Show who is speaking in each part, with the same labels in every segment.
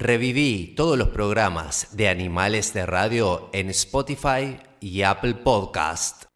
Speaker 1: Reviví todos los programas de Animales de Radio en Spotify y Apple Podcast.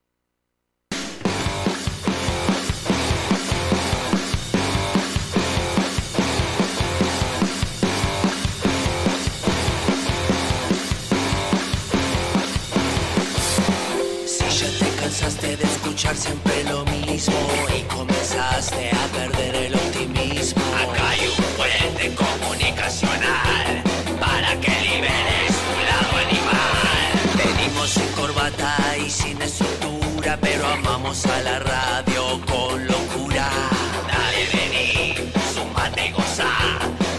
Speaker 2: Pero amamos a la radio con locura. Dale, vení, sumate y gozá.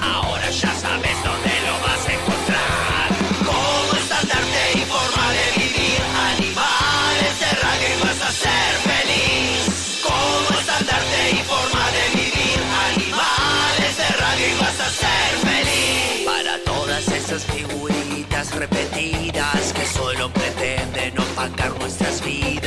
Speaker 2: Ahora ya sabes dónde lo vas a encontrar. Como estandarte y forma de vivir animales de radio y vas a ser feliz. Como estandarte y forma de vivir animales de radio y vas a ser feliz. Para todas esas figuritas repetidas que solo pretenden opacar nuestras vidas.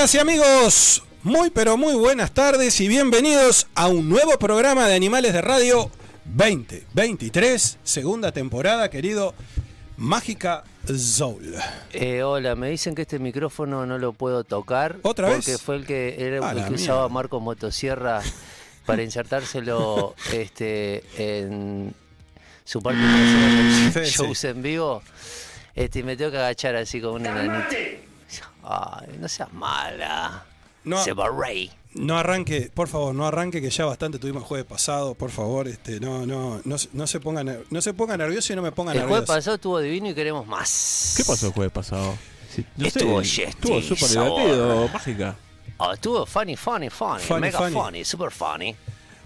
Speaker 3: Amigas y amigos, muy pero muy buenas tardes y bienvenidos a un nuevo programa de Animales de Radio 2023, segunda temporada, querido Mágica Soul.
Speaker 4: Eh, hola, me dicen que este micrófono no lo puedo tocar.
Speaker 3: ¿Otra vez?
Speaker 4: Porque fue el que, era el que usaba. Marco Motosierra para insertárselo este, en su parte de
Speaker 3: Sí,
Speaker 4: shows
Speaker 3: sí.
Speaker 4: en vivo. Este, y me tengo que agachar así como un enanito. Ay, no seas mala.
Speaker 3: No,
Speaker 4: Se va rey.
Speaker 3: no arranque, por favor, no arranque que ya bastante tuvimos el jueves pasado, por favor, este, no, no, no, se- no se ponga, ner- no se ponga nervioso y no me ponga
Speaker 4: El jueves
Speaker 3: nervioso.
Speaker 4: pasado estuvo divino y queremos más.
Speaker 5: ¿Qué pasó el jueves pasado? Sí, no
Speaker 4: Estuvo
Speaker 5: sé, estuvo súper divertido, mágica.
Speaker 4: Oh, estuvo funny, funny, funny,
Speaker 3: Funny,
Speaker 4: mega
Speaker 3: funny.
Speaker 4: funny. super funny.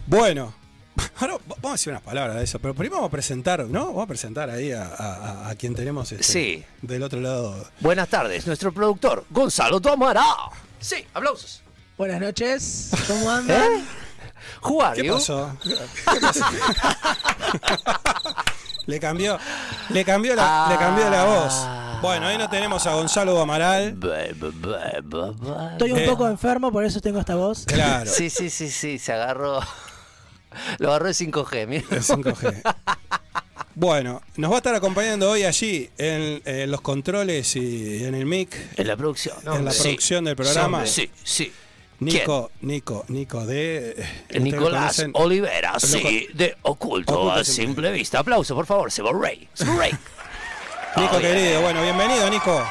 Speaker 3: Bueno, ahora va- vamos a decir unas palabras de eso, pero primero vamos a presentar, ¿no? Vamos a presentar ahí a, a- a- a quien tenemos este,
Speaker 4: Sí.
Speaker 3: del otro lado.
Speaker 4: Buenas tardes, nuestro productor, Gonzalo Tomara. Sí, aplausos.
Speaker 6: Buenas noches, ¿cómo andan?
Speaker 4: ¿Eh?
Speaker 3: ¿Qué pasó? ¿Qué pasó? le cambió, le cambió la, le cambió la voz. Bueno, ahí no tenemos a Gonzalo Amaral.
Speaker 6: Estoy un
Speaker 3: Eh.
Speaker 6: poco enfermo, por eso tengo esta voz.
Speaker 3: Claro,
Speaker 4: Sí, sí, sí, sí, se agarró. Lo agarró el 5G, mira.
Speaker 3: el 5G. Bueno, nos va a estar acompañando hoy allí en, en los controles y en el mic.
Speaker 4: En la producción, ¿no?
Speaker 3: En la
Speaker 4: Sí.
Speaker 3: producción del programa.
Speaker 4: Sí, sí.
Speaker 3: Nico, Nico, Nico de. Lo
Speaker 4: Nicolás
Speaker 3: conocen.
Speaker 4: Olivera, sí, de Oculto,
Speaker 3: Oculto
Speaker 4: a
Speaker 3: Simple.
Speaker 4: simple vista. Aplauso, por favor, se va Rey. Rey.
Speaker 3: Nico
Speaker 4: Oh,
Speaker 3: querido, bueno, bienvenido, Nico.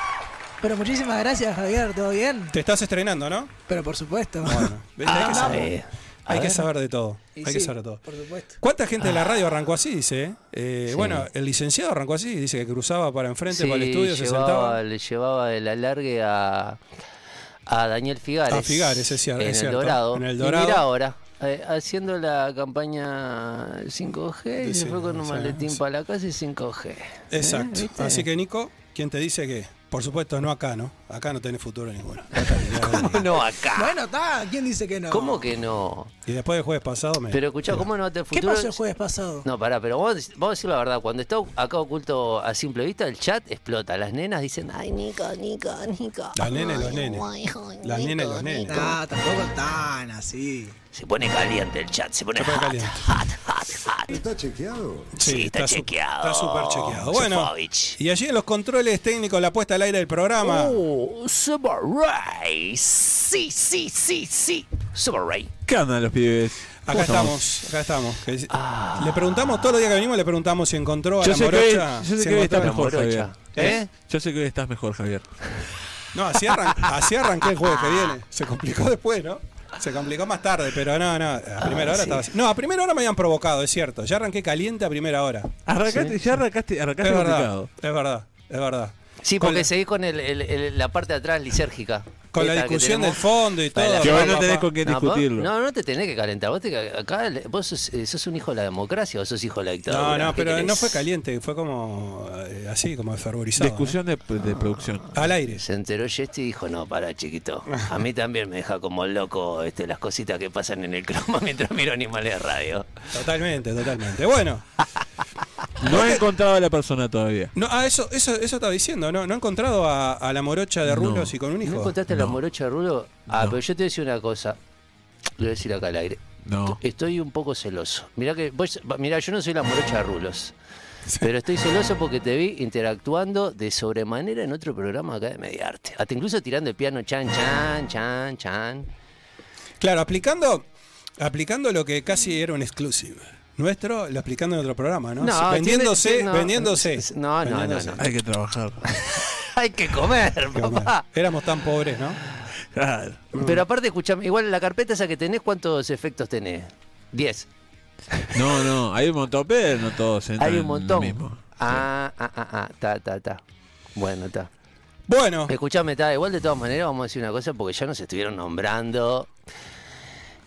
Speaker 6: Pero muchísimas gracias, Javier, ¿todo bien?
Speaker 3: Te estás estrenando, ¿no?
Speaker 6: Pero por supuesto.
Speaker 3: Bueno, hay, que
Speaker 6: Ah,
Speaker 3: hay que saber de todo.
Speaker 6: Y
Speaker 3: Hay que saber de todo.
Speaker 6: Por supuesto.
Speaker 3: ¿Cuánta gente de la radio arrancó así? Dice. eh? Eh,
Speaker 4: Sí.
Speaker 3: Bueno, el licenciado arrancó así. Dice que cruzaba para enfrente,
Speaker 4: Sí,
Speaker 3: para el estudio, se
Speaker 4: llevaba,
Speaker 3: sentaba.
Speaker 4: le llevaba el alargue a, a Daniel Figares.
Speaker 3: A Figares, es cier-
Speaker 4: en
Speaker 3: es
Speaker 4: el
Speaker 3: cierto.
Speaker 4: Dorado.
Speaker 3: En el
Speaker 4: Y
Speaker 3: Dorado.
Speaker 4: mira ahora, eh, haciendo la campaña 5G, y
Speaker 3: Sí,
Speaker 4: se fue con un
Speaker 3: sí,
Speaker 4: maletín
Speaker 3: sí.
Speaker 4: para la casa y 5G. ¿Eh?
Speaker 3: Exacto. Así que, Nico, ¿quién te dice que Por supuesto, no acá, ¿no? Acá no tenés futuro ninguno.
Speaker 4: No, acá.
Speaker 6: Bueno, está. ¿Quién dice que no?
Speaker 4: ¿Cómo que no?
Speaker 3: Y después del jueves pasado me.
Speaker 4: Pero escuchá, ¿cómo no te
Speaker 6: ¿Qué
Speaker 4: futuro?
Speaker 6: pasó el jueves pasado?
Speaker 4: No, pará, pero vamos, a vamos a decir la verdad. Cuando está acá oculto a simple vista, el chat explota. Las nenas dicen, ay, Nica, Nica, Nica.
Speaker 3: Las nenas y los nenes. Las nenas y los nenes.
Speaker 4: Nica".
Speaker 6: Ah, tampoco tan así.
Speaker 4: Se pone caliente el chat, se pone,
Speaker 3: Se pone
Speaker 4: hot,
Speaker 3: caliente.
Speaker 4: hot, hot, hot.
Speaker 7: ¿Está chequeado?
Speaker 4: Sí, está, chequeado.
Speaker 3: Está súper chequeado. Bueno,
Speaker 4: Sofovich.
Speaker 3: y allí en los controles técnicos, la puesta al aire del programa.
Speaker 4: Oh, Summer Ray. Sí, sí, sí, sí. Summer Ray.
Speaker 5: ¿Qué andan los pibes?
Speaker 3: Acá
Speaker 5: ¿Cómo
Speaker 3: estamos, acá estamos. Es- Le preguntamos, todos los días que venimos, le preguntamos si encontró a
Speaker 5: Yo
Speaker 3: la
Speaker 5: sé que hoy,
Speaker 3: morocha.
Speaker 5: yo sé
Speaker 3: si
Speaker 5: que hoy estás mejor,
Speaker 4: morocha.
Speaker 5: Javier.
Speaker 4: ¿Eh?
Speaker 5: Yo sé que hoy estás mejor, Javier.
Speaker 3: No, así, arran- así arranqué el jueves que viene. Se complicó después, ¿no? Se complicó más tarde, pero no, no. A primera hora
Speaker 4: sí.
Speaker 3: estaba así. No, a primera hora me habían provocado, es cierto. Ya arranqué caliente a primera hora.
Speaker 5: Arrancaste, ya arrancaste,
Speaker 3: Es
Speaker 5: arrancaste
Speaker 3: verdad,
Speaker 5: complicado.
Speaker 3: es verdad, es verdad.
Speaker 4: Sí,
Speaker 3: Con
Speaker 4: porque
Speaker 3: la-
Speaker 4: seguís con el- el- el- la parte de atrás lisérgica.
Speaker 3: Con la discusión del fondo y todo.
Speaker 5: Que no tenés con
Speaker 4: vos-
Speaker 5: discutirlo.
Speaker 4: No, no te tenés que calentar. Vos, te, acá, vos sos, eh, sos un hijo de la democracia o sos hijo de la dictadura.
Speaker 3: No, no,
Speaker 4: ¿Qué
Speaker 3: pero
Speaker 4: querés?
Speaker 3: no fue caliente, fue como eh, así, como fervorizado.
Speaker 5: Discusión de, de producción.
Speaker 3: Al aire.
Speaker 4: Se enteró Jesti y dijo, no, para chiquito. A mí también me deja como loco este, las cositas que pasan en el croma mientras miro animales de radio.
Speaker 3: Totalmente, totalmente. Bueno,
Speaker 5: No he encontrado a la persona todavía.
Speaker 3: no, ah, eso, eso, eso estaba diciendo, ¿no? ¿No he encontrado a, a la morocha de Rulos y con un
Speaker 4: ¿No
Speaker 3: hijo?
Speaker 4: encontraste la
Speaker 5: No.
Speaker 4: morocha de Rulo? Ah,
Speaker 5: No.
Speaker 4: pero yo te voy a decir una cosa. Lo voy a decir acá al aire.
Speaker 5: No.
Speaker 4: Estoy un poco celoso. Mirá que vos, mirá, yo no soy la morocha de Rulos. Pero estoy celoso porque te vi interactuando de sobremanera en otro programa acá de Mediarte. Hasta incluso tirando el piano chan, chan, chan, chan.
Speaker 3: Claro, aplicando, aplicando lo que casi era un exclusive. Nuestro, lo aplicando en otro programa, ¿no?
Speaker 4: No,
Speaker 3: vendiéndose,
Speaker 4: tiene- no,
Speaker 3: vendiéndose.
Speaker 4: no, no, no.
Speaker 5: Hay que trabajar.
Speaker 4: Hay que comer, papá.
Speaker 3: Éramos tan pobres, ¿no?
Speaker 5: Claro.
Speaker 4: Pero aparte, escuchame, igual la carpeta esa que tenés, ¿cuántos efectos tenés? Diez.
Speaker 5: No, no, hay un montón, pero no todos entran
Speaker 4: Hay un
Speaker 5: en lo
Speaker 4: montón.
Speaker 5: mismo.
Speaker 4: Ah, ah, ah, ah, ta, ta, ta. Bueno, está.
Speaker 3: Bueno,
Speaker 4: Escuchame, está igual de todas maneras vamos a decir una cosa porque ya nos estuvieron nombrando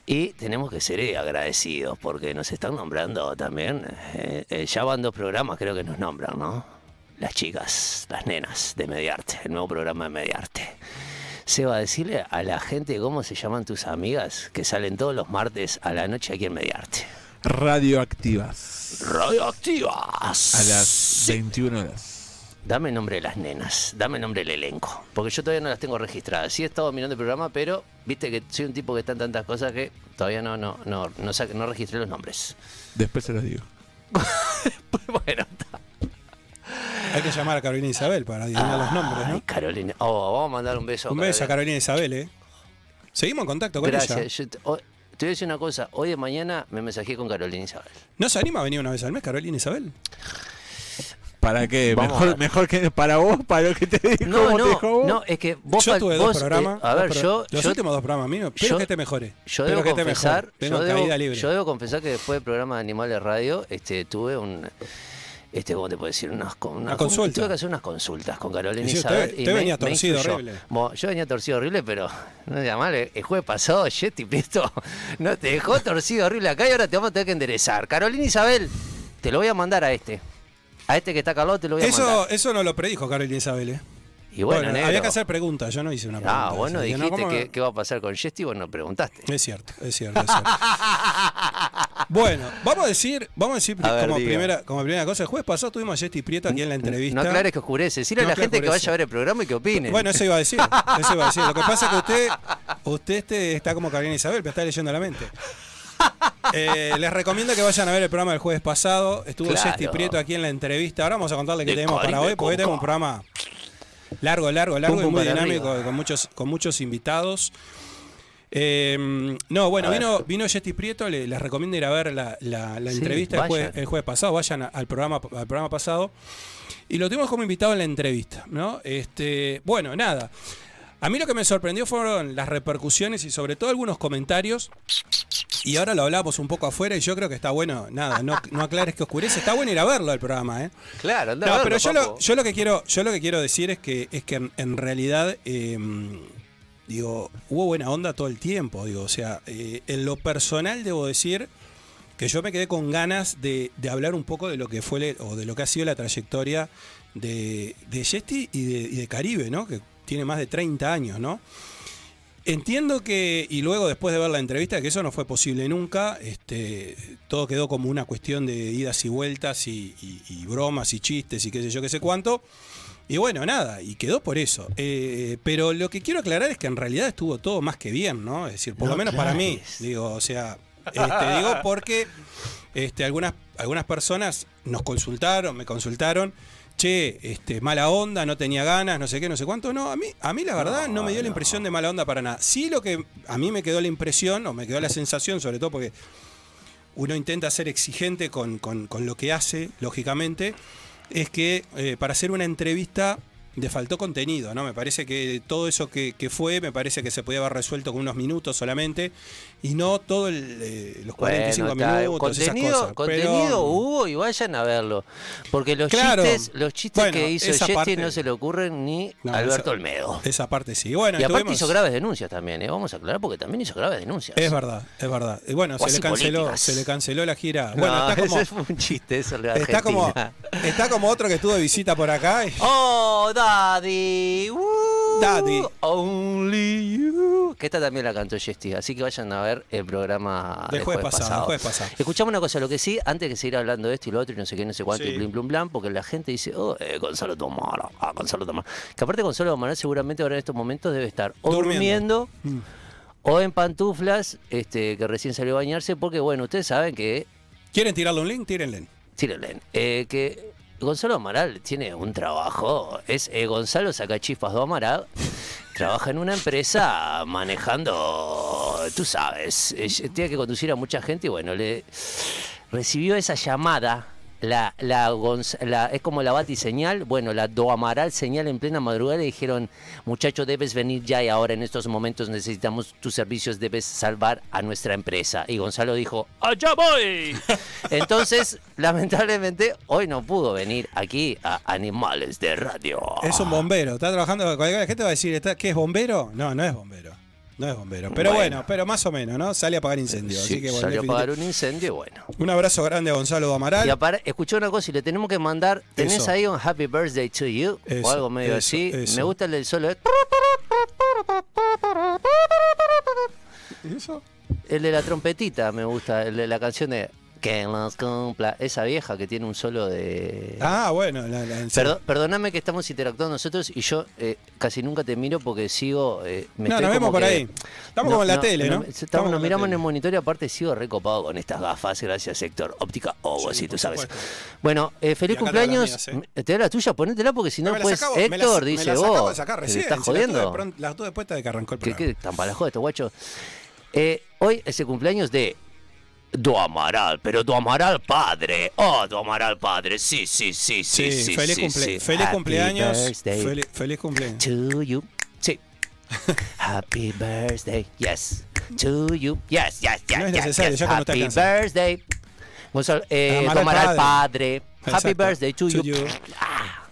Speaker 4: y tenemos que ser eh, agradecidos porque nos están nombrando también. eh, eh, ya van dos programas creo que nos nombran, ¿no? Las chicas, las nenas de Mediarte, el nuevo programa de Mediarte. Seba, decirle a la gente cómo se llaman tus amigas que salen todos los martes a la noche aquí en Mediarte.
Speaker 5: Radioactivas.
Speaker 4: Radioactivas.
Speaker 5: A las 21 horas.
Speaker 4: Dame el nombre de las nenas, dame el nombre del elenco, porque yo todavía no las tengo registradas. Sí he estado mirando el programa, pero viste que soy un tipo que está en tantas cosas que todavía no no no no, sa- no registré los nombres.
Speaker 5: Después se los digo.
Speaker 4: bueno, está.
Speaker 3: hay que llamar a Carolina Isabel para adivinar los nombres, ¿no?
Speaker 4: Carolina. Oh, vamos a mandar un beso.
Speaker 3: Un beso a
Speaker 4: Carolina.
Speaker 3: Isabel, ¿eh? Seguimos en contacto con ella.
Speaker 4: Gracias. Yo te, hoy- te voy a decir una cosa. Hoy de mañana me mensajé con Carolina Isabel.
Speaker 3: ¿No se anima a venir una vez al mes, Carolina Isabel?
Speaker 5: ¿Para qué?
Speaker 4: Vamos
Speaker 5: Mejor, mejor que para vos, para lo que te dijo.
Speaker 4: No,
Speaker 5: ¿cómo te dijo
Speaker 4: no,
Speaker 5: vos?
Speaker 4: no, es que vos
Speaker 3: yo tuve
Speaker 4: vos,
Speaker 3: dos
Speaker 4: eh,
Speaker 3: programas.
Speaker 4: a ver,
Speaker 3: dos
Speaker 4: yo,
Speaker 3: Los
Speaker 4: yo-
Speaker 3: últimos dos programas míos. Espero
Speaker 4: yo-
Speaker 3: que te mejore.
Speaker 4: Yo debo
Speaker 3: que te
Speaker 4: confesar.
Speaker 3: Tengo
Speaker 4: yo debo,
Speaker 3: libre.
Speaker 4: yo debo confesar que después del programa de Animales Radio, este, tuve un, este, ¿cómo te puedo decir? Unas, con-
Speaker 3: Una consulta.
Speaker 4: Tuve que hacer unas consultas con Carolina
Speaker 3: Y sí,
Speaker 4: Isabel.
Speaker 3: usted-
Speaker 4: y
Speaker 3: usted
Speaker 4: me-
Speaker 3: venía torcido horrible.
Speaker 4: Bueno, yo venía torcido horrible, pero no te mal, el jueves pasado, Jetty Prieto no te dejó torcido horrible acá y ahora te vamos a tener que enderezar. Carolina Isabel, te lo voy a mandar a este. A este que está calado te lo voy a
Speaker 3: Eso,
Speaker 4: mandar.
Speaker 3: eso no lo predijo Carolina Isabel, ¿eh?
Speaker 4: Y bueno,
Speaker 3: Bueno,
Speaker 4: negro.
Speaker 3: había que hacer preguntas, yo no hice una pregunta.
Speaker 4: Ah, bueno,
Speaker 3: que no,
Speaker 4: dijiste
Speaker 3: ¿cómo
Speaker 4: qué va a pasar con Jetty, vos no preguntaste.
Speaker 3: Es cierto, es cierto, es cierto. bueno, vamos a decir, vamos a decir
Speaker 4: A
Speaker 3: como, primera, como primera cosa, el jueves pasado tuvimos a Jessy Prieto aquí en la entrevista.
Speaker 4: No aclares que oscurece. Decirle
Speaker 3: No
Speaker 4: a la gente que vaya a ver el programa y que opine.
Speaker 3: Bueno, eso iba a decir, eso iba a decir. Lo que pasa es que usted, usted este, está como Carolina Isabel, pero está leyendo la mente. Eh, les recomiendo que vayan a ver el programa del jueves pasado. Estuvo
Speaker 4: Claro.
Speaker 3: Jessy Prieto aquí en la entrevista. Ahora vamos a contarle qué tenemos para hoy, porque hoy tenemos un programa largo, largo, largo
Speaker 4: Pum,
Speaker 3: y muy dinámico,
Speaker 4: arriba.
Speaker 3: con muchos, con muchos invitados. Eh, no, bueno, vino, vino Jetty Prieto, le- les recomiendo ir a ver la, la- la
Speaker 4: Sí,
Speaker 3: entrevista el jueves,
Speaker 4: vayan.
Speaker 3: el jueves pasado, vayan a- al programa, al programa pasado. Y lo tuvimos como invitado en la entrevista, ¿no? Este, bueno, nada. A mí lo que me sorprendió fueron las repercusiones y sobre todo algunos comentarios. Y ahora lo hablamos un poco afuera y yo creo que está bueno, nada, no, no aclares que oscurece. Está bueno ir a verlo el programa, ¿eh?
Speaker 4: claro, anda a
Speaker 3: No,
Speaker 4: verlo,
Speaker 3: pero yo lo, yo lo que quiero, yo lo que quiero decir es que es que en, en realidad eh, digo, hubo buena onda todo el tiempo, digo, o sea, eh, en lo personal debo decir, que yo me quedé con ganas de, de hablar un poco de lo que fue o de lo que ha sido la trayectoria de, de Yesti y de, y de Caribe, ¿no? Que tiene más de 30 años, ¿no? Entiendo que, y luego después de ver la entrevista, que eso no fue posible nunca, este, todo quedó como una cuestión de idas y vueltas y, y- y bromas y chistes y qué sé yo, qué sé cuánto. Y bueno, nada, y quedó por eso. Eh, pero lo que quiero aclarar es que en realidad estuvo todo más que bien, ¿no? Es decir, por
Speaker 4: No
Speaker 3: lo menos para mí, digo, o sea, este, digo porque este, algunas, algunas personas nos consultaron, me consultaron, che, este, mala onda, no tenía ganas, no sé qué, no sé cuánto. No, a mí, a mí la verdad no, me dio la impresión de mala onda para nada. Sí lo que a mí me quedó la impresión, o me quedó la sensación, sobre todo porque uno intenta ser exigente con, con- con lo que hace, lógicamente, es que eh, para hacer una entrevista le faltó contenido, ¿no? Me parece que todo eso que, que fue, me parece que se podía haber resuelto con unos minutos solamente y no todo el, eh, los 45
Speaker 4: Bueno, está,
Speaker 3: minutos, esas
Speaker 4: contenido,
Speaker 3: cosas.
Speaker 4: contenido
Speaker 3: Pero-
Speaker 4: hubo y vayan a verlo. Porque los
Speaker 3: Claro.
Speaker 4: chistes, los chistes
Speaker 3: Bueno,
Speaker 4: que hizo Yeti
Speaker 3: parte-
Speaker 4: no se le ocurren ni
Speaker 3: No,
Speaker 4: a Alberto
Speaker 3: esa-
Speaker 4: Olmedo.
Speaker 3: Esa parte sí. Bueno,
Speaker 4: Y aparte hizo graves denuncias también, ¿eh? vamos a aclarar, porque también hizo graves denuncias.
Speaker 3: Es verdad, es verdad. Y bueno, se le canceló,
Speaker 4: políticas.
Speaker 3: se le canceló la gira.
Speaker 4: No,
Speaker 3: Bueno, está como,
Speaker 4: ese fue un chiste eso de
Speaker 3: está como, está como otro que estuvo de visita por acá. y-
Speaker 4: Oh, Daddy. uh,
Speaker 3: Daddy.
Speaker 4: Only you. Que esta también la cantó Yesti. Así que vayan a ver el programa
Speaker 3: Del jueves pasado,
Speaker 4: pasado.
Speaker 3: jueves pasado.
Speaker 4: Escuchamos una cosa, lo que sí, antes de seguir hablando de esto y lo otro y no sé qué, no sé cuánto
Speaker 3: Sí.
Speaker 4: y blin, blum, blam, porque la gente dice, oh, eh, Gonzalo Tomara, ah, Gonzalo Tomara. Que aparte Gonzalo Tomara seguramente ahora en estos momentos debe estar o
Speaker 3: Durmiendo.
Speaker 4: durmiendo, o en pantuflas, este, que recién salió a bañarse, porque bueno, ustedes saben que
Speaker 3: ¿Quieren tirarle un link? Tírenle.
Speaker 4: Tírenle. Eh, que Gonzalo Amaral tiene un trabajo. Es eh, Gonzalo Sacachispas do Amaral. Trabaja en una empresa manejando, tú sabes, eh, tiene que conducir a mucha gente y bueno, le recibió esa llamada. La, la, la- es como la Bati señal, bueno, la Do Amaral señal en plena madrugada le dijeron, muchacho, debes venir ya y ahora en estos momentos necesitamos tus servicios, debes salvar a nuestra empresa. Y Gonzalo dijo, allá voy. Entonces, lamentablemente, hoy no pudo venir aquí a Animales de Radio.
Speaker 3: Es un bombero. Está trabajando. Cualquier gente va a decir, ¿está- ¿qué es bombero? No, no es bombero. No es bombero. Pero bueno,
Speaker 4: Bueno.
Speaker 3: pero más o menos, ¿no? Sale a apagar incendios.
Speaker 4: Sí,
Speaker 3: así que bueno,
Speaker 4: salió a apagar un incendio y bueno.
Speaker 3: un abrazo grande a Gonzalo Amaral.
Speaker 4: Y aparte, escuché una cosa y le tenemos que mandar. ¿Tenés
Speaker 3: Eso.
Speaker 4: ahí un Happy Birthday to you?
Speaker 3: Eso,
Speaker 4: o algo medio
Speaker 3: eso,
Speaker 4: así. Me gusta el del solo. de-
Speaker 3: ¿Eso?
Speaker 4: El de la trompetita me gusta. El de la canción de. Que nos cumpla. Esa vieja que tiene un solo de.
Speaker 3: Ah, bueno. La, la-
Speaker 4: perdóname que estamos interactuando nosotros y yo eh, casi nunca te miro porque sigo. eh, me
Speaker 3: No,
Speaker 4: estoy
Speaker 3: nos vemos por
Speaker 4: que-
Speaker 3: ahí. Estamos como en la tele, ¿no? Estamos
Speaker 4: nos miramos en el monitor y aparte sigo recopado con estas gafas, gracias Héctor. Óptica Ogo,
Speaker 3: Sí,
Speaker 4: sí, tú sabes.
Speaker 3: supuesto.
Speaker 4: Bueno, eh, feliz cumpleaños.
Speaker 3: mías,
Speaker 4: ¿Te da la tuya? Ponétela porque si no, pues
Speaker 3: acabo- me las-
Speaker 4: Héctor
Speaker 3: me
Speaker 4: dice
Speaker 3: las acabo
Speaker 4: vos.
Speaker 3: de sacar
Speaker 4: ¿te
Speaker 3: recién,
Speaker 4: estás jodiendo?
Speaker 3: Las tuve después de que arrancó el
Speaker 4: ¿Qué,
Speaker 3: programa.
Speaker 4: qué tan para este guacho? Eh, hoy es el cumpleaños de Do Amaral, pero Do Amaral padre. Oh, Do Amaral padre. Sí, sí, sí, sí,
Speaker 3: Sí,
Speaker 4: sí.
Speaker 3: feliz,
Speaker 4: sí,
Speaker 3: cumple-
Speaker 4: sí.
Speaker 3: feliz cumpleaños. Feliz, feliz cumpleaños.
Speaker 4: to you. Sí. Happy birthday. Yes. To you. Yes, yes, yes.
Speaker 3: No es
Speaker 4: yes,
Speaker 3: necesario,
Speaker 4: yes.
Speaker 3: ya cuando estás
Speaker 4: Happy birthday. Gonzalo, eh,
Speaker 3: Amaral
Speaker 4: Do Amaral
Speaker 3: padre.
Speaker 4: padre. Happy birthday to,
Speaker 3: To
Speaker 4: you.
Speaker 3: you.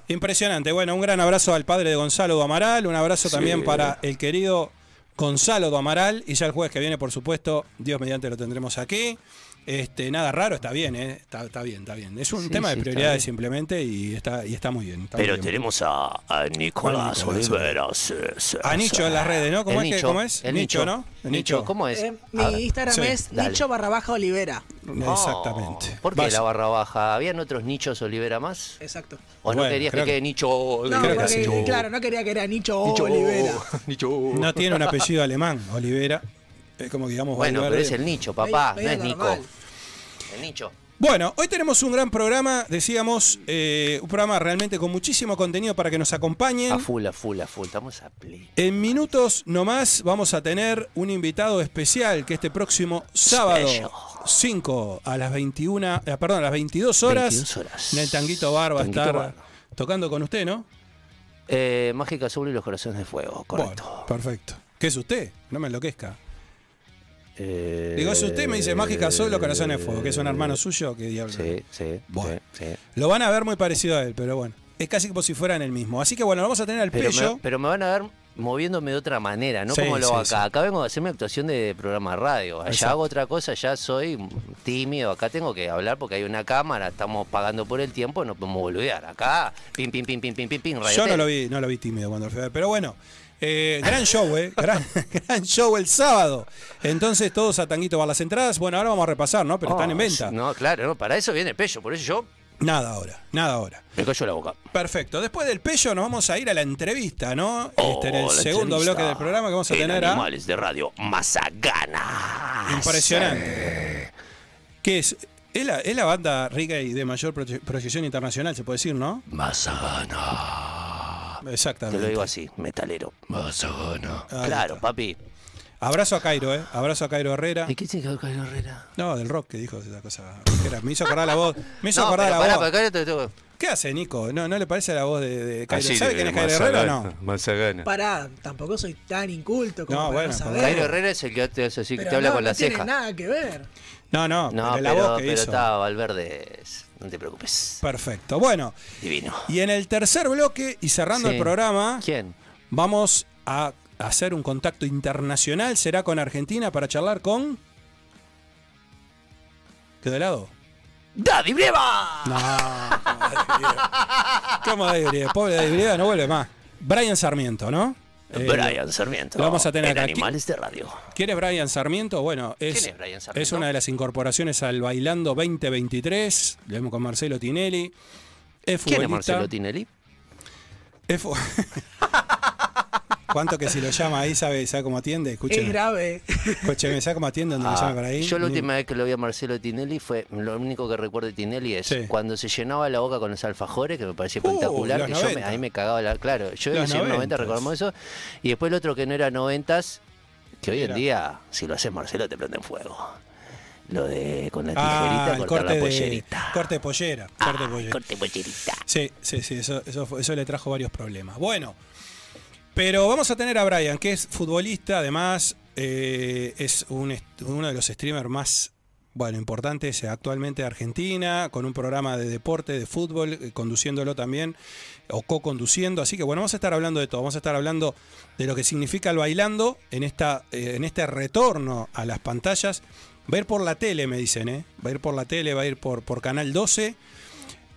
Speaker 3: Impresionante. Bueno, un gran abrazo al padre de Gonzalo Amaral, un abrazo también para el querido Gonzalo Amaral y ya el jueves que viene, por supuesto, Dios mediante lo tendremos aquí. Este, nada raro, está bien, ¿eh? está, está bien, está bien. Es un
Speaker 4: Sí,
Speaker 3: tema
Speaker 4: sí,
Speaker 3: de prioridades simplemente y está, y está muy bien. está muy
Speaker 4: Pero
Speaker 3: bien.
Speaker 4: tenemos a, a Nicolás Olivera.
Speaker 3: A Nicho en las redes, ¿no? ¿Cómo
Speaker 4: El
Speaker 3: es que-
Speaker 4: Nicho,
Speaker 3: cómo es?
Speaker 4: el
Speaker 3: Nicho, ¿no?
Speaker 4: El
Speaker 3: Nicho.
Speaker 4: Nicho, ¿cómo es?
Speaker 6: Eh, mi Instagram
Speaker 3: sí,
Speaker 6: es
Speaker 4: dale.
Speaker 6: nicho barra baja olivera.
Speaker 3: Exactamente.
Speaker 4: Oh, ¿Por qué la barra baja? ¿Habían otros nichos Olivera más?
Speaker 6: Exacto.
Speaker 4: ¿O no querías que
Speaker 3: que-
Speaker 4: quede nicho
Speaker 6: No,
Speaker 4: Olivera?
Speaker 6: porque, claro, no quería que era nicho, olivera.
Speaker 3: No tiene un apellido alemán, Olivera. Es como que digamos
Speaker 4: Bueno, pero es el nicho, papá,
Speaker 6: Medio-
Speaker 4: no es Nico. El nicho.
Speaker 3: Bueno, hoy tenemos un gran programa, decíamos, eh, un programa realmente con muchísimo contenido para que nos acompañen.
Speaker 4: A full, a full, a full. Estamos a play.
Speaker 3: En minutos nomás vamos a tener un invitado especial que este próximo sábado
Speaker 4: Special.
Speaker 3: 5 a las 21, eh, perdón, a las 22 horas,
Speaker 4: 22 horas.
Speaker 3: en el Tanguito Bar va a estar
Speaker 4: Bar.
Speaker 3: tocando con usted, ¿no?
Speaker 4: Eh, Mágica Azul y los Corazones de Fuego, correcto.
Speaker 3: Bueno, perfecto. ¿Qué es usted? No me enloquezca.
Speaker 4: Eh,
Speaker 3: Digo, si usted me dice Mágica Azul, los Corazones de Fuego, que es un hermano suyo, ¿qué diablo?
Speaker 4: Sí, sí,
Speaker 3: Bueno.
Speaker 4: sí, sí.
Speaker 3: Lo van a ver muy parecido a él, pero bueno. Es casi como si fueran el mismo. Así que bueno, vamos a tener al
Speaker 4: Pero
Speaker 3: Pello.
Speaker 4: me, pero me van a ver moviéndome de otra manera, no
Speaker 3: Sí,
Speaker 4: como lo
Speaker 3: sí,
Speaker 4: hago acá.
Speaker 3: sí.
Speaker 4: Acá vengo a hacerme actuación de programa radio. Allá
Speaker 3: Exacto.
Speaker 4: hago otra cosa, ya soy tímido. Acá tengo que hablar porque hay una cámara, estamos pagando por el tiempo, no podemos boludear. Acá, pim, pim, pim, pim, pim, pim, pim,
Speaker 3: Yo no lo vi, no lo vi tímido cuando fui a ver, pero bueno. Eh, gran show, ¿eh? Gran, gran show el sábado. Entonces, todos a Tanguito para las entradas. Bueno, ahora vamos a repasar, ¿no? Pero están en
Speaker 4: Oh,
Speaker 3: venta.
Speaker 4: No, claro, no, para eso viene Pello, por eso yo
Speaker 3: Nada ahora, nada ahora.
Speaker 4: me callo la boca.
Speaker 3: Perfecto. Después del pello nos vamos a ir a la entrevista, ¿no?
Speaker 4: Oh,
Speaker 3: Este, en el segundo bloque del programa que vamos a
Speaker 4: en
Speaker 3: tener a...
Speaker 4: Animales de Radio Mazagana.
Speaker 3: Impresionante. ¿Qué es? Es la, es la banda reggae de mayor proye- proyección internacional, se puede decir, ¿no?
Speaker 4: Mazagana. Te
Speaker 3: Exactamente.
Speaker 4: lo digo así, metalero.
Speaker 3: Ahí
Speaker 4: Claro,
Speaker 3: está.
Speaker 4: papi.
Speaker 3: Abrazo a Cairo, ¿eh? Abrazo a Cairo Herrera.
Speaker 4: ¿Y qué tiene que ver Cairo Herrera?
Speaker 3: No, del rock que dijo esa cosa. rockera. Me hizo acordar la voz. Me hizo
Speaker 4: No,
Speaker 3: acordar
Speaker 4: pero
Speaker 3: la
Speaker 4: pará,
Speaker 3: voz.
Speaker 4: te
Speaker 3: ¿Qué hace, Nico? ¿No, ¿No le parece la voz de, de Cairo?
Speaker 1: Así
Speaker 3: ¿Sabe
Speaker 1: de
Speaker 3: quién es Cairo Herrera o no?
Speaker 1: Mazagana.
Speaker 6: Pará, tampoco soy tan inculto como
Speaker 3: No,
Speaker 6: para
Speaker 3: bueno,
Speaker 6: no saber.
Speaker 4: Cairo Herrera es el que te hace así, que te habla
Speaker 6: no,
Speaker 4: con
Speaker 6: no
Speaker 4: la
Speaker 6: tiene
Speaker 4: ceja.
Speaker 6: nada que ver.
Speaker 3: No, no,
Speaker 4: No,
Speaker 3: pero la
Speaker 4: pero,
Speaker 3: voz que
Speaker 4: pero
Speaker 3: hizo.
Speaker 4: está Valverde, no te preocupes.
Speaker 3: Perfecto. Bueno,
Speaker 4: Divino.
Speaker 3: y en el tercer bloque y cerrando
Speaker 4: Sí.
Speaker 3: el programa,
Speaker 4: ¿Quién?
Speaker 3: vamos a hacer un contacto internacional. Será con Argentina para charlar con. ¿Qué de lado?
Speaker 4: ¡Daddy Brieva!
Speaker 3: No, ¿cómo David Brieva? Pobre David Brieva, no vuelve más. Brian Sarmiento, ¿no? Eh,
Speaker 4: Brian Sarmiento.
Speaker 3: lo vamos a tener
Speaker 4: en
Speaker 3: acá.
Speaker 4: Animales de Radio.
Speaker 3: ¿Quién es Brian Sarmiento? Bueno, es,
Speaker 4: ¿Quién es Brian Sarmiento?
Speaker 3: es una de las incorporaciones al Bailando 2023. Lo vemos con Marcelo Tinelli. Es
Speaker 4: ¿Quién es. Marcelo Tinelli?
Speaker 3: Es ¿Cuánto que si lo llama ahí sabe, sabe cómo atiende?
Speaker 6: Es
Speaker 3: Escúcheme.
Speaker 6: grave.
Speaker 3: Escúcheme, ¿sabe cómo atiende donde lo
Speaker 4: Ah,
Speaker 3: llama para ahí?
Speaker 4: yo la última vez que lo vi a Marcelo Tinelli fue, lo único que recuerdo de Tinelli es
Speaker 3: Sí.
Speaker 4: cuando se llenaba la boca con los alfajores, que me parecía
Speaker 3: Uh,
Speaker 4: espectacular, que yo me-
Speaker 3: 90.
Speaker 4: ahí me cagaba la... Claro, yo en
Speaker 3: Los
Speaker 4: los 90
Speaker 3: noventas.
Speaker 4: recordamos eso, y después el otro que no era noventas, que hoy
Speaker 3: Era.
Speaker 4: en día, si lo haces Marcelo, te prende en fuego. Lo de con la
Speaker 3: Ah,
Speaker 4: tijerita,
Speaker 3: el
Speaker 4: cortar
Speaker 3: corte
Speaker 4: la
Speaker 3: de,
Speaker 4: pollerita.
Speaker 3: corte de pollera.
Speaker 4: Ah,
Speaker 3: corte de pollera.
Speaker 4: corte pollerita.
Speaker 3: Sí, sí, sí, eso, eso, fue- eso le trajo varios problemas. Bueno, pero vamos a tener a Brian, que es futbolista, además eh, es un uno de los streamers más bueno, importantes actualmente de Argentina, con un programa de deporte, de fútbol, eh, conduciéndolo también, o co-conduciendo. Así que bueno, vamos a estar hablando de todo. Vamos a estar hablando de lo que significa el bailando en, esta, eh, en este retorno a las pantallas. Va a ir por la tele, me dicen, ¿eh? Va a ir por la tele, va a ir por, por Canal 12.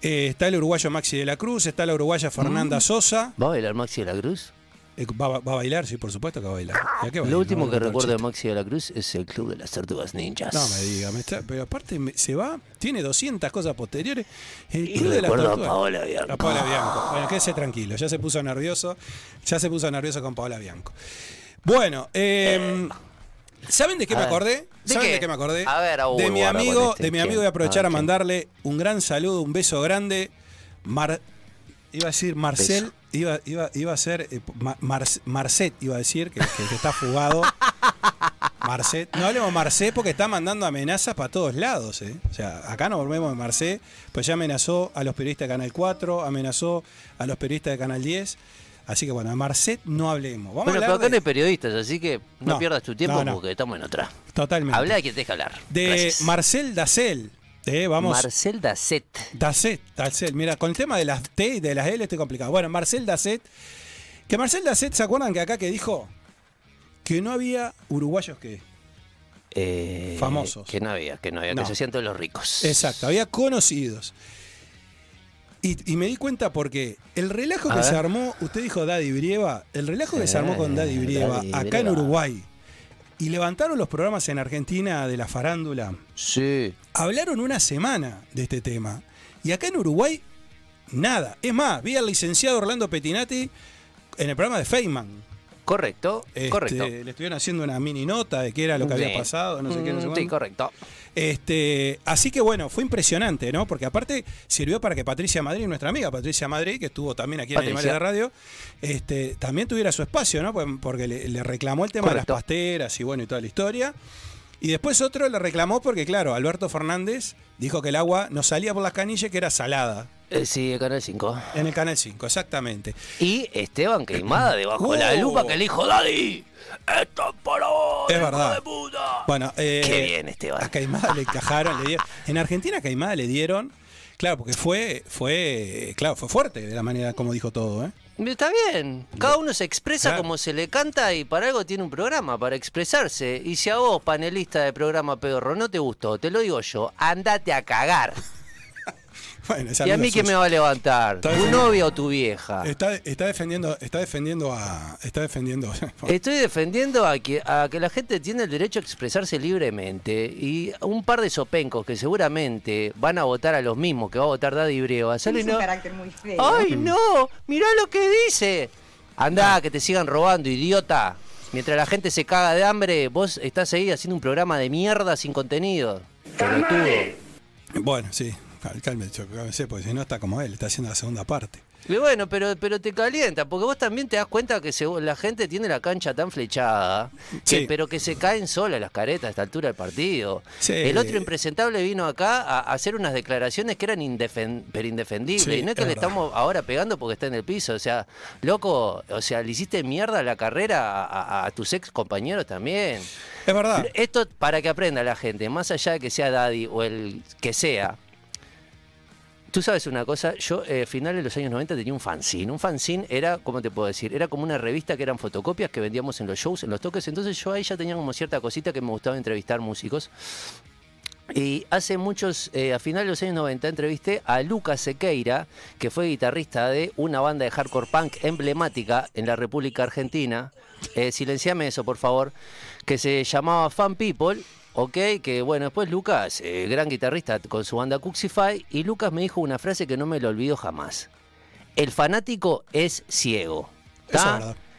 Speaker 3: Eh, está el uruguayo Maxi de la Cruz, está la uruguaya Fernanda Sosa.
Speaker 4: ¿Va a bailar Maxi de la Cruz?
Speaker 3: Eh, va, va a bailar, sí, por supuesto que va a bailar. ¿Y a qué va a
Speaker 4: Lo último
Speaker 3: No,
Speaker 4: que recuerdo de. Maxi de la Cruz es el Club de las Tortugas Ninjas.
Speaker 3: No me diga, me está- pero aparte me- se va, tiene 200 cosas posteriores. El
Speaker 4: Y
Speaker 3: Club de las
Speaker 4: recuerdo a
Speaker 3: Tortugas.
Speaker 4: Paola Bianco.
Speaker 3: A Paola Bianco. Bueno, quédese tranquilo, ya se puso nervioso. Ya se puso nervioso con Paola Bianco. Bueno, eh, ¿saben de qué
Speaker 4: A
Speaker 3: me
Speaker 4: ver,
Speaker 3: acordé?
Speaker 4: ¿de
Speaker 3: ¿Saben
Speaker 4: qué?
Speaker 3: de qué me acordé?
Speaker 4: A ver, a
Speaker 3: de mi amigo,
Speaker 4: este.
Speaker 3: de mi amigo
Speaker 4: ¿Quién?
Speaker 3: voy a aprovechar
Speaker 4: A
Speaker 3: a
Speaker 4: ver, ¿quién?
Speaker 3: mandarle un gran saludo, un beso grande. Mar, iba a decir Marcel. Iba, iba, iba a ser eh, Ma- Mar- Marcet, iba a decir, que, que- que está fugado. Marcet, no hablemos Marcet porque está mandando amenazas para todos lados. ¿eh? O sea, acá no volvemos de Marcet, pues ya amenazó a los periodistas de Canal 4, amenazó a los periodistas de Canal 10. Así que bueno, de Marcet no hablemos. Vamos
Speaker 4: Bueno,
Speaker 3: a
Speaker 4: pero acá no
Speaker 3: de-
Speaker 4: hay periodistas, así que no,
Speaker 3: No,
Speaker 4: pierdas tu tiempo
Speaker 3: no, no.
Speaker 4: porque estamos en otra.
Speaker 3: Totalmente.
Speaker 4: Habla de quien te deja hablar.
Speaker 3: de
Speaker 4: Gracias.
Speaker 3: Marcel Dacel. ¿Eh? vamos.
Speaker 4: Marcel Dacet.
Speaker 3: Dacet, Dacet. Mira, con el tema de las T y de las L estoy complicado. Bueno, Marcel Dacet. Que Marcel Dacet, ¿se acuerdan que acá que dijo que no había uruguayos que?
Speaker 4: Eh,
Speaker 3: Famosos.
Speaker 4: Que no había, que no había,
Speaker 3: No.
Speaker 4: que se hacían todos los ricos.
Speaker 3: Exacto, había conocidos. Y, y me di cuenta porque el relajo
Speaker 4: A
Speaker 3: que
Speaker 4: ver.
Speaker 3: se armó, usted dijo Daddy Brieva, el relajo que se armó con Daddy
Speaker 4: Eh,
Speaker 3: Brieva
Speaker 4: Daddy
Speaker 3: acá en. Uruguay y levantaron los programas en Argentina de la farándula,
Speaker 4: Sí.
Speaker 3: hablaron una semana de este tema. Y acá en Uruguay, nada. Es más, vi al licenciado Orlando Petinati en el programa de Feynman.
Speaker 4: Correcto,
Speaker 3: Este,
Speaker 4: correcto.
Speaker 3: Le estuvieron haciendo una mini nota de qué era lo que había pasado, no sé qué, no sé
Speaker 4: Mm, Sí,
Speaker 3: cuándo.
Speaker 4: correcto.
Speaker 3: Este, así que bueno, fue impresionante, ¿no? Porque aparte sirvió para que Patricia Madrid, nuestra amiga Patricia Madrid, que estuvo también aquí en
Speaker 4: Patricia.
Speaker 3: Animales de Radio, este, también tuviera su espacio, ¿no? Porque le, le reclamó el tema
Speaker 4: Correcto.
Speaker 3: de las pasteras y bueno, y toda la historia. Y después otro le reclamó porque, claro, Alberto Fernández dijo que el agua no salía por las canillas, que era salada.
Speaker 4: Eh, sí, Canal 5.
Speaker 3: En el Canal 5, exactamente.
Speaker 4: Y Esteban Queimada debajo de la
Speaker 3: Oh.
Speaker 4: lupa que le dijo Daddy. Esto es para vos,
Speaker 3: Es verdad.
Speaker 4: de puta.
Speaker 3: Bueno, eh,
Speaker 4: Qué bien, Esteban.
Speaker 3: A Caimada le encajaron, le dieron. En Argentina a Caimada le dieron, claro, porque fue, fue, claro, fue fuerte de la manera como dijo todo, ¿eh?
Speaker 4: Está bien, cada uno se expresa
Speaker 3: Claro.
Speaker 4: como se le canta y para algo tiene un programa, para expresarse. Y si a vos, panelista de programa Pedorro, no te gustó, te lo digo yo, andate a cagar.
Speaker 3: Bueno,
Speaker 4: ¿Y a mí quién me va a levantar? ¿Tu novia o tu vieja?
Speaker 3: Está, está defendiendo, está defendiendo a. Está defendiendo.
Speaker 4: Estoy defendiendo a que, a que la gente tiene el derecho a expresarse libremente y un par de sopencos que seguramente van a votar a los mismos que va a votar Daddy Brieva. salen
Speaker 7: Es un
Speaker 4: no-
Speaker 7: carácter muy feo.
Speaker 4: ¡Ay, no! ¡Mirá lo que dice! Andá, que te sigan robando, idiota. Mientras la gente se caga de hambre, vos estás ahí haciendo un programa de mierda sin contenido.
Speaker 3: Bueno, sí. Cálmese, cálmese, porque si no está como él, está haciendo la segunda parte.
Speaker 4: Y bueno, pero, pero te calienta, porque vos también te das cuenta que se- la gente tiene la cancha tan flechada, que- pero que se caen solas las caretas a esta altura del partido.
Speaker 3: Sí.
Speaker 4: El otro impresentable vino acá a, a hacer unas declaraciones que eran indefen- pero indefendibles.
Speaker 3: Sí,
Speaker 4: y no es que
Speaker 3: es
Speaker 4: le
Speaker 3: verdad.
Speaker 4: estamos ahora pegando porque está en el piso. O sea, loco, o sea, le hiciste mierda la carrera a, a- a tus ex compañeros también.
Speaker 3: Es verdad.
Speaker 4: Esto para que aprenda la gente, más allá de que sea Daddy o el que sea. Tú sabes una cosa, yo eh, finales de los años 90 tenía un fanzine. Un fanzine era, ¿cómo te puedo decir? Era como una revista que eran fotocopias que vendíamos en los shows, en los toques. Entonces yo ahí ya tenía como cierta cosita que me gustaba entrevistar músicos. Y hace muchos, eh, a finales de los años 90, entrevisté a Lucas Sequeira, que fue guitarrista de una banda de hardcore punk emblemática en la República Argentina. Eh, silenciame eso, por favor. Que se llamaba Fan People. Ok, que bueno, después Lucas, eh, gran guitarrista con su banda Cuxify, y Lucas me dijo una frase que no me lo olvido jamás. El fanático es ciego.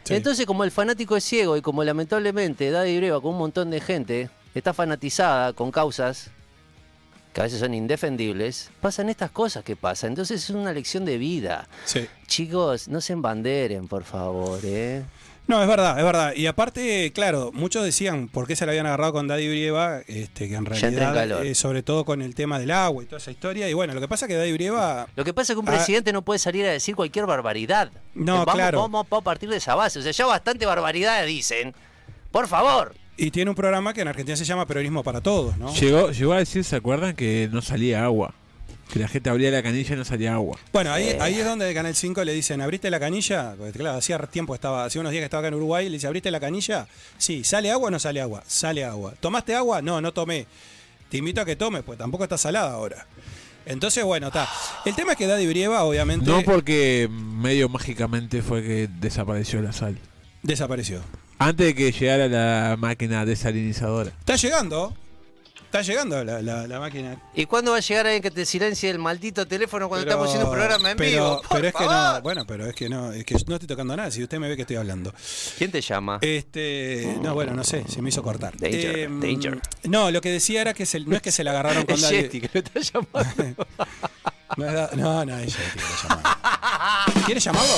Speaker 4: Entonces, como el fanático es ciego y como lamentablemente Daddy Breva con un montón de gente está fanatizada con causas que a veces son indefendibles, pasan estas cosas que pasan. Entonces es una lección de vida.
Speaker 3: Sí.
Speaker 4: Chicos, no se embanderen, por favor, ¿eh?
Speaker 3: No, es verdad, es verdad. Y aparte, claro, muchos decían por qué se la habían agarrado con Daddy Brieva, este, que en realidad,
Speaker 4: calor.
Speaker 3: eh, sobre todo con el tema del agua y toda esa historia. Y bueno, lo que pasa es que Daddy Brieva
Speaker 4: Lo que pasa es que un
Speaker 3: Ah.
Speaker 4: presidente no puede salir a decir cualquier barbaridad.
Speaker 3: No,
Speaker 4: vamos,
Speaker 3: claro.
Speaker 4: Vamos, vamos a partir de esa base. O sea, ya bastante barbaridad dicen. Por favor.
Speaker 3: y tiene un programa que en Argentina se llama Periodismo para Todos, ¿no?
Speaker 5: Llegó, llegó a decir, ¿se acuerdan? Que no salía agua. Que la gente abría la canilla y no salía agua.
Speaker 3: Bueno, ahí, ahí es donde de Canal 5 le dicen, ¿abriste la canilla? Porque claro, hacía tiempo estaba, hacía unos días que estaba acá en Uruguay, le dice, ¿abriste la canilla? Sí, ¿sale agua o no sale agua? Sale agua. ¿Tomaste agua? No, no tomé. Te invito a que tomes, pues tampoco está salada ahora. Entonces, bueno, está. El tema es que Daddy Brieva, obviamente,
Speaker 5: No porque medio mágicamente fue que desapareció la sal.
Speaker 3: desapareció.
Speaker 5: Antes de que llegara la máquina desalinizadora.
Speaker 3: Está llegando, está llegando la, la- la máquina.
Speaker 4: ¿Y cuándo va a llegar alguien que te silencie el maldito teléfono cuando
Speaker 3: Pero-
Speaker 4: estamos haciendo un programa en
Speaker 3: pero,
Speaker 4: vivo?
Speaker 3: Pero es que no, bueno, pero es que no, es que no estoy tocando nada, si usted me ve que estoy hablando.
Speaker 4: ¿Quién te llama?
Speaker 3: Este, no, bueno, no sé, se me hizo cortar.
Speaker 4: Danger,
Speaker 3: Em,
Speaker 4: danger.
Speaker 3: No, lo que decía era que se- no es que se la agarraron con.
Speaker 4: Yeti que lo está llamando.
Speaker 3: No, no, es Yeti que lo llama. ¿Quiere llamarlo?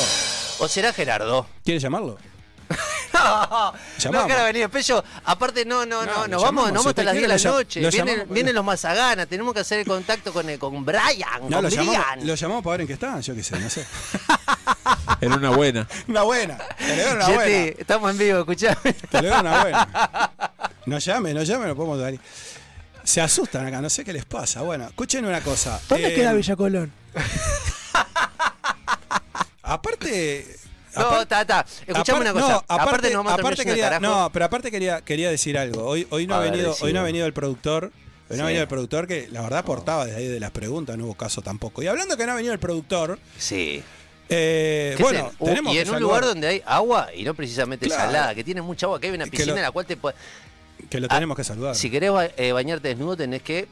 Speaker 4: ¿O será Gerardo?
Speaker 3: ¿Quiere llamarlo?
Speaker 4: No, no quiero venir, Pello. Aparte, no, no,
Speaker 3: No,
Speaker 4: nos vamos, nos vamos hasta las 10 de la noche.
Speaker 3: lo
Speaker 4: Vienen,
Speaker 3: llamamos.
Speaker 4: vienen los mazaganas, tenemos que hacer el contacto con, el- con Brian,
Speaker 3: No,
Speaker 4: con
Speaker 3: lo llamamos, lo llamamos para ver en qué está, yo qué sé, no sé.
Speaker 5: Era una buena.
Speaker 3: Una buena, te le doy una buena.
Speaker 4: estamos en vivo, escuchame.
Speaker 3: Te le doy una buena. No llame, no llame, no podemos dar. Se asustan acá, no sé qué les pasa. Bueno, escuchen una cosa.
Speaker 6: ¿Dónde
Speaker 3: Eh,
Speaker 6: queda Villa Colón?
Speaker 3: Aparte.
Speaker 4: No, está, está. Escuchame una cosa.
Speaker 3: No,
Speaker 4: aparte,
Speaker 3: aparte,
Speaker 4: no
Speaker 3: aparte quería, no, pero aparte quería, quería decir algo. Hoy, hoy no ha
Speaker 4: ver,
Speaker 3: venido, hoy no ha venido el productor. Hoy no ha venido el productor que la verdad aportaba desde ahí de las preguntas, no hubo caso tampoco. Y hablando que no ha venido el productor,
Speaker 4: Sí.
Speaker 3: eh,
Speaker 4: ¿Qué
Speaker 3: bueno,
Speaker 4: en-
Speaker 3: tenemos
Speaker 4: y
Speaker 3: que
Speaker 4: en un
Speaker 3: saludar-
Speaker 4: lugar donde hay agua y no precisamente
Speaker 3: Claro.
Speaker 4: salada, que tiene mucha agua, que hay una piscina
Speaker 3: lo-
Speaker 4: en la cual te puede-
Speaker 3: que lo
Speaker 4: Ah,
Speaker 3: tenemos que saludar.
Speaker 4: Si querés ba- eh, bañarte desnudo, tenés que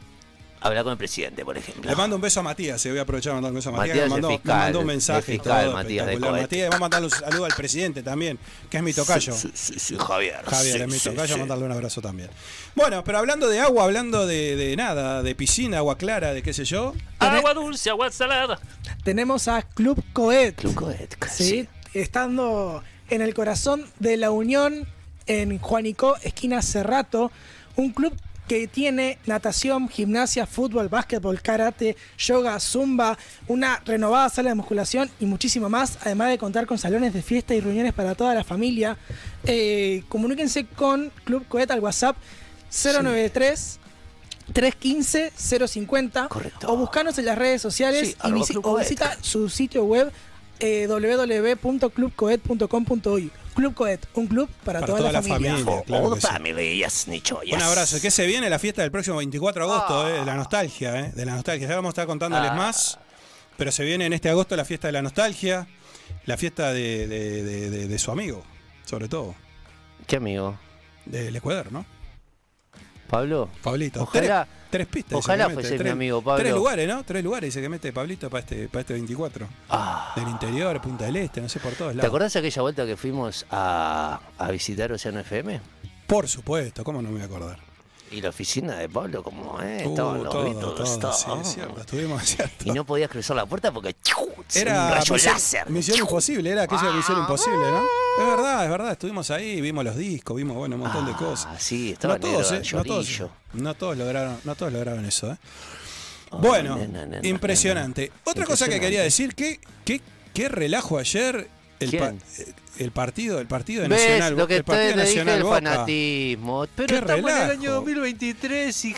Speaker 4: hablar con el presidente, por ejemplo.
Speaker 3: Le mando un beso a Matías, se voy a aprovechar mandar un beso a Matías,
Speaker 4: Matías,
Speaker 3: que me mandó,
Speaker 4: el
Speaker 3: me
Speaker 4: fiscal,
Speaker 3: mandó un mensaje
Speaker 4: fiscal,
Speaker 3: todo,
Speaker 4: Matías de.
Speaker 3: Matías, vamos a mandarle un saludo al presidente también, que es mi tocayo.
Speaker 4: Sí, sí, sí, Javier.
Speaker 3: Javier,
Speaker 4: sí,
Speaker 3: es mi tocayo,
Speaker 4: sí.
Speaker 3: mandarle un abrazo también. Bueno, pero hablando de agua, hablando de, de nada, de piscina, agua clara, de qué sé yo.
Speaker 8: Agua dulce, agua salada.
Speaker 6: Tenemos a Club Coet.
Speaker 4: Club Coet,
Speaker 6: ¿sí? Estando en el corazón de la Unión en Juanico, esquina Cerrato, un club que tiene natación, gimnasia, fútbol, básquetbol, karate, yoga, zumba, una renovada sala de musculación y muchísimo más, además de contar con salones de fiesta y reuniones para toda la familia. Eh, comuníquense con Club Coet al WhatsApp 093 315 050
Speaker 4: Correcto.
Speaker 6: o buscanos en las redes sociales
Speaker 4: Sí,
Speaker 6: y
Speaker 4: arroba
Speaker 6: visi-
Speaker 4: Club
Speaker 6: o visita su sitio web eh, www.clubcoed.com.uy. Club Coed, un club para,
Speaker 3: Para
Speaker 6: toda,
Speaker 3: toda
Speaker 6: la,
Speaker 3: la
Speaker 6: familia.
Speaker 3: familia. claro
Speaker 4: All
Speaker 3: que
Speaker 4: the
Speaker 3: sí.
Speaker 4: family, yes, Nicho, yes.
Speaker 3: Un abrazo. ¿Qué se viene? La fiesta del próximo 24 de agosto,
Speaker 4: Ah.
Speaker 3: eh, de la nostalgia, eh, de la nostalgia. Ya vamos a estar contándoles
Speaker 4: Ah.
Speaker 3: más, pero se viene en este agosto la fiesta de la nostalgia, la fiesta de, de- de- de- de su amigo, sobre todo,
Speaker 4: ¿Qué amigo?
Speaker 3: del Ecuador, ¿no?
Speaker 4: ¿Pablo?
Speaker 3: Pablito.
Speaker 4: Ojalá-
Speaker 3: tres, pistas.
Speaker 4: ojalá fuese mi amigo Pablo.
Speaker 3: Tres lugares, ¿no? Tres lugares dice que mete Pablito para este, para este 24.
Speaker 4: Ah.
Speaker 3: Del interior, Punta del Este, no sé, por todos
Speaker 4: ¿Te
Speaker 3: lados.
Speaker 4: acordás de aquella vuelta que fuimos a, a visitar Océano FM?
Speaker 3: Por supuesto, ¿cómo no me voy a acordar?
Speaker 4: Y la oficina de Pablo, como, eh,
Speaker 3: Uh,
Speaker 4: estaban los
Speaker 3: todo,
Speaker 4: Beatles,
Speaker 3: todo,
Speaker 4: todo.
Speaker 3: sí, es cierto, estuvimos, cierto.
Speaker 4: Y no podías cruzar la puerta porque ¡chiu! un
Speaker 3: Era
Speaker 4: rayo
Speaker 3: misión,
Speaker 4: láser.
Speaker 3: misión imposible, era aquella misión imposible, ¿no? Es verdad, es verdad, estuvimos ahí, vimos los discos, vimos bueno, un montón de
Speaker 4: Ah,
Speaker 3: cosas.
Speaker 4: sí, estaba
Speaker 3: no todos, eh, no todos, no todos lograron, no todos lograron eso, ¿eh?
Speaker 4: Ah,
Speaker 3: Bueno,
Speaker 4: nena, nena,
Speaker 3: impresionante. Otra cosa que quería decir, que qué, qué relajo ayer el, pa-
Speaker 4: ¿Quién?
Speaker 3: eh, el partido, el partido de
Speaker 4: ¿Ves
Speaker 3: Nacional,
Speaker 4: lo que
Speaker 3: el partido
Speaker 4: te, dije
Speaker 3: Nacional
Speaker 4: del
Speaker 3: Boca.
Speaker 4: fanatismo? Pero
Speaker 3: Qué
Speaker 4: estamos en el
Speaker 3: relajo.
Speaker 4: año 2023 y...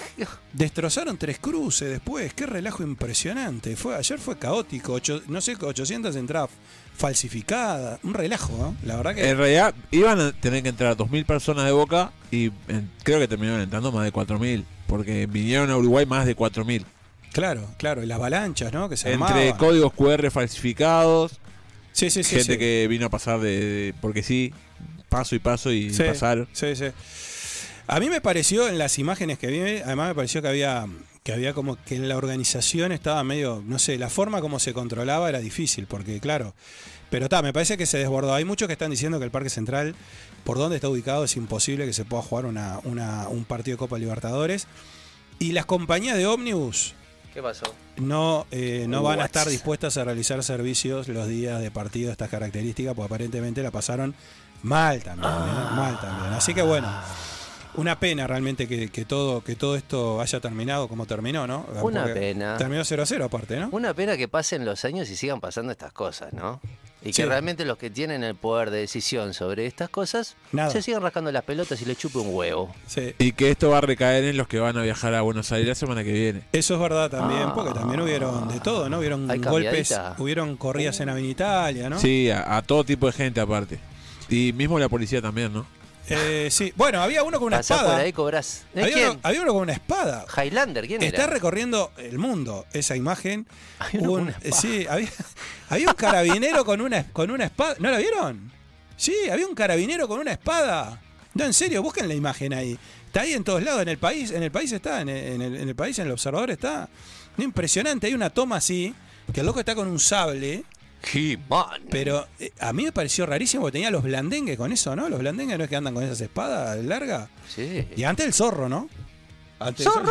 Speaker 3: Destrozaron tres cruces después, qué relajo impresionante. Fue, ayer fue caótico, ocho- no sé, 800 entradas falsificadas, un relajo, ¿no? La verdad que...
Speaker 5: En realidad iban a tener que entrar 2.000 personas de Boca y en- creo que terminaron entrando más de 4.000. Porque vinieron a Uruguay más de 4.000.
Speaker 3: Claro, claro, y las avalanchas, ¿no? Que se
Speaker 5: Entre
Speaker 3: armaban.
Speaker 5: códigos QR falsificados,
Speaker 3: Sí, sí, sí.
Speaker 5: gente
Speaker 3: sí.
Speaker 5: que vino a pasar de, de- Porque sí, paso y paso y
Speaker 3: Sí,
Speaker 5: pasaron.
Speaker 3: Sí, sí. A mí me pareció en las imágenes que vi, además me pareció que había que había como que en la organización estaba medio, no sé, la forma como se controlaba era difícil, porque claro, pero está, me parece que se desbordó. Hay muchos que están diciendo que el Parque Central, por donde está ubicado, es imposible que se pueda jugar una, una- un partido de Copa Libertadores. Y las compañías de ómnibus
Speaker 4: ¿Qué pasó?
Speaker 3: no, eh, no van a estar dispuestas a realizar servicios los días de partido de estas características, porque aparentemente la pasaron mal también, ¿eh? mal también. Así que bueno, una pena realmente que, que todo, que todo esto haya terminado como terminó, ¿no?
Speaker 4: Una
Speaker 3: Porque
Speaker 4: pena.
Speaker 3: Terminó 0 a 0 aparte, ¿no?
Speaker 4: Una pena que pasen los años y sigan pasando estas cosas, ¿no? Y que realmente los que tienen el poder de decisión sobre estas cosas
Speaker 3: Nada.
Speaker 4: se sigan rascando las pelotas y le chupe un huevo.
Speaker 3: Sí.
Speaker 5: Y que esto va a recaer en los que van a viajar a Buenos Aires la semana que viene.
Speaker 3: Eso es verdad también, porque también hubieron de todo, ¿no? Hubieron
Speaker 4: Hay
Speaker 3: golpes, hubieron corridas en Avenida Italia, ¿no?
Speaker 5: Sí, a, a todo tipo de gente aparte. Y mismo la policía también, ¿no?
Speaker 3: Eh, sí. Bueno, había uno con una espada.
Speaker 4: por ahí cobras. ¿Eh,
Speaker 3: Había
Speaker 4: ¿Quién?
Speaker 3: uno, había uno con una espada.
Speaker 4: Highlander, ¿quién
Speaker 3: Está
Speaker 4: era?
Speaker 3: recorriendo el mundo esa imagen.
Speaker 4: Hay uno con
Speaker 3: Un-
Speaker 4: una espada.
Speaker 3: sí, había, había un carabinero con una, con una espada. ¿No la vieron? Sí, había un carabinero con una espada. No, en serio, busquen la imagen ahí. Está ahí en todos lados, en el país, en el país está, en el, en el- en el país, en el observador está. No, impresionante, hay una toma así, que el loco está con un sable,
Speaker 4: He-Man.
Speaker 3: pero eh, a mí me pareció rarísimo porque tenía los blandengues con eso, ¿no? Los blandengues no es que andan con esas espadas largas.
Speaker 4: Sí.
Speaker 3: Y antes el zorro, ¿no? Antes
Speaker 4: ¡Zorro!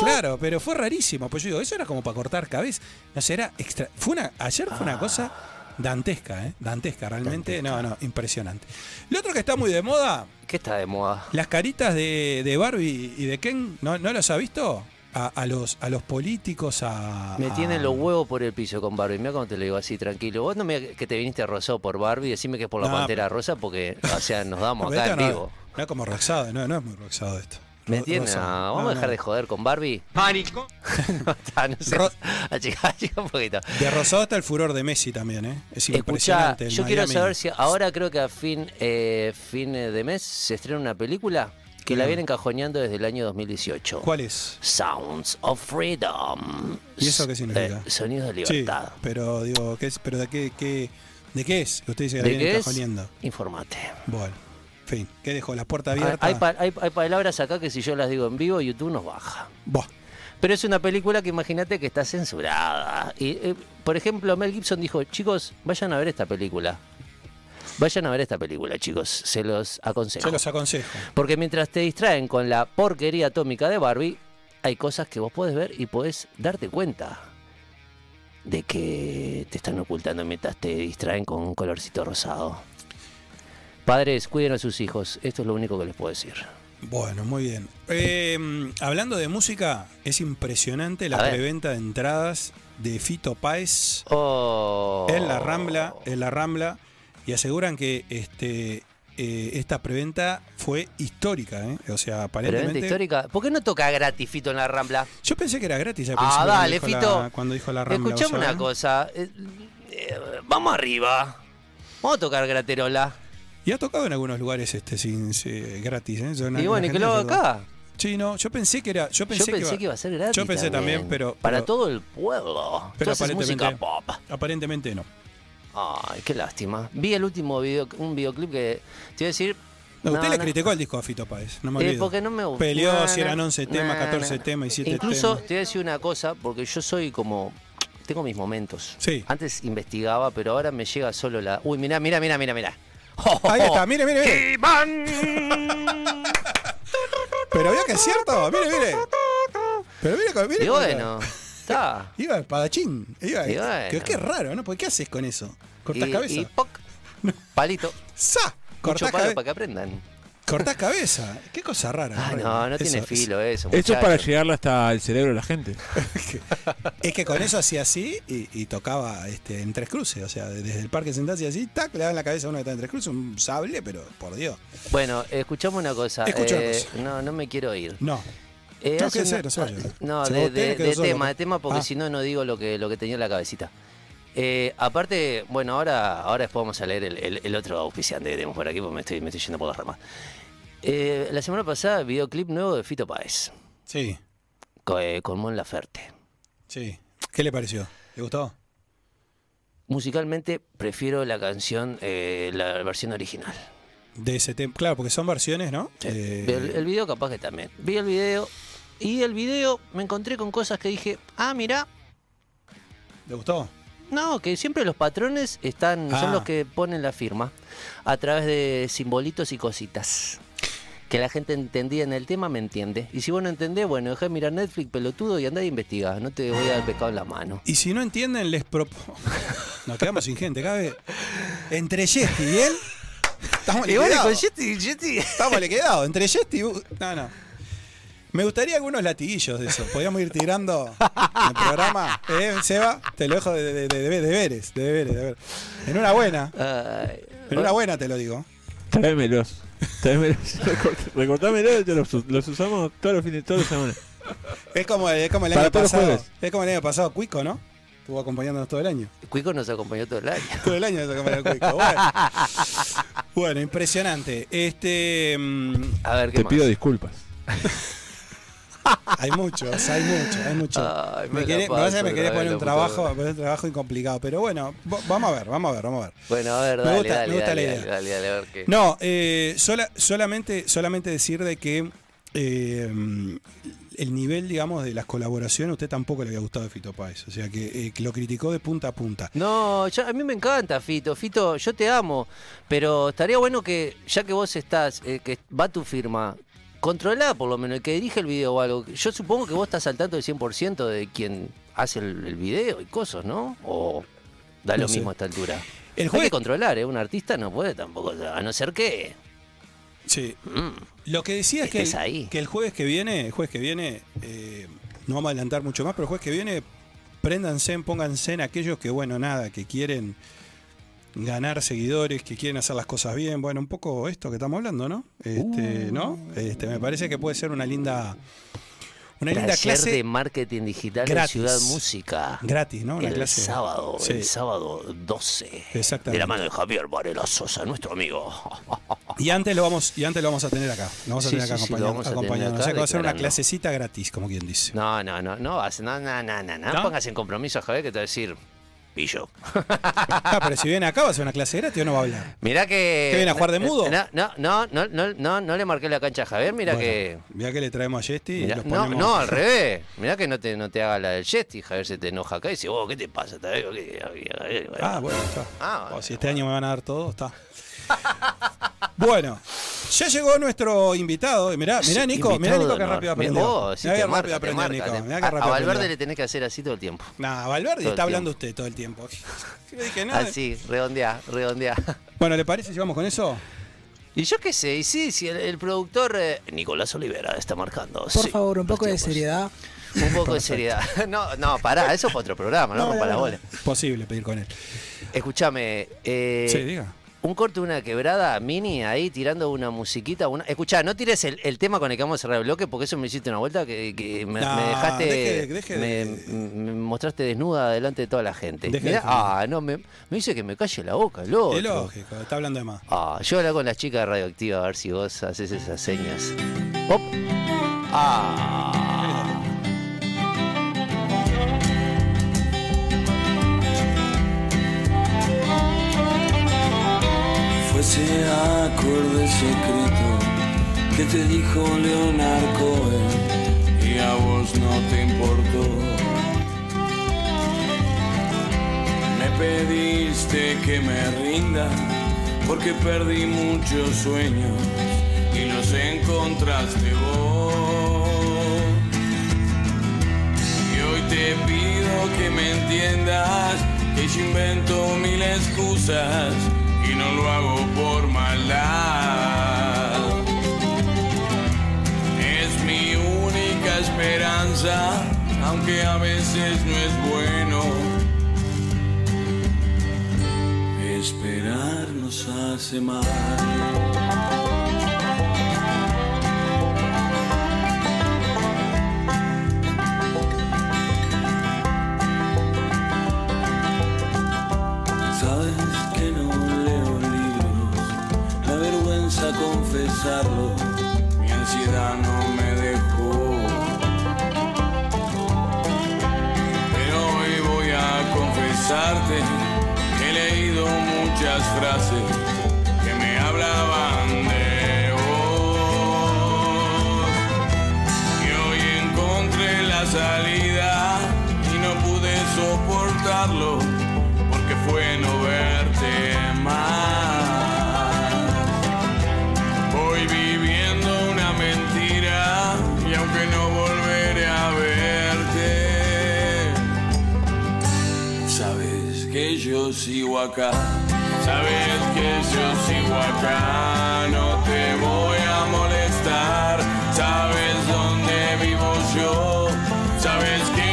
Speaker 3: Claro, pero fue rarísimo. Pues yo digo, eso era como para cortar cabeza. No sé, era extra. Fue una, ayer fue una cosa dantesca, ¿eh? Dantesca, realmente. No, no, impresionante. Lo otro que está muy de moda,
Speaker 4: ¿Qué está de moda?
Speaker 3: las caritas de, de Barbie y de Ken, ¿no, ¿no los ha visto? A, a los, a los políticos, a.
Speaker 4: Me
Speaker 3: a-
Speaker 4: tienen los huevos por el piso con Barbie. Mira cómo te lo digo así, tranquilo. Vos no me que te viniste rosado por Barbie, decime que es por la
Speaker 3: No,
Speaker 4: pantera rosa, porque, o sea, nos damos acá en
Speaker 3: no,
Speaker 4: vivo.
Speaker 3: No es como roxado, no, no es muy roxado esto.
Speaker 4: ¿Me entiendes? Vamos
Speaker 3: No,
Speaker 4: a dejar
Speaker 3: no.
Speaker 4: de joder con Barbie.
Speaker 8: Pánico.
Speaker 4: no, está, no sé.
Speaker 3: Ro-
Speaker 4: Achica, achica un poquito.
Speaker 3: De rosado está el furor de Messi también, ¿eh? Es
Speaker 4: Escucha,
Speaker 3: impresionante.
Speaker 4: yo quiero
Speaker 3: Miami.
Speaker 4: saber si ahora creo que a fin, eh, fin de mes se estrena una película que la
Speaker 3: Bien.
Speaker 4: vienen cajoneando desde el año 2018.
Speaker 3: ¿Cuál es?
Speaker 4: Sounds of Freedom.
Speaker 3: ¿Y eso qué significa?
Speaker 4: Eh, sonidos de
Speaker 3: Sí,
Speaker 4: libertad.
Speaker 3: pero digo, ¿qué es? ¿Pero de qué, qué, de qué es? Que usted dice que la
Speaker 4: ¿De
Speaker 3: viene
Speaker 4: qué es?
Speaker 3: cajoneando.
Speaker 4: Informate.
Speaker 3: Bueno, en fin, ¿qué dejó? ¿La puerta
Speaker 4: Hay,
Speaker 3: abierta?
Speaker 4: hay hay- hay palabras acá que si yo las digo en vivo, YouTube nos baja.
Speaker 3: Buah,
Speaker 4: Pero es una película que imagínate que está censurada. Y, eh, por ejemplo, Mel Gibson dijo, chicos, vayan a ver esta película. Vayan a ver esta película, chicos. Se los aconsejo.
Speaker 3: se los aconsejo.
Speaker 4: Porque mientras te distraen con la porquería atómica de Barbie, hay cosas que vos podés ver y podés darte cuenta de que te están ocultando mientras te distraen con un colorcito rosado. Padres, cuiden a sus hijos. Esto es lo único que les puedo decir.
Speaker 3: Bueno, muy bien. Eh, hablando de música, es impresionante la preventa de entradas de Fito Páez
Speaker 4: Oh.
Speaker 3: en la Rambla, en la Rambla, y aseguran que este eh, esta preventa fue histórica, ¿eh? O sea,
Speaker 4: Preventa
Speaker 3: aparentemente.
Speaker 4: histórica. ¿Por qué no toca gratis Fito en la Rambla?
Speaker 3: Yo pensé que era gratis al
Speaker 4: Ah, dale,
Speaker 3: cuando
Speaker 4: Fito.
Speaker 3: la- cuando dijo la Rambla.
Speaker 4: Escuchame
Speaker 3: ¿vos
Speaker 4: una cosa. eh, eh, vamos arriba. Vamos a tocar Graterola.
Speaker 3: Y ha tocado en algunos lugares este sin, sin- gratis, ¿eh? Yo
Speaker 4: Y bueno, ¿y que lo hago acá?
Speaker 3: Sí, no, yo pensé que era. Yo pensé,
Speaker 4: Yo pensé que iba a ser gratis.
Speaker 3: Yo pensé también, pero.
Speaker 4: Para todo el pueblo.
Speaker 3: Pero
Speaker 4: haces
Speaker 3: aparentemente-
Speaker 4: música pop.
Speaker 3: Aparentemente no.
Speaker 4: Ay, qué lástima. Vi el último video, un videoclip que te iba a decir.
Speaker 3: No, usted
Speaker 4: no,
Speaker 3: le
Speaker 4: no.
Speaker 3: criticó el disco a Fito Páez, no me
Speaker 4: Eh, porque no me gustó.
Speaker 3: Peleó si eran
Speaker 4: no,
Speaker 3: 11 temas,
Speaker 4: no,
Speaker 3: 14
Speaker 4: no.
Speaker 3: temas y 7
Speaker 4: Incluso
Speaker 3: temas.
Speaker 4: te voy a decir una cosa, porque yo soy como. Tengo mis momentos.
Speaker 3: Sí.
Speaker 4: Antes investigaba, pero ahora me llega solo la. Uy, mirá, mirá, mirá, mirá, mirá.
Speaker 3: Ahí está, mire, mire, mire. Pero vio que es cierto, mire, mire. Pero mire, mire.
Speaker 4: Y bueno, está.
Speaker 3: Iba espadachín. Iba,
Speaker 4: Y bueno.
Speaker 3: que, qué raro, ¿no? Porque ¿qué haces con eso? ¿Cortás
Speaker 4: y,
Speaker 3: cabeza?
Speaker 4: y poc, palito.
Speaker 3: ¡Sa!
Speaker 4: Mucho
Speaker 3: Cortás,
Speaker 4: palo
Speaker 3: cabe-
Speaker 4: para que aprendan.
Speaker 3: cortás cabeza. Qué cosa rara.
Speaker 4: Ah, no, no tiene
Speaker 3: Eso-
Speaker 4: filo eso.
Speaker 5: Esto es
Speaker 4: muchacho.
Speaker 5: para llegarle hasta el cerebro de la gente.
Speaker 3: Es que con eso hacía así y, y tocaba este, en tres cruces. O sea, desde el parque sentarse así, tac, le daban la cabeza a uno que está en tres cruces, un sable, pero por Dios.
Speaker 4: Bueno, escuchamos una cosa.
Speaker 3: Una
Speaker 4: eh,
Speaker 3: cosa.
Speaker 4: No, no me quiero ir.
Speaker 3: No.
Speaker 4: Eh,
Speaker 3: No,
Speaker 4: una-
Speaker 3: no se vaya.
Speaker 4: No, de, tema, de tema, porque
Speaker 3: Ah.
Speaker 4: si no, no digo lo que, lo que tenía en la cabecita. Eh, aparte, bueno, ahora, ahora después vamos a leer el, el- el otro auspiciante que tenemos por aquí, porque me estoy, me estoy yendo por las ramas. Eh, la semana pasada, videoclip nuevo de Fito Páez,
Speaker 3: Sí,
Speaker 4: con, eh, con Mon Laferte.
Speaker 3: sí. ¿Qué le pareció? ¿Le gustó?
Speaker 4: Musicalmente, prefiero la canción, eh, la versión original.
Speaker 3: De ese tema. Claro, porque son versiones, ¿no?
Speaker 4: Sí.
Speaker 3: Eh,
Speaker 4: El, el video capaz que también. Vi el video y el video me encontré con cosas que dije, ah, mira,
Speaker 3: ¿Le gustó?
Speaker 4: no, que siempre los patrones están,
Speaker 3: Ah.
Speaker 4: son los que ponen la firma a través de simbolitos y cositas. Que la gente entendía en el tema, me entiende. Y si vos no entendés, bueno, dejá de mirar Netflix, pelotudo, y andá a investigar. No te voy a dar pecado en la mano.
Speaker 3: Y si no entienden, les propongo. Nos quedamos sin gente, cada vez. Entre Yesti y él. Estamos liquidados. Estamos liquidados. Entre Yesti y. No, no. Me gustaría algunos latiguillos de eso. Podríamos ir tirando en el programa. ¿Eh, Seba? Te lo dejo de, de, de- de deberes, de deberes, de deberes. En una buena. En una buena te lo digo.
Speaker 5: Tráemelos. Tráemelos. Recort- Recortámelos y te los, los usamos todos los fines, todas las semanas.
Speaker 3: Es como, es como el
Speaker 5: Para
Speaker 3: año pasado. Es como el año pasado, Cuico, ¿no? Estuvo acompañándonos todo el año.
Speaker 4: Cuico nos acompañó todo el año.
Speaker 3: Todo el año nos acompañó Cuico. Bueno, Bueno, impresionante. Este. mm,
Speaker 4: A ver, ¿qué
Speaker 5: Te
Speaker 4: más?
Speaker 5: pido disculpas.
Speaker 3: Hay muchos, hay muchos, hay muchos.
Speaker 4: Ay, me
Speaker 3: me, querés-
Speaker 4: paso,
Speaker 3: me poner un trabajo, poner un trabajo incomplicado. Pero bueno, vamos a ver, vamos a ver, vamos a ver.
Speaker 4: Bueno, a ver,
Speaker 3: Me
Speaker 4: dale,
Speaker 3: gusta-
Speaker 4: dale,
Speaker 3: me gusta
Speaker 4: dale,
Speaker 3: la idea.
Speaker 4: dale, dale, a ver qué.
Speaker 3: No, eh, sola- solamente, solamente decir de que eh, el nivel, digamos, de las colaboraciones, a usted tampoco le había gustado de Fito Páez. O sea, que, eh, que lo criticó de punta a punta.
Speaker 4: No, yo- a mí me encanta Fito. Fito, yo te amo. Pero estaría bueno que, ya que vos estás, eh, que va tu firma, controlá por lo menos el que dirige el video o algo. Yo supongo que vos estás al tanto del 100% de quien hace el, el video y cosas, ¿no? O da
Speaker 3: No
Speaker 4: lo
Speaker 3: sé.
Speaker 4: mismo a esta altura.
Speaker 3: El
Speaker 4: Hay
Speaker 3: juez-
Speaker 4: que controlar, ¿eh? Un artista no puede tampoco, a no ser que...
Speaker 3: Sí.
Speaker 4: mm,
Speaker 3: Lo que decía es que el,
Speaker 4: ahí.
Speaker 3: que el jueves que viene, el jueves que viene, eh, no vamos a adelantar mucho más, pero el jueves que viene, préndanse, pónganse en aquellos que, bueno, nada, que quieren ganar seguidores, que quieren hacer las cosas bien. Bueno, un poco esto que estamos hablando, ¿no? Este,
Speaker 4: Uh.
Speaker 3: ¿no? Este, me parece que puede ser una linda, una linda clase
Speaker 4: de marketing digital
Speaker 3: gratis.
Speaker 4: en Ciudad Música.
Speaker 3: gratis, ¿no? Una
Speaker 4: el
Speaker 3: clase
Speaker 4: sábado,
Speaker 3: Sí.
Speaker 4: el sábado 12.
Speaker 3: Exactamente.
Speaker 4: De la mano de Javier Varela Sosa, nuestro amigo.
Speaker 3: Y antes lo vamos, y antes lo vamos a tener acá. Lo vamos a
Speaker 4: Sí,
Speaker 3: tener acá
Speaker 4: sí,
Speaker 3: acompañando. o sea que va a ser una clasecita gratis, como quien dice.
Speaker 4: No, no, no, no, vas- no, no, no, no, no,
Speaker 3: ¿No?
Speaker 4: pongas en compromiso Javier que te va a decir, pillo.
Speaker 3: Ah, pero si viene acá va a ser una clase gratis o no va a hablar.
Speaker 4: Mirá que...
Speaker 3: ¿Que viene a jugar de mudo?
Speaker 4: No, no, no, no, no, no, no le marqué la cancha a Javier, mira
Speaker 3: Bueno,
Speaker 4: que...
Speaker 3: Mirá que le traemos a Yesti y
Speaker 4: mirá-
Speaker 3: los
Speaker 4: no,
Speaker 3: ponemos.
Speaker 4: no, al revés. Mirá que no te, no te haga la del Jesti, Javier se te enoja acá y dice, vos, ¿qué te pasa? Te
Speaker 3: Ah, bueno, está.
Speaker 4: Ah,
Speaker 3: Oh,
Speaker 4: bueno,
Speaker 3: si este año me van a dar todo, está. bueno, ya llegó nuestro invitado. Mirá, mirá Nico, mirá Nico que rápido aprendió. mirá
Speaker 4: te
Speaker 3: que rápido aprendió Nico.
Speaker 4: a, a Valverde
Speaker 3: aprendió.
Speaker 4: le tenés que hacer así todo el tiempo.
Speaker 3: Nah, Valverde
Speaker 4: Todo el
Speaker 3: está hablando usted todo el tiempo. No dije nada.
Speaker 4: Así, redondea, redondea.
Speaker 3: Bueno, ¿le parece si vamos con eso?
Speaker 4: Y yo qué sé, y sí, sí, el, el productor eh, Nicolás Olivera está marcando.
Speaker 6: Por
Speaker 4: sí,
Speaker 6: favor, un poco de seriedad.
Speaker 4: Un poco de seriedad. No, no, pará, eso es para otro programa, no,
Speaker 6: no,
Speaker 4: la bola.
Speaker 3: Posible pedir con él.
Speaker 4: Escúchame, eh,
Speaker 3: sí, diga.
Speaker 4: Un corte, una quebrada mini ahí tirando una musiquita. Una... Escuchá, no tires el, el tema con el que vamos a cerrar el bloque porque eso me hiciste una vuelta que, que me, dejaste.
Speaker 3: deje- deje
Speaker 4: me, me mostraste desnuda delante de toda la gente. Mirá, ah, no, me, me dice que me calle la boca, loco.
Speaker 3: Es lógico, está hablando de más.
Speaker 4: Ah, yo hablo con las chicas de radioactiva a ver si vos haces esas señas. Pop. Ah.
Speaker 9: Ese acorde secreto que te dijo Leonard Cohen y a vos no te importó. Me pediste que me rinda porque perdí muchos sueños y los encontraste vos. Y hoy te pido que me entiendas que yo invento mil excusas y no lo hago por maldad. Es mi única esperanza, aunque a veces no es bueno. Esperar nos hace mal. Mi ansiedad no me dejó. Pero hoy voy a confesarte que he leído muchas frases que me hablaban de vos. Y hoy encontré la salida y no pude soportarlo porque fue no verte más. No volveré a verte, sabes que yo sigo acá. Sabes que yo sigo acá, no te voy a molestar. Sabes dónde vivo yo, sabes que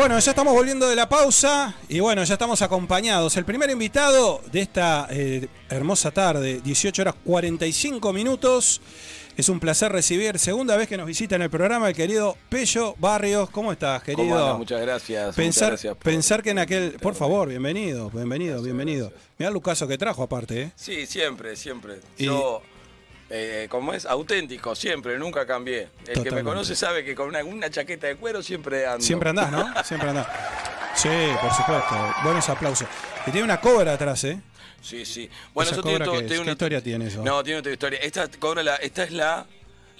Speaker 3: bueno, ya estamos volviendo de la pausa y bueno, ya estamos acompañados. El primer invitado de esta eh, hermosa tarde, 18 horas 45 minutos. Es un placer recibir, segunda vez que nos visita en el programa, el querido Pello Barrios. ¿Cómo estás, querido?
Speaker 10: ¿Cómo? Muchas gracias.
Speaker 3: Pensar,
Speaker 10: muchas gracias por-
Speaker 3: pensar que en aquel. Por favor, bienvenido, bienvenido, bienvenido. Mira el Lucaso que trajo aparte, ¿eh?
Speaker 10: Sí, siempre, siempre.
Speaker 3: Y-
Speaker 10: Yo, eh, como es, auténtico, siempre, nunca cambié. El que me conoce sabe que con una, chaqueta de cuero siempre ando.
Speaker 3: Siempre andás, ¿no? Siempre andás. Sí, por supuesto. Buenos aplausos. Y tiene una cobra atrás, ¿eh?
Speaker 10: Sí, sí. Bueno,
Speaker 3: ¿Esa
Speaker 10: eso tiene, todo- una
Speaker 3: historia tiene eso?
Speaker 10: No, tiene otra historia. Esta cobra la, esta es la,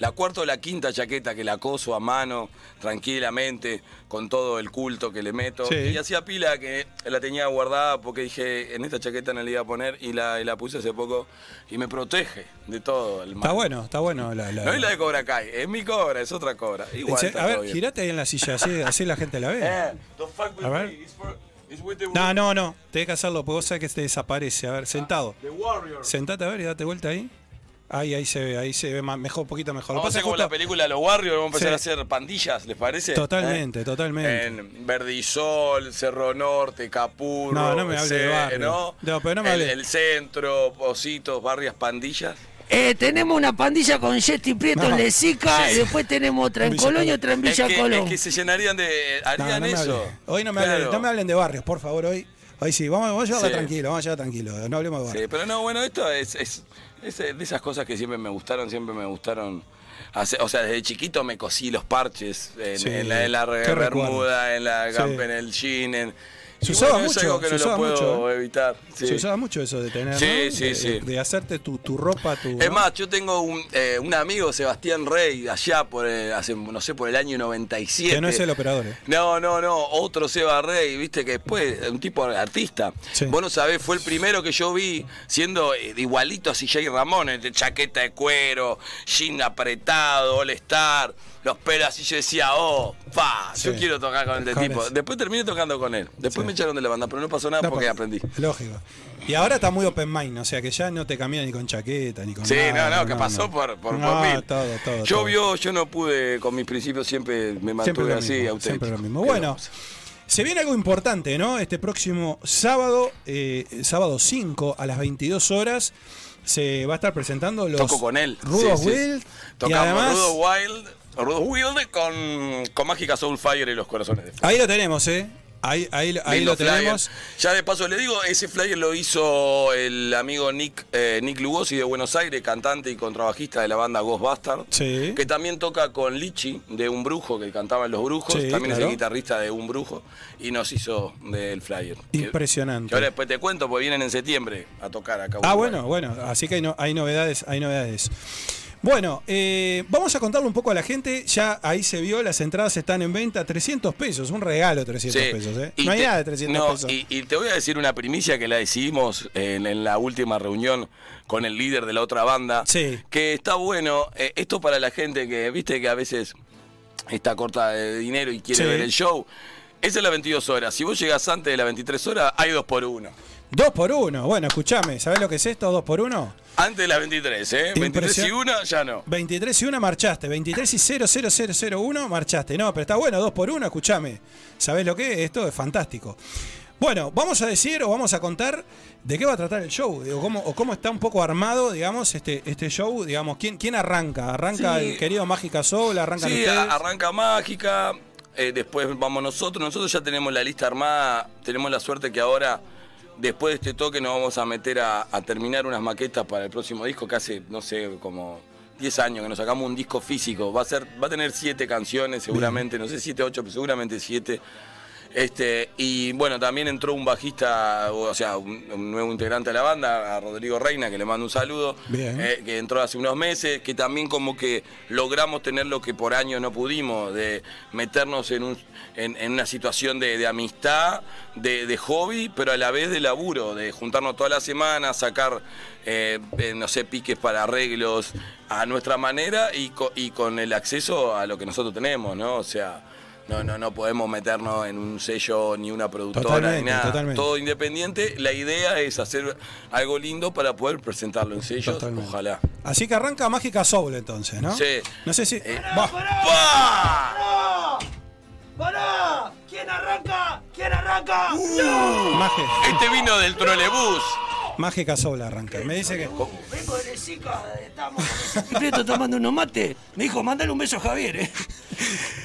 Speaker 10: la cuarta o la quinta chaqueta que la coso a mano, tranquilamente, con todo el culto que le meto.
Speaker 3: Sí.
Speaker 10: Y hacía pila que la tenía guardada porque dije, en esta chaqueta no le iba a poner y la, y la puse hace poco y me protege de todo el mal.
Speaker 3: Está bueno, está bueno. La, la-
Speaker 10: No es la de Cobra Kai, es mi cobra, es otra cobra. Igual
Speaker 3: a ver,
Speaker 10: bien.
Speaker 3: girate ahí en la silla, así, así la gente la ve.
Speaker 10: Eh, don't fuck with
Speaker 3: A ver.
Speaker 10: me, it's for-
Speaker 3: No, no, no. Tenés que hacerlo, porque vos sabés que se desaparece. A ver, sentado.
Speaker 10: Warrior.
Speaker 3: Sentate a ver y date vuelta ahí. Ahí, ahí se ve, ahí se ve más, mejor, un poquito mejor. Lo
Speaker 10: Vamos a
Speaker 3: que
Speaker 10: hacer
Speaker 3: pasa
Speaker 10: como
Speaker 3: es
Speaker 10: la
Speaker 3: justo-
Speaker 10: película Los Warriors, vamos a empezar
Speaker 3: Sí.
Speaker 10: a hacer pandillas, ¿les parece?
Speaker 3: Totalmente,
Speaker 10: ¿Eh?
Speaker 3: totalmente.
Speaker 10: En Verdisol, Cerro Norte, Capurro.
Speaker 3: No, no me hable de barrio.
Speaker 10: ¿no?
Speaker 3: No, pero no me
Speaker 10: el,
Speaker 3: hable.
Speaker 10: el centro, Positos, barrias, pandillas.
Speaker 4: Eh, tenemos una pandilla con Jetty Prieto
Speaker 3: No.
Speaker 4: en Lezica,
Speaker 10: Sí.
Speaker 4: y después tenemos otra en
Speaker 3: Villa
Speaker 4: Colón y otra en
Speaker 10: Es
Speaker 4: Villa
Speaker 10: que,
Speaker 4: Colón.
Speaker 10: es que se llenarían de.
Speaker 3: No,
Speaker 10: ¿Harían eso?
Speaker 3: Hoy no me,
Speaker 10: Claro.
Speaker 3: hablen, no me hablen de barrios, por favor. Hoy, hoy sí, vamos, vamos a llevarla
Speaker 10: Sí.
Speaker 3: tranquilo, vamos a llevarla tranquilo. No hablemos de barrios.
Speaker 10: Sí, pero no, bueno, esto es, es, es de esas cosas que siempre me gustaron, siempre me gustaron. hacer- o sea, desde chiquito me cosí los parches en,
Speaker 3: Sí,
Speaker 10: en la, en la bermuda, en la
Speaker 3: Sí.
Speaker 10: gampa, en el jean. en-
Speaker 3: Se usaba
Speaker 10: bueno, es
Speaker 3: mucho,
Speaker 10: algo que
Speaker 3: se
Speaker 10: no
Speaker 3: usaba
Speaker 10: lo puedo
Speaker 3: mucho.
Speaker 10: evitar. sí.
Speaker 3: Se usaba mucho eso de tener,
Speaker 10: Sí, sí,
Speaker 3: de,
Speaker 10: sí.
Speaker 3: de hacerte tu, tu ropa, tu...
Speaker 10: Es más, yo tengo un, eh, un amigo, Sebastián Rey, allá por el- hace, no sé, por el año 97.
Speaker 3: Que no es el operador, ¿eh?
Speaker 10: No, no, no, otro Seba Rey, viste que después, un tipo de artista.
Speaker 3: Sí.
Speaker 10: Vos no sabés, fue el primero que yo vi siendo eh, igualito a CJ Ramón, de chaqueta de cuero, jean apretado, all star, los pelos así, yo decía, oh, pa, yo
Speaker 3: Sí.
Speaker 10: quiero tocar con este
Speaker 3: Con
Speaker 10: tipo.
Speaker 3: ese.
Speaker 10: Después terminé tocando con él. Después
Speaker 3: Sí.
Speaker 10: me echaron de la banda, pero no pasó nada
Speaker 3: No,
Speaker 10: porque
Speaker 3: por-
Speaker 10: aprendí.
Speaker 3: Lógico. Y ahora está muy open mind, o sea que ya no te camina ni con chaqueta, ni con
Speaker 10: Sí,
Speaker 3: nada,
Speaker 10: no, no, que pasó
Speaker 3: no.
Speaker 10: por, por, por mil.
Speaker 3: todo, todo,
Speaker 10: yo
Speaker 3: todo.
Speaker 10: vio, yo no pude, con mis principios siempre me mantuve así,
Speaker 3: mismo,
Speaker 10: auténtico.
Speaker 3: siempre lo mismo.
Speaker 10: ¿Qué
Speaker 3: Bueno, se viene algo importante, ¿no? Este próximo sábado, eh, sábado 5 a las 22 horas, se va a estar presentando los
Speaker 10: Toco con él.
Speaker 3: Rudos
Speaker 10: sí.
Speaker 3: Wild. y
Speaker 10: Tocamos
Speaker 3: además,
Speaker 10: Rudo Wild, Rudo Wild con, con Mágica Soulfire y los corazones de
Speaker 3: ahí lo tenemos, ¿eh? Ahí, ahí, lo
Speaker 10: flyer.
Speaker 3: tenemos.
Speaker 10: Ya de paso le digo, ese flyer lo hizo el amigo Nick, eh, Nick Lugosi de Buenos Aires, cantante y contrabajista de la banda Ghostbusters.
Speaker 3: Sí.
Speaker 10: Que también toca con Lichi de Un Brujo, que cantaba en Los Brujos.
Speaker 3: Sí,
Speaker 10: también es el guitarrista de Un Brujo. Y nos hizo del flyer.
Speaker 3: Impresionante.
Speaker 10: Que ahora después te cuento, porque vienen en septiembre a tocar acá.
Speaker 3: Ah, bueno, bueno, así que hay, no- hay novedades, hay novedades. Bueno, eh, vamos a contarle un poco a la gente. Ya ahí se vio, las entradas están en venta, 300 pesos, un regalo 300
Speaker 10: Sí.
Speaker 3: pesos. ¿eh? No hay
Speaker 10: te-
Speaker 3: nada de 300
Speaker 10: no,
Speaker 3: pesos.
Speaker 10: Y, y te voy a decir una primicia que la decidimos en, en la última reunión con el líder de la otra banda.
Speaker 3: Sí.
Speaker 10: Que está bueno. eh, esto para la gente que, viste, que a veces está corta de dinero y quiere
Speaker 3: Sí.
Speaker 10: ver el show. Esa es las 22 horas. Si vos llegás antes de las 23 horas, hay dos por uno.
Speaker 3: Dos por uno. Bueno, escúchame, ¿sabés lo que es esto? Dos por uno.
Speaker 10: Antes de las 23, ¿eh? 23 y
Speaker 3: Impresion-
Speaker 10: 1 ya no.
Speaker 3: 23 y 1 marchaste, 23 y 00001 marchaste. No, pero está bueno, dos por uno, escúchame. ¿Sabés lo que es? Esto es fantástico. Bueno, vamos a decir o vamos a contar de qué va a tratar el show, o cómo, o cómo está un poco armado, digamos, este, este show, digamos, ¿quién, quién arranca? ¿Arranca
Speaker 10: Sí.
Speaker 3: el querido Mágica Soul? ¿Arrancan
Speaker 10: Sí,
Speaker 3: ustedes?
Speaker 10: arranca Mágica, eh, después vamos nosotros. Nosotros ya tenemos la lista armada, tenemos la suerte que ahora, después de este toque, nos vamos a meter a, terminar unas maquetas para el próximo disco, que hace, no sé, como 10 años que nos sacamos un disco físico. Va a, ser, va a tener 7 canciones, seguramente, no sé, 7, 8, pero seguramente 7. Este, y bueno, también entró un bajista, o sea, un, un nuevo integrante de la banda, a Rodrigo Reina, que le mando un saludo,
Speaker 3: Bien.
Speaker 10: eh, que entró hace unos meses, que también como que logramos tener lo que por año no pudimos, de meternos en, un, en, en una situación de, de amistad, de, de hobby, pero a la vez de laburo, de juntarnos toda la semana, sacar, eh, eh, no sé, piques para arreglos a nuestra manera y, co- y con el acceso a lo que nosotros tenemos, ¿no? O sea... No, no, no podemos meternos en un sello ni una productora
Speaker 3: Totalmente,
Speaker 10: ni nada.
Speaker 3: totalmente.
Speaker 10: Todo independiente. La idea es hacer algo lindo para poder presentarlo en sellos.
Speaker 3: Totalmente.
Speaker 10: Ojalá.
Speaker 3: Así que arranca Mágica Soul entonces, ¿no?
Speaker 10: Sí.
Speaker 3: No sé si...
Speaker 10: Eh,
Speaker 3: Va.
Speaker 10: ¡Pa!
Speaker 2: ¡Pará! ¿Quién arranca? ¿Quién arranca?
Speaker 3: Maje-
Speaker 10: Este vino del trolebús.
Speaker 3: Mágica Soul arranca. Me dice que...
Speaker 2: Vengo de Sica, estamos con Prieto tomando unos mate. Me dijo, mándale un beso a Javier, eh.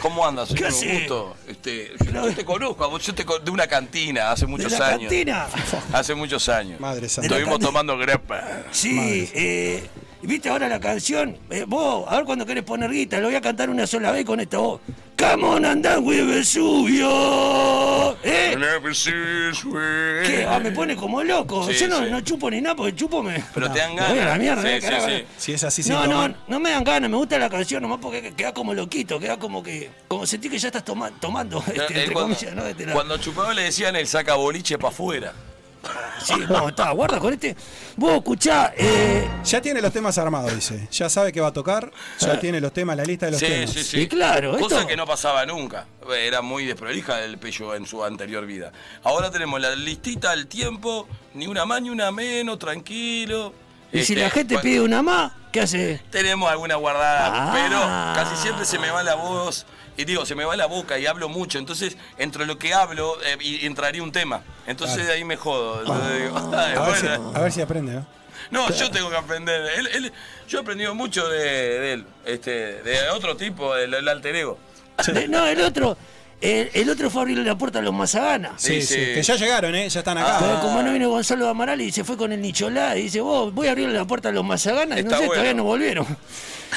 Speaker 10: ¿Cómo andas?
Speaker 2: ¿Qué
Speaker 10: Un gusto. Este, yo te conozco, a vos, yo te con- de una cantina hace muchos
Speaker 2: la
Speaker 10: años.
Speaker 2: cantina?
Speaker 10: Hace muchos años.
Speaker 3: Madre santa.
Speaker 10: Estuvimos tomando grepa.
Speaker 2: Sí, eh, ¿viste ahora la canción? Eh, vos, a ver cuando querés poner guita, lo voy a cantar una sola vez con esta voz. Come on and dance with Vesubio. ¿Eh? ¿Qué? Ah, me pone como loco.
Speaker 10: Sí,
Speaker 2: Yo no,
Speaker 10: sí.
Speaker 2: no chupo ni nada porque chupo me.
Speaker 10: Pero te dan
Speaker 2: me voy a
Speaker 10: ganas.
Speaker 2: la mierda,
Speaker 10: Sí,
Speaker 2: eh,
Speaker 10: sí,
Speaker 2: carajo.
Speaker 10: sí.
Speaker 3: Si es así
Speaker 2: No, no,
Speaker 3: tomar.
Speaker 2: no me dan ganas, me gusta la canción nomás porque queda como loquito, queda como que. Como sentí que ya estás toma- tomando, este,
Speaker 10: cuando,
Speaker 2: comillas, ¿no? Este,
Speaker 10: cuando chupaba le decían el saca boliche para afuera.
Speaker 2: Sí, no, está, guarda con este. Vos escuchá, eh,
Speaker 3: Ya tiene los temas armados, dice. Ya sabe que va a tocar, ya tiene los temas, la lista de los
Speaker 10: Sí,
Speaker 3: temas.
Speaker 10: sí, sí.
Speaker 2: Y claro,
Speaker 10: Cosa
Speaker 2: esto-
Speaker 10: que no pasaba nunca. Era muy desprolija el Pello en su anterior vida. Ahora tenemos la listita al tiempo, ni una más ni una menos, tranquilo.
Speaker 2: y si
Speaker 10: Este,
Speaker 2: la gente
Speaker 10: bueno,
Speaker 2: pide una más, ¿qué hace?
Speaker 10: Tenemos alguna guardada,
Speaker 2: Ah.
Speaker 10: pero casi siempre se me va la voz. Y digo, se me va la boca y hablo mucho. Entonces, entre lo que hablo, eh, y entraría un tema. Entonces de ahí me jodo. Entonces digo, "Ay,
Speaker 3: A ver, si,
Speaker 10: bueno".
Speaker 3: a ver si aprende, ¿no?
Speaker 10: No, yo tengo que aprender. Él- él- yo he aprendido mucho de, de él, este, de otro tipo, del alter ego.
Speaker 2: No, el otro.
Speaker 4: El, el otro fue a abrirle la puerta a los Mazagana.
Speaker 3: Sí, sí,
Speaker 10: sí.
Speaker 3: que ya llegaron, ¿eh? Ya están acá.
Speaker 4: Pero como no vino Gonzalo Amaral y se fue con el Nicholá y dice, vos, voy a abrirle la puerta a los Mazagana y no sé,
Speaker 10: bueno.
Speaker 4: todavía no volvieron.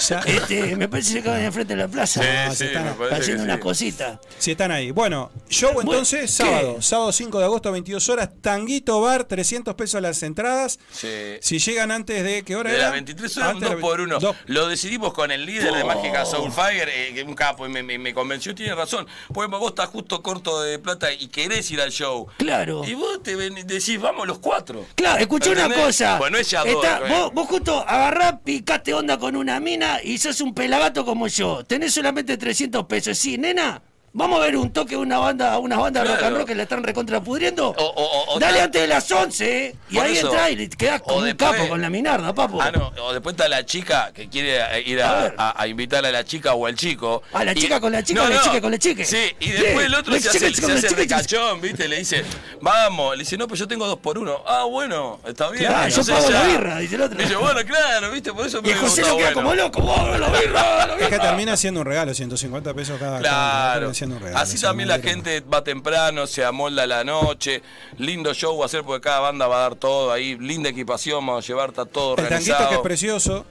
Speaker 3: Ya-
Speaker 4: Este, me parece que se acaban enfrente de la plaza.
Speaker 3: Ah,
Speaker 10: Sí,
Speaker 3: se
Speaker 10: sí,
Speaker 3: están
Speaker 4: haciendo
Speaker 10: sí.
Speaker 4: unas cositas.
Speaker 3: Sí, están ahí. Bueno, show
Speaker 4: Bueno,
Speaker 3: entonces
Speaker 4: ¿qué?
Speaker 3: sábado. Sábado 5 de agosto, 22 horas. Tanguito Bar, 300 pesos las entradas.
Speaker 10: Sí.
Speaker 3: Si llegan antes de. ¿Qué hora
Speaker 10: De
Speaker 3: era?
Speaker 10: las 23 horas,
Speaker 3: Antes de
Speaker 10: 2
Speaker 3: la-
Speaker 10: por 1
Speaker 3: dos.
Speaker 10: Lo decidimos con el líder de
Speaker 4: Oh.
Speaker 10: Mágica Soulfire, eh, que es un capo, y me, me- me convenció, tiene razón. Porque vos estás justo corto de plata y querés ir al show.
Speaker 4: Claro.
Speaker 10: Y vos te ven- decís, vamos los cuatro.
Speaker 4: Claro, escuchá una cosa.
Speaker 10: Bueno, ella
Speaker 4: Está-
Speaker 10: eh.
Speaker 4: vos, vos justo agarrás, picaste onda con una mina y sos un pelagato como yo. Tenés solamente 300 pesos. Sí, nena. Vamos a ver un toque de una banda, unas bandas
Speaker 10: Claro.
Speaker 4: rock and roll que la están recontrapudriendo.
Speaker 10: O- o- o-
Speaker 4: Dale antes de las 11, ¿eh? Y
Speaker 10: Por
Speaker 4: ahí
Speaker 10: eso.
Speaker 4: entrás y te quedás
Speaker 10: O
Speaker 4: como un
Speaker 10: después-
Speaker 4: capo con la minarda, papo.
Speaker 10: Ah, no, o después está la chica que quiere eh, ir
Speaker 4: A
Speaker 10: a, a- a invitar a la chica o al chico.
Speaker 4: A la
Speaker 10: Y-
Speaker 4: chica con la chica, a la chica con la chica.
Speaker 10: Sí, y después
Speaker 4: Sí,
Speaker 10: el otro
Speaker 4: la
Speaker 10: se
Speaker 4: chica
Speaker 10: hace,
Speaker 4: con
Speaker 10: se
Speaker 4: la
Speaker 10: hace
Speaker 4: chica, chica.
Speaker 10: recachón, ¿viste? Le dice, vamos. Le dice, no, pues yo tengo dos por uno. Ah, bueno, está bien.
Speaker 4: Claro, yo pago la birra, dice el otro.
Speaker 10: Dice, bueno, claro, ¿viste? Por eso
Speaker 4: Y el
Speaker 10: me
Speaker 4: José
Speaker 10: gusta,
Speaker 4: lo queda
Speaker 10: bueno.
Speaker 4: como loco. ¡Vos, la birra, la
Speaker 3: Es que termina siendo un regalo, 150 pesos cada. cada-
Speaker 10: Claro. Así
Speaker 3: sí,
Speaker 10: también la gente va temprano, se amolda la noche. Lindo show va a ser porque cada banda va a dar todo ahí. Linda equipación, vamos a llevar, está todo
Speaker 3: El tanquito
Speaker 10: organizado.
Speaker 3: que es precioso.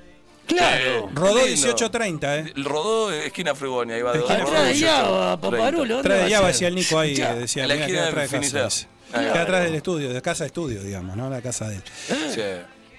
Speaker 4: Claro.
Speaker 3: Rodó
Speaker 10: lindo.
Speaker 3: 18.30, ¿eh?
Speaker 10: El Rodó esquina Fregonia, ahí va de
Speaker 3: Esquina
Speaker 10: Rodó
Speaker 4: Atrás de
Speaker 10: 18,
Speaker 4: Yaba, Paparulo. ¿dónde
Speaker 3: Trae
Speaker 4: va
Speaker 3: de decía el Nico ahí.
Speaker 4: Ya.
Speaker 3: Decía,
Speaker 10: la
Speaker 3: mira,
Speaker 10: esquina
Speaker 3: de.
Speaker 10: Infinidad.
Speaker 3: Queda
Speaker 10: va.
Speaker 3: atrás del estudio, de casa de estudio, digamos, ¿no? La casa de él.
Speaker 10: Sí.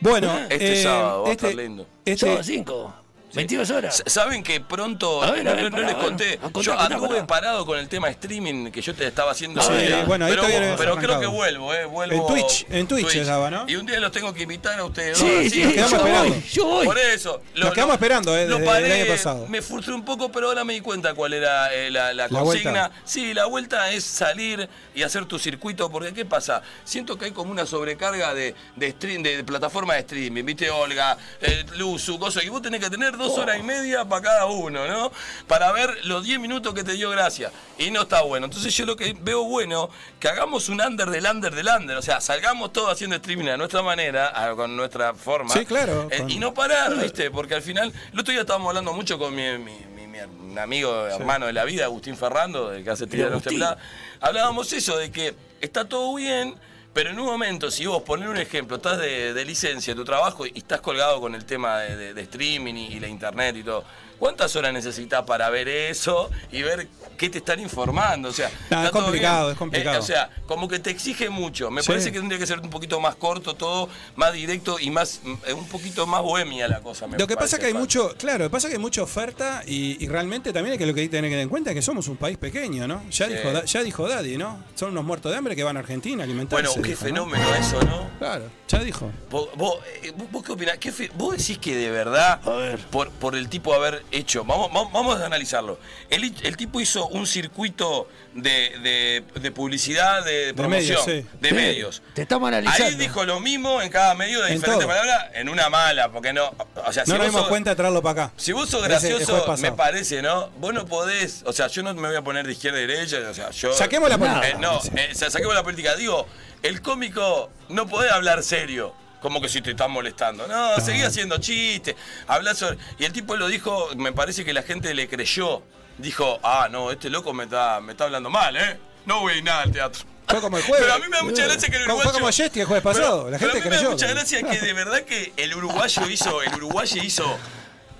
Speaker 3: Bueno,
Speaker 10: Este
Speaker 3: eh,
Speaker 10: sábado va a
Speaker 3: este,
Speaker 10: estar lindo.
Speaker 3: este-
Speaker 4: Sábado 5. 22 horas.
Speaker 10: Saben que pronto,
Speaker 4: A ver,
Speaker 10: no,
Speaker 4: a ver,
Speaker 10: no- les conté,
Speaker 4: Ah,
Speaker 10: yo anduve parado con el tema streaming que yo te estaba haciendo.
Speaker 3: Sí,
Speaker 10: idea.
Speaker 3: bueno,
Speaker 10: pero, pero creo que vuelvo, eh, vuelvo.
Speaker 3: En Twitch, en Twitch estaba, ¿no?
Speaker 10: Y un día los tengo que invitar a ustedes.
Speaker 4: Sí,
Speaker 10: dos,
Speaker 4: sí,
Speaker 10: así,
Speaker 3: nos quedamos
Speaker 4: yo
Speaker 3: esperando.
Speaker 4: voy, yo voy.
Speaker 10: Por eso.
Speaker 3: Nos quedamos esperando, eh,
Speaker 10: lo
Speaker 3: desde el
Speaker 10: paré,
Speaker 3: año pasado.
Speaker 10: Me frustré un poco, pero ahora me di cuenta cuál era eh, la, consigna. Sí, la vuelta es salir y hacer tu circuito, porque ¿qué pasa? Siento que hay como una sobrecarga de, de, stream, de, plataforma de streaming, ¿viste? Olga, eh, Luzu, cosas, y vos tenés que tener dos horas y media para cada uno, ¿no? Para ver los 10 minutos que te dio gracia. Y no está bueno. Entonces yo lo que veo bueno, que hagamos un under del under del under, o sea, salgamos todos haciendo streaming a nuestra manera, a- con nuestra forma.
Speaker 3: Sí, claro,
Speaker 10: Eh, y no parar, ¿viste? Porque al final, el otro día estábamos hablando mucho con mi, mi- mi- mi- un amigo, hermano de la vida, Agustín Ferrando, el que hace tirar los
Speaker 4: Agustín.
Speaker 10: temblados. Hablábamos eso, de que está todo bien, pero en un momento, si vos, poner un ejemplo, estás de, de licencia en tu trabajo y estás colgado con el tema de streaming y, y la internet y todo, ¿cuántas horas necesitas para ver eso y ver qué te están informando? O sea,
Speaker 3: es complicado,
Speaker 10: bien.
Speaker 3: es complicado.
Speaker 10: Eh, o sea, como que te exige mucho. Me
Speaker 3: Sí.
Speaker 10: parece que tendría que ser un poquito más corto todo, más directo y más mm, un poquito más bohemia la cosa. me
Speaker 3: Lo que pasa es que hay mucho, claro, lo que pasa es que hay mucha oferta y, y realmente también hay que lo que hay que tener que tener en cuenta es que somos un país pequeño, ¿no? Ya
Speaker 10: Sí.
Speaker 3: dijo ya dijo Daddy, ¿no? Son unos muertos de hambre que van a Argentina a alimentarse.
Speaker 10: Bueno, qué
Speaker 3: dijo, ¿no?
Speaker 10: fenómeno eso, ¿no?
Speaker 3: Claro, ya dijo.
Speaker 10: Vos, vos, eh, vos- vos qué opinás? ¿Qué fe- ¿Vos decís que de verdad,
Speaker 4: A ver.
Speaker 10: Por, por el tipo haber hecho, vamos, vamos, vamos a analizarlo, el, el tipo hizo un circuito de, de- de publicidad, de, promoción,
Speaker 3: medios, sí.
Speaker 10: de
Speaker 4: Sí,
Speaker 10: medios.
Speaker 4: Te estamos analizando.
Speaker 10: Ahí dijo lo mismo en cada medio de
Speaker 3: En
Speaker 10: diferentes
Speaker 3: todo.
Speaker 10: palabras, en una mala, porque no, o sea, si
Speaker 3: no nos dimos cuenta de traerlo para acá.
Speaker 10: Si vos sos gracioso, me parece, ¿no? Vos no podés, o sea, yo no me voy a poner de izquierda a derecha, o sea, yo...
Speaker 3: Saquemos la
Speaker 4: Nada.
Speaker 3: política.
Speaker 10: Eh, no, eh, sa- saquemos la política. Digo, el cómico no puede hablar serio. Como que si te están molestando. No, seguí haciendo chistes. Habla sobre. Y el tipo lo dijo, me parece que la gente le creyó. Dijo, ah, no, este loco me está, me está hablando mal, ¿eh? No voy a ir nada al teatro.
Speaker 3: Fue como el jueves.
Speaker 10: Pero a mí me da mucha gracia que el uruguayo.
Speaker 3: fue como Yesti el jueves pasado,
Speaker 10: Pero-
Speaker 3: la
Speaker 10: pero
Speaker 3: gente
Speaker 10: a mí me da mucha gracia que de verdad que el uruguayo hizo, el uruguayo hizo.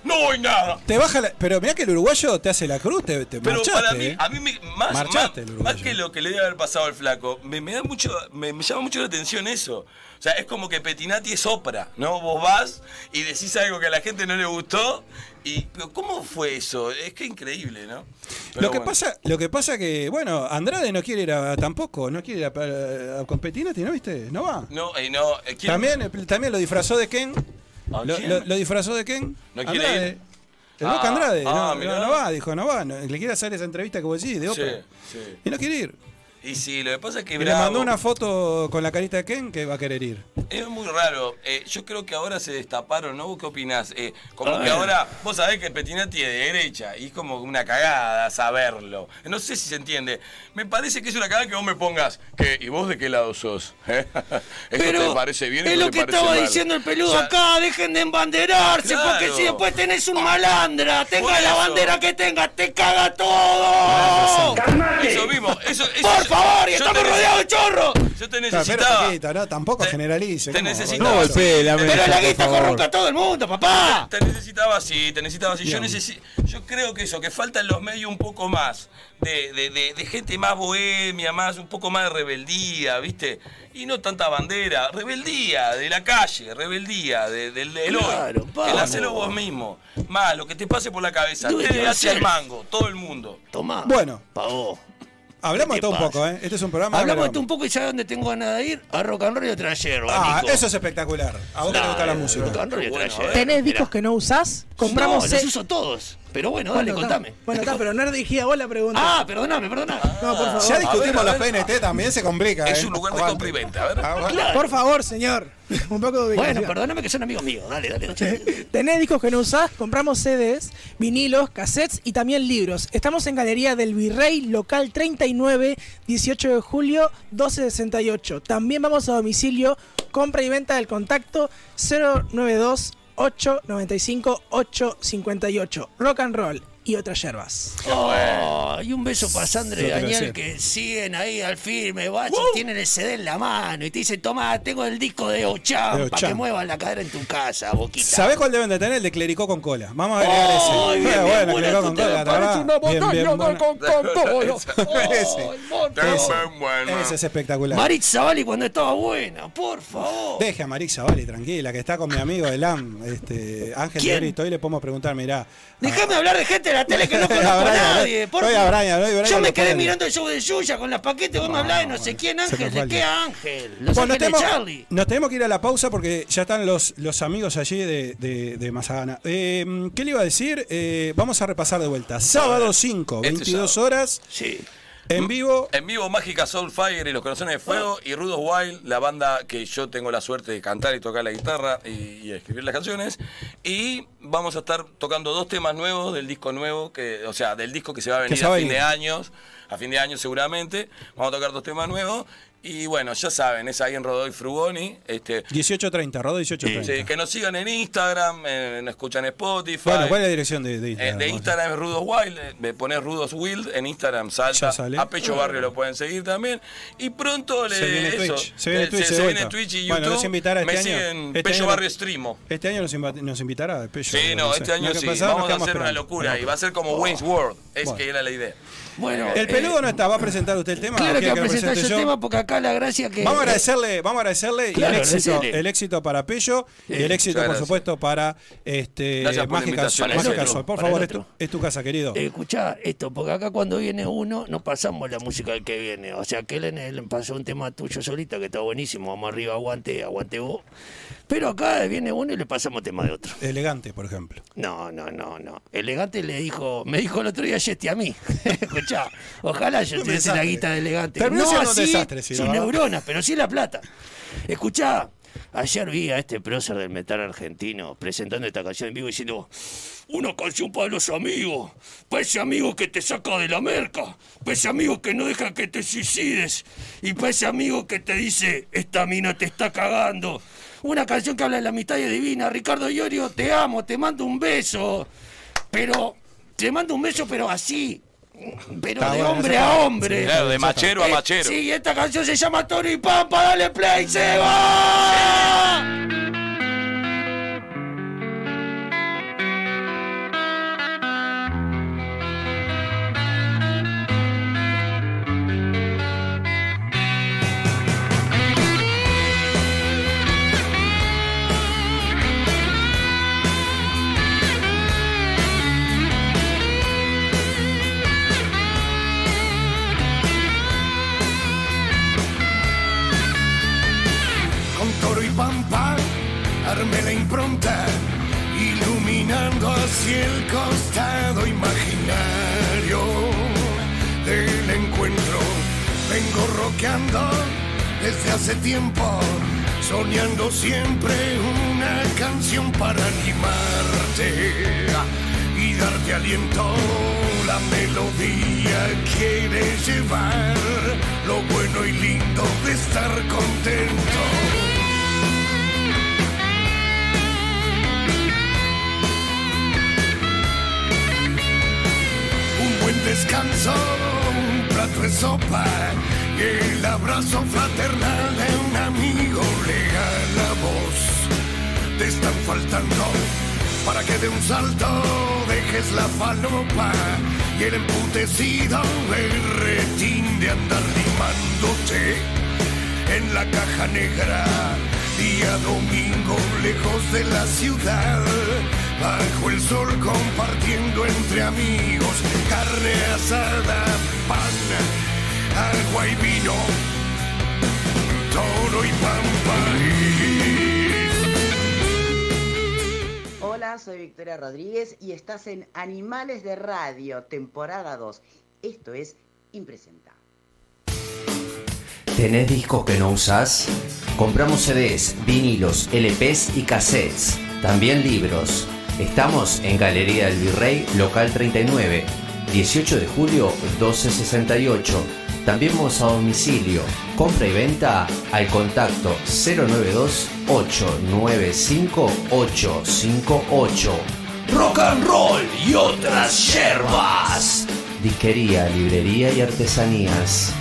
Speaker 10: No voy nada.
Speaker 3: Te baja la- pero mirá que el uruguayo te hace la cruz, te, te
Speaker 10: Pero
Speaker 3: marchaste,
Speaker 10: para mí,
Speaker 3: ¿eh?
Speaker 10: a mí me, más,
Speaker 3: Marchaste,
Speaker 10: más-
Speaker 3: el uruguayo.
Speaker 10: más que lo que le debe haber pasado al flaco, me, me da mucho, me, me llama mucho la atención eso. O sea, es como que Petinati es ópera, ¿no? Vos vas y decís algo que a la gente no le gustó. Y, pero ¿cómo fue eso? Es que increíble, ¿no? Pero
Speaker 3: lo que
Speaker 10: bueno.
Speaker 3: pasa, lo que pasa que, bueno, Andrade no quiere ir a, tampoco, no quiere ir a, a, competir, ¿no viste? No va.
Speaker 10: No, eh, no, eh, ¿quién-
Speaker 3: También, eh, también lo disfrazó de Ken.
Speaker 10: ¿A
Speaker 3: Lo,
Speaker 10: quién?
Speaker 3: lo- lo disfrazó de Ken.
Speaker 10: ¿No quiere
Speaker 3: Andrade.
Speaker 10: ir?
Speaker 3: El
Speaker 10: Ah,
Speaker 3: Boca Andrade.
Speaker 10: ah,
Speaker 3: no, no, no va, dijo, no va. no, le quiere hacer esa entrevista que vos decís, de
Speaker 10: Sí,
Speaker 3: ópera.
Speaker 10: sí.
Speaker 3: Y no quiere ir.
Speaker 10: Y sí, lo que pasa es que
Speaker 3: Y le
Speaker 10: bravo.
Speaker 3: mandó una foto con la carita de Ken que va a querer ir.
Speaker 10: Es muy raro. Eh, yo creo que ahora se destaparon, ¿no? ¿Vos qué opinás? Eh, como que ahora, vos sabés que Petinati es de derecha y es como una cagada saberlo. No sé si se entiende. Me parece que es una cagada que vos me pongas. que ¿Y vos de qué lado sos? ¿Eh? ¿Eso te parece bien?
Speaker 11: es
Speaker 10: ¿Eso
Speaker 11: lo que estaba
Speaker 10: mal?
Speaker 11: diciendo el peludo
Speaker 10: O sea,
Speaker 11: acá, dejen de embanderarse,
Speaker 10: Claro.
Speaker 11: porque si después tenés un malandra, tenga la bandera que tenga, te caga todo.
Speaker 10: Eso eso,
Speaker 11: Por favor, y estamos rodeados de chorro.
Speaker 10: Yo te necesitaba.
Speaker 3: poquito, ¿no? Tampoco
Speaker 10: Te-
Speaker 3: generalice.
Speaker 10: te necesitaba.
Speaker 5: No golpee la mesa,
Speaker 11: Pero la guita corrompe a todo el mundo, papá.
Speaker 10: Te necesitaba así, te necesitaba así. Yo, necesi- yo creo que eso, que falta en los medios un poco más de, de- de- de gente más bohemia, más un poco más de rebeldía, ¿viste? Y no tanta bandera, rebeldía de la calle, rebeldía de- del del
Speaker 11: Claro,
Speaker 10: hoy. El hacerlo vos mismo. Más, lo que te pase por la cabeza. Te hacia el mango, todo el mundo.
Speaker 11: Tomá.
Speaker 3: Bueno.
Speaker 11: Pa' vos.
Speaker 3: Hablamos de
Speaker 11: ¿Qué
Speaker 3: todo un poco, ¿eh? Este es un programa.
Speaker 11: Hablamos de esto un poco y ¿sabes dónde tengo ganas de ir? A Rock and Roll y otra yerba,
Speaker 3: Ah,
Speaker 11: Nico.
Speaker 3: eso es espectacular. A vos te gusta la música.
Speaker 11: Rock and Roll y otra
Speaker 10: Bueno,
Speaker 11: yerba.
Speaker 6: ¿Tenés
Speaker 11: Mirá.
Speaker 6: discos que no usás? Compramos
Speaker 11: No, los uso todos. Pero bueno, dale,
Speaker 6: Bueno, está.
Speaker 11: contame.
Speaker 6: Bueno, está, pero no dirigía a vos la pregunta.
Speaker 11: Ah, perdóname, perdóname.
Speaker 6: no, por favor.
Speaker 3: Ya discutimos
Speaker 10: a ver,
Speaker 3: los
Speaker 10: a ver.
Speaker 3: PNT, también se complica.
Speaker 10: Es
Speaker 3: ¿eh?
Speaker 10: un lugar de compra y venta, a ver.
Speaker 11: Claro.
Speaker 6: Por favor, señor. Un poco de
Speaker 11: Bueno, perdóname que son amigos míos. Dale, dale. dale.
Speaker 6: Tenés discos que no usás, compramos CDs, vinilos, cassettes y también libros. Estamos en Galería del Virrey, local 39, 18 de julio, 1268. También vamos a domicilio, compra y venta del contacto 092 895 858. Rock and roll y otras yerbas.
Speaker 11: Oh, y un beso para Sandra y Daniel que siguen ahí al firme, guacho, tienen el CD en la mano y te dicen, toma, tengo el disco de
Speaker 3: De
Speaker 11: Ocham para que muevas la cadera en tu casa, boquita.
Speaker 3: ¿Sabés cuál deben de tener? El de clericó con cola. Vamos a agregar ese.
Speaker 11: Bien,
Speaker 3: bueno,
Speaker 11: buena,
Speaker 3: clericó con cola,
Speaker 11: me
Speaker 3: la
Speaker 11: parece una montaña
Speaker 3: bien,
Speaker 11: de con- con.
Speaker 3: Ese.
Speaker 11: Ay, monstruo.
Speaker 10: Ese. Bueno.
Speaker 3: Ese es espectacular.
Speaker 11: Marit Zavalli cuando estaba buena, por favor.
Speaker 3: Deje a Marisa Vali tranquila, que está con mi amigo Elam, este, Ángel de Brito. Hoy le podemos preguntar, mirá.
Speaker 11: Déjame hablar de gente de la tele que no conozco a
Speaker 3: Brian,
Speaker 11: nadie. por
Speaker 3: hoy a. Brian, Brian
Speaker 11: Yo me quedé mirando el show de Yuya con las paquetes, vos me hablás de no sé quién Ángel, ¿de qué. Ángel? Los
Speaker 3: Bueno,
Speaker 11: Ángeles
Speaker 3: tenemos-
Speaker 11: Charlie.
Speaker 3: nos tenemos que ir a la pausa porque ya están los, los amigos allí de, de, de Mazagana. Eh, ¿Qué le iba a decir? Eh, vamos a repasar de vuelta. Sábado 5,
Speaker 10: Este
Speaker 3: 22
Speaker 10: sábado.
Speaker 3: horas,
Speaker 11: Sí.
Speaker 3: En vivo.
Speaker 10: En vivo Mágica Soulfire y Los Corazones de Fuego y Rudos Wild, la banda que yo tengo la suerte de cantar y tocar la guitarra y, y escribir las canciones. Y vamos a estar tocando dos temas nuevos del disco nuevo, que, o sea, del disco que se va a venir a fin de años, a fin de año seguramente. Vamos a tocar dos temas nuevos. Y bueno, ya saben, es ahí en Rodoy Frugoni. Este,
Speaker 3: 18.30, Rodo 18.30.
Speaker 10: sí, que nos sigan en Instagram, en, nos escuchan en Spotify.
Speaker 3: Bueno, ¿cuál es la dirección de, de
Speaker 10: Eh,
Speaker 3: Instagram?
Speaker 10: de Instagram es Rudos Wild, eh, me pones Rudos Wild, en Instagram salta. A Pecho Barrio lo pueden seguir también. Y pronto le
Speaker 3: Se viene
Speaker 10: eso,
Speaker 3: Twitch, se viene
Speaker 10: eh,
Speaker 3: Twitch
Speaker 10: se viene. Twitch y
Speaker 3: Bueno,
Speaker 10: YouTube.
Speaker 3: nos invitará este
Speaker 10: me
Speaker 3: año.
Speaker 10: siguen
Speaker 3: Este
Speaker 10: Pecho
Speaker 3: año-
Speaker 10: Barrio Streamo.
Speaker 3: Este año nos, invitará Pello.
Speaker 10: Sí, no, este año sí. Vamos a hacer una locura y va a ser como Wayne's World. Es
Speaker 3: Bueno.
Speaker 10: que era la idea.
Speaker 11: Bueno,
Speaker 3: El
Speaker 11: eh,
Speaker 3: peludo no está, va a presentar usted el tema.
Speaker 11: Claro
Speaker 3: ¿o
Speaker 11: que va a presentar yo el tema porque acá la gracia que.
Speaker 3: Vamos a agradecerle, vamos a agradecerle
Speaker 11: Claro,
Speaker 3: el, éxito, el éxito para Pello y el éxito, por supuesto, para este, Mágica. Sol. Por favor, es tu, es tu casa, querido.
Speaker 11: Eh, escuchá esto, porque acá cuando viene uno, no pasamos la música del que viene. O sea, que él, él pasó un tema tuyo solita que está buenísimo. Vamos arriba, aguante, aguante vos. Pero acá viene uno y le pasamos tema de otro.
Speaker 3: Elegante, por ejemplo.
Speaker 11: No, no, no, no. Elegante le dijo, me dijo el otro día Yesti a mí. Escuchá, ojalá yo tuviese la guita de elegante.
Speaker 3: Terminó
Speaker 11: no
Speaker 3: siendo un
Speaker 11: así
Speaker 3: desastre,
Speaker 11: sus
Speaker 3: verdad.
Speaker 11: neuronas, pero sí la plata. Escuchá, ayer vi a este prócer del metal argentino presentando esta canción en vivo diciendo una canción para los amigos, para ese amigo que te saca de la merca, para ese amigo que no deja que te suicides y para ese amigo que te dice esta mina te está cagando. Una canción que habla de la amistad y es divina. Ricardo Iorio, te amo, te mando un beso. Pero, te mando un beso, pero así. Pero
Speaker 3: Está
Speaker 11: de
Speaker 3: bueno,
Speaker 11: hombre a hombre.
Speaker 10: Claro, de machero a
Speaker 11: Eh,
Speaker 10: machero.
Speaker 11: Sí, esta canción se llama Toro y Pampa, dale play, se va.
Speaker 12: Soñando siempre una canción para animarte y darte aliento. La melodía quiere llevar lo bueno y lindo de estar contento. un buen descanso, un plato de sopa el abrazo fraternal de un amigo legal la voz. Te están faltando para que de un salto dejes la falopa y el emputecido berretín de andar limándote en la caja negra. Día domingo lejos de la ciudad, bajo el sol compartiendo entre amigos carne asada, pan, agua y vino, toro y pampa.
Speaker 13: Hola, soy Victoria Rodríguez y estás en Animales de Radio, temporada 2. Esto es Impresentable.
Speaker 4: ¿Tenés discos que no usás? Compramos CDs, vinilos, LPs y cassettes. También libros. Estamos en Galería del Virrey, local 39, 18 de julio 1268. También vamos a domicilio. Compra y venta al contacto 092-895-858. Rock and roll y otras yerbas. Disquería, librería y artesanías.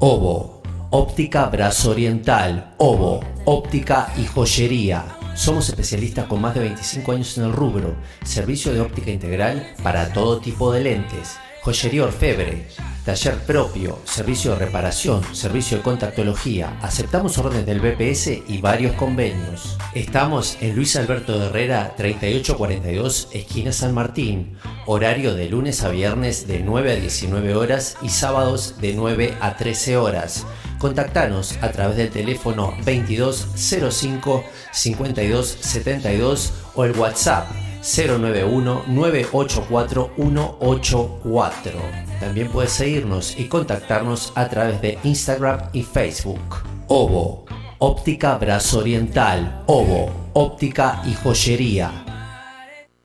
Speaker 4: Obo, óptica brazo oriental, Obo, óptica y joyería. Somos especialistas con más de 25 años en el rubro, servicio de óptica integral para todo tipo de lentes, joyería orfebre, taller propio, servicio de reparación, servicio de contactología. Aceptamos órdenes del BPS y varios convenios. Estamos en Luis Alberto de Herrera 3842, esquina San Martín. Horario de lunes a viernes de 9 a 19 horas y sábados de 9 a 13 horas. Contactanos a través del teléfono 2205 5272 o el WhatsApp 091-984-184. También puedes seguirnos y contactarnos a través de Instagram y Facebook. Obo, óptica brazo oriental. Obo, óptica y joyería.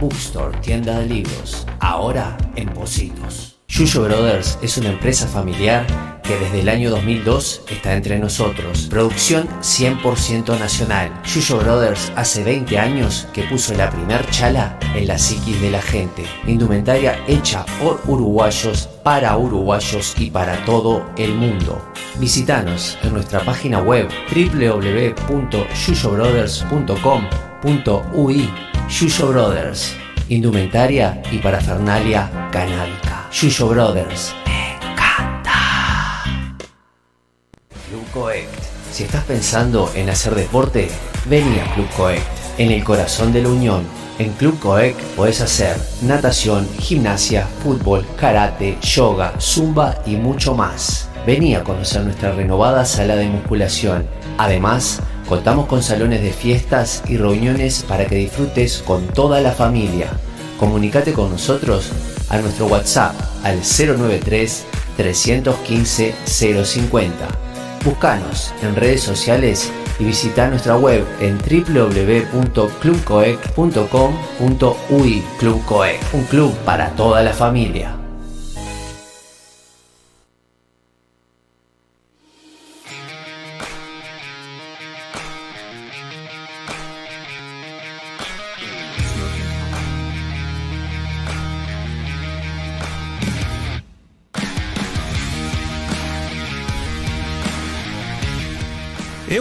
Speaker 4: Bookstore, tienda de libros. Ahora en Positos. Yuyo Brothers es una empresa familiar que desde el año 2002 está entre nosotros. Producción 100% nacional. Yuyo Brothers hace 20 años que puso la primer chala en la psiquis de la gente. Indumentaria hecha por uruguayos, para uruguayos y para todo el mundo. Visítanos en nuestra página web www.yuyobrothers.com.ui Yuyo Brothers, indumentaria y parafernalia canábica. Yuyo Brothers, me encanta. Club Coect. Si estás pensando en hacer deporte, vení a Club Coect, en el corazón de la Unión. En Club Coect podés hacer natación, gimnasia, fútbol, karate, yoga, zumba y mucho más. Vení a conocer nuestra renovada sala de musculación. Además, contamos con salones de fiestas y reuniones para que disfrutes con toda la familia. Comunicate con nosotros a nuestro WhatsApp al 093 315 050. Búscanos en redes sociales y visita nuestra web en www.clubcoec.com.ui Club un club para toda la familia.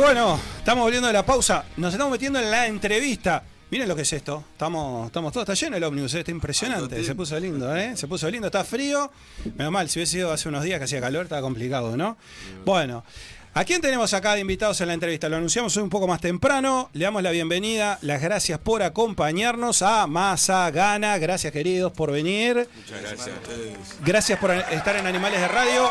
Speaker 3: Bueno, estamos volviendo de la pausa. Nos estamos metiendo en la entrevista. Miren lo que es esto. Estamos, estamos todos, está lleno el ómnibus, eh, está impresionante. Se puso lindo, ¿eh? Se puso lindo, está frío. Menos mal, si hubiese sido hace unos días que hacía calor, estaba complicado, ¿no? Bueno. ¿A quién tenemos acá de invitados en la entrevista? Lo anunciamos hoy un poco más temprano. Le damos la bienvenida, las gracias por acompañarnos a Masa Gana. Gracias, queridos, por venir.
Speaker 14: Muchas gracias a ustedes.
Speaker 3: Gracias por estar en Animales de Radio.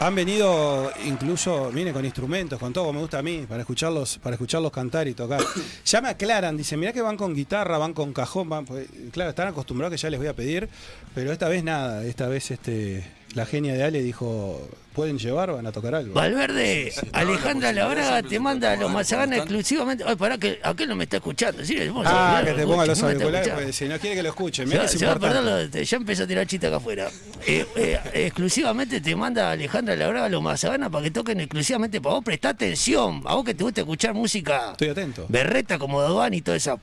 Speaker 3: Han venido incluso, viene con instrumentos, con todo, me gusta a mí, para escucharlos, para escucharlos cantar y tocar. Ya me aclaran, dicen, mirá que van con guitarra, van con cajón, van, pues, claro, están acostumbrados que ya les voy a pedir, pero esta vez nada, esta vez este la genia de Ale dijo, ¿pueden llevar o van a tocar algo?
Speaker 11: Valverde, Alejandra Labraga te manda los mazaganas exclusivamente. Ay, pará, que aquel no me está escuchando. Sí,
Speaker 3: Ah, que te ponga los
Speaker 11: no
Speaker 3: auriculares, pues, si no quiere que lo escuchen.
Speaker 11: Se se va a perder
Speaker 3: importante.
Speaker 11: lo- ya empezó a tirar chita acá afuera. Eh, eh, exclusivamente te manda Alejandra Labraga los mazaganas para que toquen exclusivamente para vos. Prestá atención. A vos que te gusta escuchar música
Speaker 3: Estoy atento.
Speaker 11: berreta como Doan y toda esa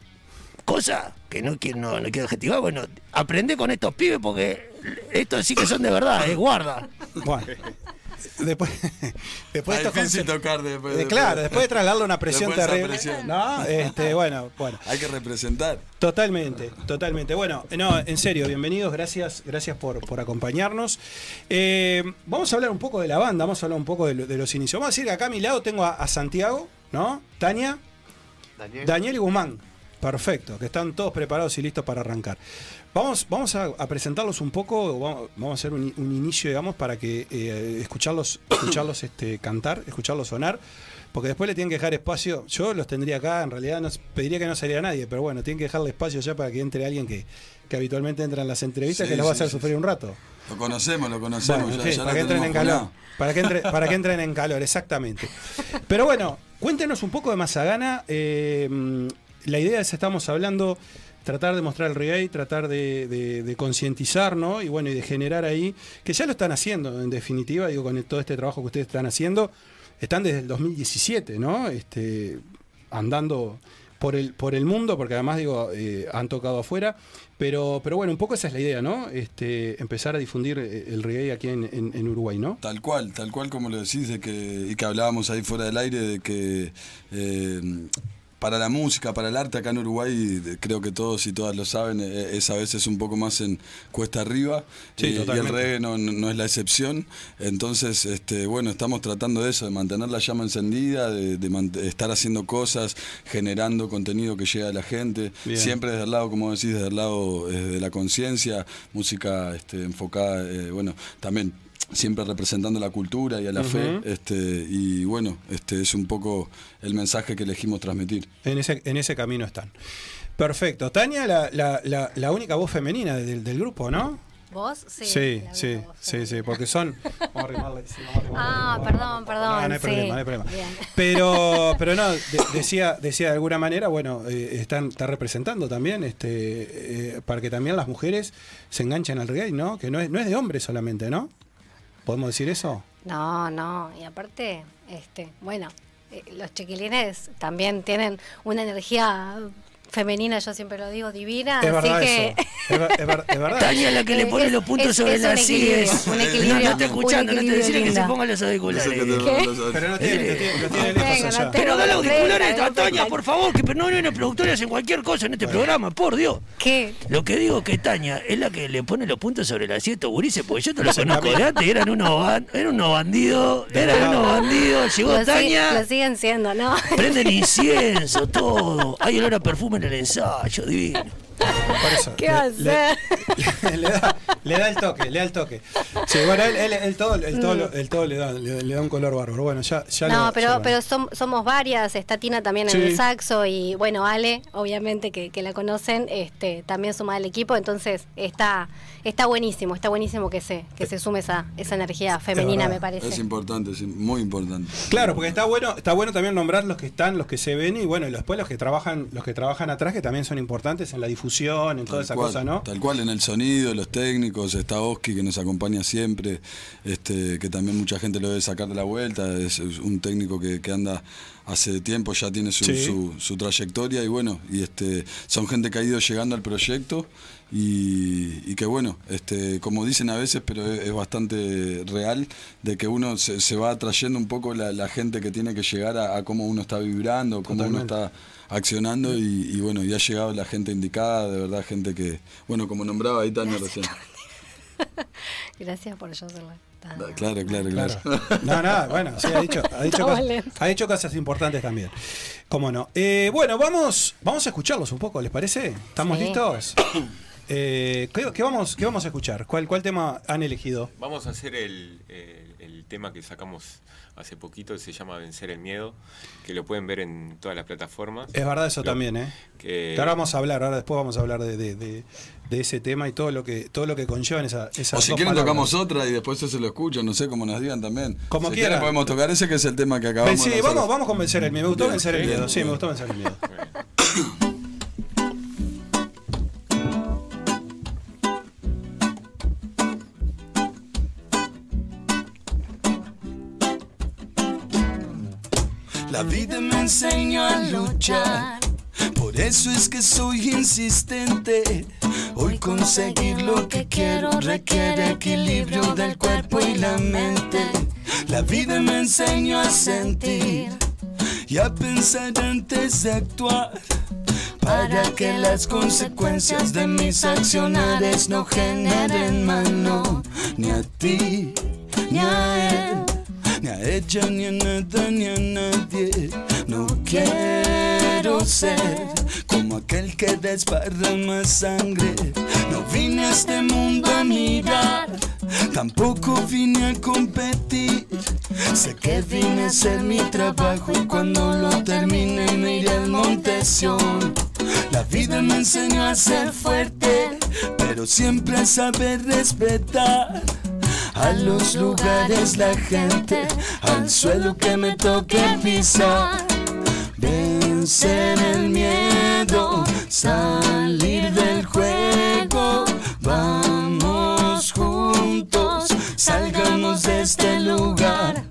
Speaker 11: cosa que no quiero, no, no quiero adjetivar. Bueno, aprende con estos pibes porque estos sí que son de verdad, eh, guarda.
Speaker 3: Bueno, después, después
Speaker 14: Está
Speaker 3: estos
Speaker 14: difícil
Speaker 3: conce-
Speaker 14: tocar después.
Speaker 3: Eh,
Speaker 14: después-
Speaker 3: claro, después de trasladarle una presión
Speaker 14: de
Speaker 3: terrible.
Speaker 14: presión.
Speaker 3: No, este, bueno, bueno.
Speaker 14: Hay que representar.
Speaker 3: Totalmente, totalmente. Bueno, no, en serio, bienvenidos, gracias, gracias por, por acompañarnos. Eh, vamos a hablar un poco de la banda, vamos a hablar un poco de, lo- de los inicios. Vamos a decir que acá a mi lado tengo a, a Santiago, ¿no? Tania, Daniel. y Guzmán. Perfecto, que están todos preparados y listos para arrancar. Vamos, vamos a, a presentarlos un poco, vamos, vamos a hacer un, un inicio, digamos, para que eh, escucharlos, escucharlos este, cantar, escucharlos sonar, porque después le tienen que dejar espacio. Yo los tendría acá, en realidad no, pediría que no saliera nadie, pero bueno, tienen que dejarle espacio ya para que entre alguien que, que habitualmente entra en las entrevistas,
Speaker 14: Sí,
Speaker 3: que los va a hacer
Speaker 14: sí,
Speaker 3: sufrir un rato.
Speaker 14: Lo conocemos, lo conocemos.
Speaker 3: Bueno,
Speaker 14: ya-
Speaker 3: para
Speaker 14: lo
Speaker 3: que entren en calor. Para que, entre- para que entren en calor, exactamente. Pero bueno, cuéntenos un poco de Mazagana. eh, la idea es, estamos hablando, tratar de mostrar el reggae, tratar de, de- concientizar, ¿no? Y bueno, y de generar ahí, que ya lo están haciendo, en definitiva, digo, con todo este trabajo que ustedes están haciendo, están desde el 2017, ¿no? Este, andando por el, por el mundo, porque además, digo, eh, han tocado afuera. Pero, pero bueno, un poco esa es la idea, ¿no? Este, empezar a difundir eh, el reggae aquí en, Uruguay, ¿no?
Speaker 14: Tal cual, tal cual como lo decís, de que, y que hablábamos ahí fuera del aire, de que eh, para la música, para el arte acá en Uruguay, creo que todos y todas lo saben, eh, es a veces un poco más en cuesta arriba,
Speaker 3: Sí,
Speaker 14: y- y el reggae no, es la excepción. Entonces, este, bueno, estamos tratando de eso, de mantener la llama encendida, de, de estar haciendo cosas, generando contenido que llega a la gente,
Speaker 3: Bien.
Speaker 14: siempre desde el lado, como decís, desde el lado eh, de la conciencia, música este, enfocada, eh, bueno, también siempre representando la cultura y a la fe, este, y bueno, este es un poco el mensaje que elegimos transmitir.
Speaker 3: En ese, en ese camino están. Perfecto. Tania, la, la, la, la única voz femenina del, del grupo, ¿no?
Speaker 15: ¿Vos? Sí.
Speaker 3: sí, sí, sí, sí, porque son... Vamos a arrimarle, sí, vamos a arrimarle.
Speaker 15: Ah, perdón, perdón.
Speaker 3: No, no hay
Speaker 15: sí.
Speaker 3: problema, no hay problema.
Speaker 15: Bien.
Speaker 3: Pero, pero no, de- decía, decía de alguna manera, bueno, eh, están, está representando también, este, eh, para que también las mujeres se enganchen al reggae, ¿no? Que no es, no es de hombres solamente, ¿no? ¿Podemos decir eso?
Speaker 15: No, no. Y aparte, este, bueno, eh, los chiquilines también tienen una energía femenina, yo siempre lo digo, divina.
Speaker 3: Es
Speaker 15: así
Speaker 3: verdad
Speaker 15: que.
Speaker 3: eso. Es, ver- es ver- es verdad.
Speaker 11: Tania la que le
Speaker 15: Es-
Speaker 11: pone
Speaker 15: es-
Speaker 11: los puntos
Speaker 15: es-
Speaker 11: sobre las
Speaker 15: un equilibrio,
Speaker 11: sillas.
Speaker 15: un
Speaker 11: No,
Speaker 15: equilibrio,
Speaker 11: no está escuchando, no te decirle que se ponga los auriculares.
Speaker 3: Pero no tiene, no tiene, lo tiene lejos allá.
Speaker 15: no
Speaker 11: Pero dale auriculares a Tania, por favor, que no vienen productores en cualquier cosa en este programa, por Dios.
Speaker 15: ¿Qué?
Speaker 11: Lo que digo es que Tania es la que le pone los puntos sobre la silla a estos gurises, porque yo te lo conozco de antes, eran unos, eran unos bandidos, eran unos bandidos, llegó Tania,
Speaker 15: lo siguen siendo, ¿no?
Speaker 11: prenden incienso, todo, hay olor a perfume en el ensayo, divino.
Speaker 3: Por eso.
Speaker 15: ¿Qué
Speaker 3: le-
Speaker 15: hacer?
Speaker 3: Le, le da, le da el toque, le da el toque. Sí, bueno, él, él- él todo, él todo, él todo le, da, le, le da un color bárbaro. Bueno, ya, ya
Speaker 15: No,
Speaker 3: lo- ya
Speaker 15: pero,
Speaker 3: lo-
Speaker 15: pero som- somos varias, está Tina también en
Speaker 3: Sí.
Speaker 15: el saxo y bueno, Ale, obviamente que, que la conocen, este, también suma al equipo, entonces está, está buenísimo, está buenísimo que se, que se sume esa, esa energía femenina, me parece.
Speaker 14: Es importante, es muy importante.
Speaker 3: Claro, porque está bueno, está bueno también nombrar los que están, los que se ven y bueno, y después los que trabajan, los que trabajan atrás, que también son importantes en la difusión locución, en toda
Speaker 14: Tal
Speaker 3: esa
Speaker 14: cual,
Speaker 3: cosa, ¿no?
Speaker 14: Tal cual, en el sonido, los técnicos, está Oski que nos acompaña siempre, este, que también mucha gente lo debe sacar de la vuelta, es, un técnico que, que anda hace tiempo, ya tiene su,
Speaker 3: Sí.
Speaker 14: su- su trayectoria y bueno, y este, son gente que ha ido llegando al proyecto y, y que bueno, este, como dicen a veces, pero es, es bastante real, de que uno se, se va atrayendo un poco la, la gente que tiene que llegar a, a cómo uno está vibrando, cómo uno está accionando y, y bueno, y ha llegado la gente indicada, de verdad, gente que, bueno, como nombraba ahí Tania recién.
Speaker 15: Gracias por yo hacerla.
Speaker 14: Claro, claro, claro.
Speaker 3: No, nada, bueno, sí, ha dicho, ha dicho, cosas,
Speaker 15: lentos.
Speaker 3: ha dicho cosas importantes también. ¿Cómo no? Eh, bueno, vamos, vamos a escucharlos un poco, ¿les parece? ¿Estamos
Speaker 16: Sí.
Speaker 3: listos? Eh, ¿qué, qué vamos, ¿Qué vamos a escuchar? ¿Cuál, ¿Cuál tema han elegido?
Speaker 16: Vamos a hacer el, el- el tema que sacamos hace poquito, se llama Vencer el Miedo, que lo pueden ver en todas las plataformas.
Speaker 3: Es verdad eso
Speaker 16: Lo-
Speaker 3: también, ¿eh?
Speaker 16: que-
Speaker 3: ahora vamos a hablar, ahora después vamos a hablar de, de- de- de ese tema y todo lo que todo lo que conllevan esa, esas
Speaker 14: O si quieren
Speaker 3: palabras.
Speaker 14: tocamos otra y después eso lo escucho, no sé, como nos digan también.
Speaker 3: Como
Speaker 14: si
Speaker 3: quieran.
Speaker 14: podemos tocar ese que es el tema que acabamos
Speaker 3: Sí,
Speaker 14: de hacer.
Speaker 3: vamos, vamos con vencer el miedo. Me gustó
Speaker 14: Bien,
Speaker 3: vencer el miedo. Sí, me gustó vencer el miedo.
Speaker 9: La vida me enseñó a luchar, por eso es que soy insistente. Hoy conseguir lo que quiero requiere equilibrio del cuerpo y la mente. La vida me enseñó a sentir y a pensar antes de actuar. Para que las consecuencias de mis accionares no generen mano ni a ti ni a él ni a ella, ni a nada, ni a nadie. No quiero ser como aquel que desparrama sangre. No vine a este mundo a mirar, tampoco vine a competir. Sé que vine a hacer mi trabajo y cuando lo termine me iré al monte Sión. La vida me enseñó a ser fuerte, pero siempre a saber respetar a los lugares, la gente, al suelo que me toque pisar. Vencer el miedo, salir del juego, vamos juntos, salgamos de este lugar.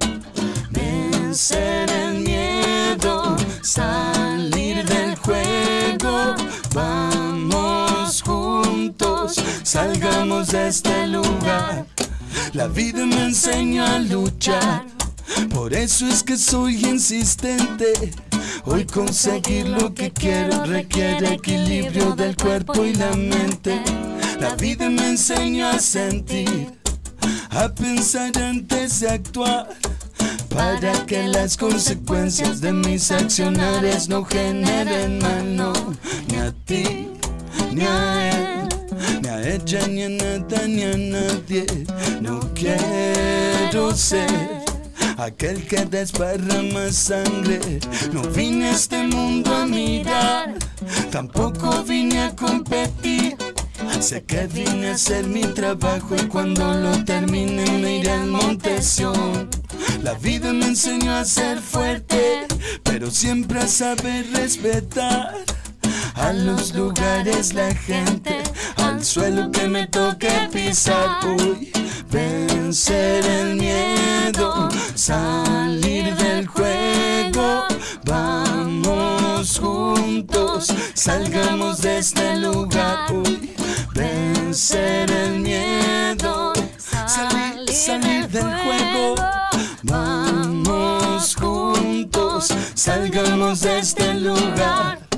Speaker 9: Vencer el miedo, salir del juego, vamos juntos, salgamos de este lugar. La vida me enseñó a luchar, por eso es que soy insistente. Hoy conseguir lo que quiero requiere equilibrio del cuerpo y la mente. La vida me enseñó a sentir, a pensar antes de actuar. Para que las consecuencias de mis accionares no generen mal, no, ni a ti, ni a él, ni a ella, ni a nada, ni a nadie. No quiero ser aquel que desparrama sangre. No vine a este mundo a mirar, tampoco vine a competir. Sé que vine a hacer mi trabajo y cuando lo termine me iré al monte Sión. La vida me enseñó a ser fuerte, pero siempre a saber respetar a los lugares, la gente, al suelo que me toque pisar. Hoy vencer el miedo, salir del juego, vamos juntos, salgamos de este lugar. Hoy vencer el miedo, salir, salir del juego. Vamos juntos, salgamos de este lugar.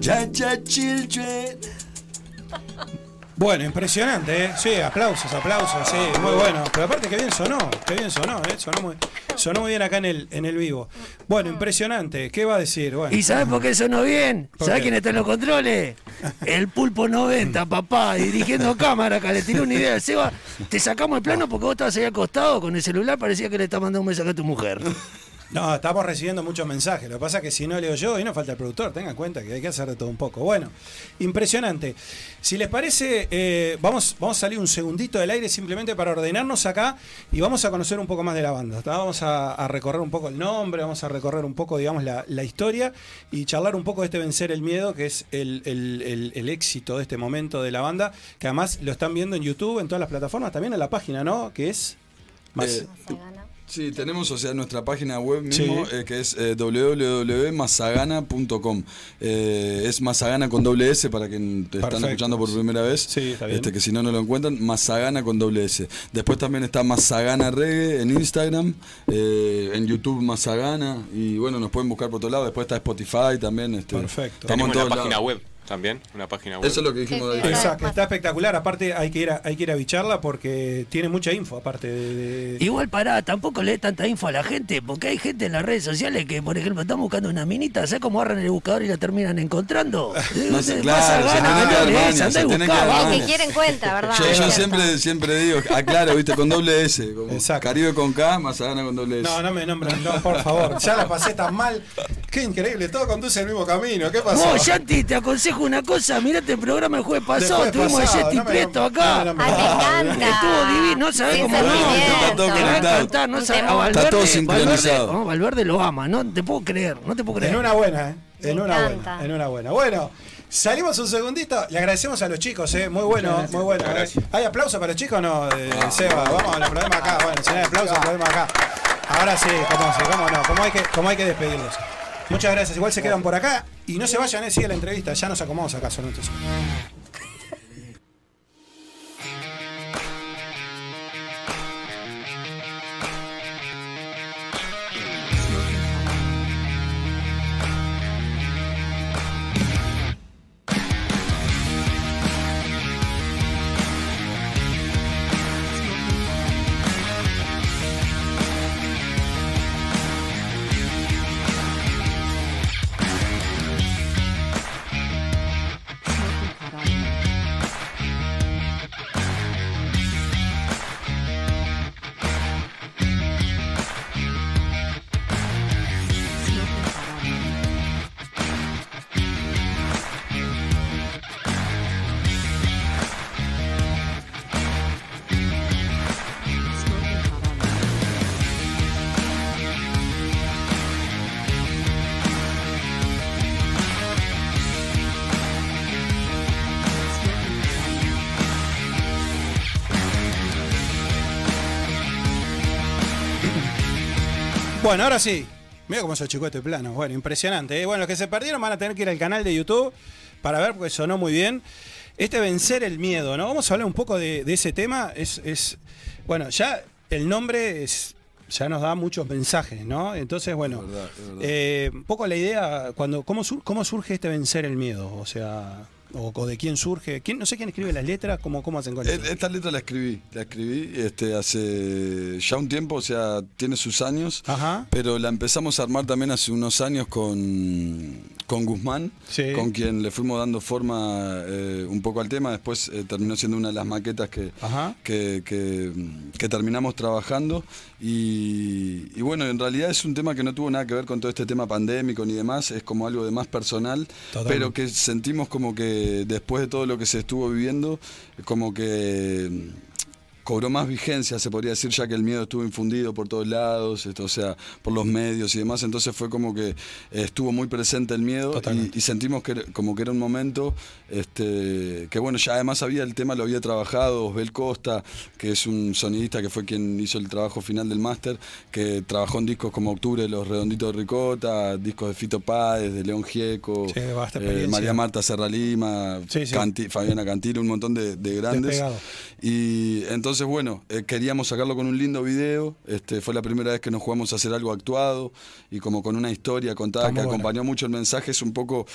Speaker 9: Ya, children.
Speaker 3: Bueno, impresionante, ¿eh? Sí, aplausos, aplausos, sí, muy bueno. Pero aparte que bien sonó, que bien sonó, ¿eh? Sonó muy, sonó muy bien acá en el, en el vivo. Bueno, impresionante. ¿Qué va a decir? Bueno.
Speaker 4: ¿Y sabes por qué sonó bien?
Speaker 3: ¿Por
Speaker 4: ¿Sabes quién está en los controles? El pulpo 90, papá, dirigiendo cámara acá. Le tiró una idea. Seba, te sacamos el plano porque vos estabas ahí acostado con el celular, parecía que le estás mandando un mensaje a tu mujer.
Speaker 3: No, estamos recibiendo muchos mensajes. Lo que pasa es que si no leo yo, y no falta el productor, tengan en cuenta que hay que hacer de todo un poco. Bueno, impresionante. Si les parece, eh, vamos, vamos a salir un segundito del aire simplemente para ordenarnos acá y vamos a conocer un poco más de la banda. ¿tá? Vamos a, a recorrer un poco el nombre, vamos a recorrer un poco, digamos, la, la historia y charlar un poco de este Vencer el Miedo, que es el, el- el- el éxito de este momento de la banda, que además lo están viendo en YouTube, en todas las plataformas, también en la página, ¿no? Que es... Más,
Speaker 14: Eh, Sí, tenemos, o sea, nuestra página web mismo,
Speaker 3: Sí.
Speaker 14: eh, que es eh, www.mazagana.com. Eh, es Mazagana con doble S para quien te están escuchando por primera vez.
Speaker 3: Sí, está bien.
Speaker 14: Este, que si no, no lo encuentran. Mazagana con doble S. Después también está Mazagana Reggae en Instagram, eh, en YouTube Mazagana. Y bueno, nos pueden buscar por todos lados. Después está Spotify también. Este,
Speaker 3: Perfecto.
Speaker 14: Estamos en todos
Speaker 16: página
Speaker 14: lados.
Speaker 16: web también, una página web.
Speaker 14: Eso es lo que dijimos de ahí.
Speaker 3: Exacto, está espectacular. Aparte, hay que ir a, hay que ir a bicharla porque tiene mucha info, aparte de. de-
Speaker 4: Igual pará, tampoco lee tanta info a la gente, porque hay gente en las redes sociales que, por ejemplo, están buscando una minita, ¿sabes cómo agarran el buscador y la terminan encontrando?
Speaker 14: No sé,
Speaker 4: Más
Speaker 14: claro, se tiene que dar que
Speaker 15: quieren cuenta, ¿verdad?
Speaker 14: Yo, siempre, siempre digo, aclaro, viste, con doble S. Como Caribe con K, Mazagana con doble S.
Speaker 3: No, no me nombren, no, por favor. Ya la pasé tan mal. Qué increíble, todo conduce el mismo camino. ¿Qué pasó?
Speaker 4: Vos, Yanti, te aconsejo una cosa, mirate el programa el jueves pasado, tuvimos
Speaker 3: pasado,
Speaker 4: a
Speaker 3: no nom-
Speaker 4: acá.
Speaker 3: no, no me
Speaker 15: encanta.
Speaker 4: Estuvo divino, no sabés cómo no.
Speaker 15: sentimiento.
Speaker 14: Está todo
Speaker 4: Te va a encantar, no sabés.
Speaker 14: Está todo
Speaker 4: Valverde-
Speaker 14: sincronizado.
Speaker 4: Valverde- lo ama, no te puedo creer, no te puedo creer.
Speaker 3: En una buena, ¿eh? En una buena, en una buena. Bueno, salimos un segundito. Le agradecemos a los chicos, ¿eh? Muy bueno, muy bueno. ¿eh? ¿Hay aplauso para los chicos o no, eh, Seba? Vamos al problema acá. Bueno, si no hay aplauso, problema acá. Ahora sí, cómo, sí, cómo no, cómo hay, que, cómo hay que despedirlos. Muchas gracias. Igual se quedan por acá y no se vayan, eh, sigue la entrevista. Ya nos acomodamos acá, son. Bueno, ahora sí. Mira cómo se achicó este plano. Bueno, impresionante. ¿eh? Bueno, los que se perdieron van a tener que ir al canal de YouTube para ver porque sonó muy bien. Este vencer el miedo, ¿no? Vamos a hablar un poco de, de ese tema. Es, es- bueno, ya el nombre es, ya nos da muchos mensajes, ¿no? Entonces, bueno,
Speaker 14: Es verdad, es verdad.
Speaker 3: eh, un poco la idea, cuando, ¿cómo, sur- ¿cómo surge este vencer el miedo? O sea, o, o de quién surge. ¿Quién, no sé quién escribe las letras, ¿cómo, cómo hacen con
Speaker 14: E-
Speaker 3: eso?
Speaker 14: Esta letra la escribí, la escribí este, hace ya un tiempo, o sea, tiene sus años,
Speaker 3: Ajá.
Speaker 14: pero la empezamos a armar también hace unos años con, con Guzmán,
Speaker 3: Sí.
Speaker 14: con quien le fuimos dando forma eh, un poco al tema, después eh, terminó siendo una de las maquetas que, que, que- que terminamos trabajando y, y bueno, en realidad es un tema que no tuvo nada que ver con todo este tema pandémico ni demás, es como algo de más personal,
Speaker 3: Totalmente.
Speaker 14: pero que sentimos como que después de todo lo que se estuvo viviendo, como que cobró más vigencia, se podría decir, ya que el miedo estuvo infundido por todos lados, esto, o sea, por los medios y demás, entonces fue como que eh, estuvo muy presente el miedo y, sentimos que como que era un momento este, que bueno, ya además había el tema, lo había trabajado Osbel Costa, que es un sonidista que fue quien hizo el trabajo final del máster, que trabajó en discos como Octubre, Los Redonditos de Ricota, discos de Fito Páez, de León Gieco,
Speaker 3: Sí,
Speaker 14: eh. María Marta Serra Lima,
Speaker 3: Sí, sí.
Speaker 14: Canti- Fabiana Cantilo, un montón de, de grandes.
Speaker 3: Despegado.
Speaker 14: Y entonces, bueno, eh, queríamos sacarlo con un lindo video. Este, fue la primera vez que nos jugamos a hacer algo actuado y como con una historia contada
Speaker 3: Está
Speaker 14: que acompañó mucho el mensaje. Es un poco,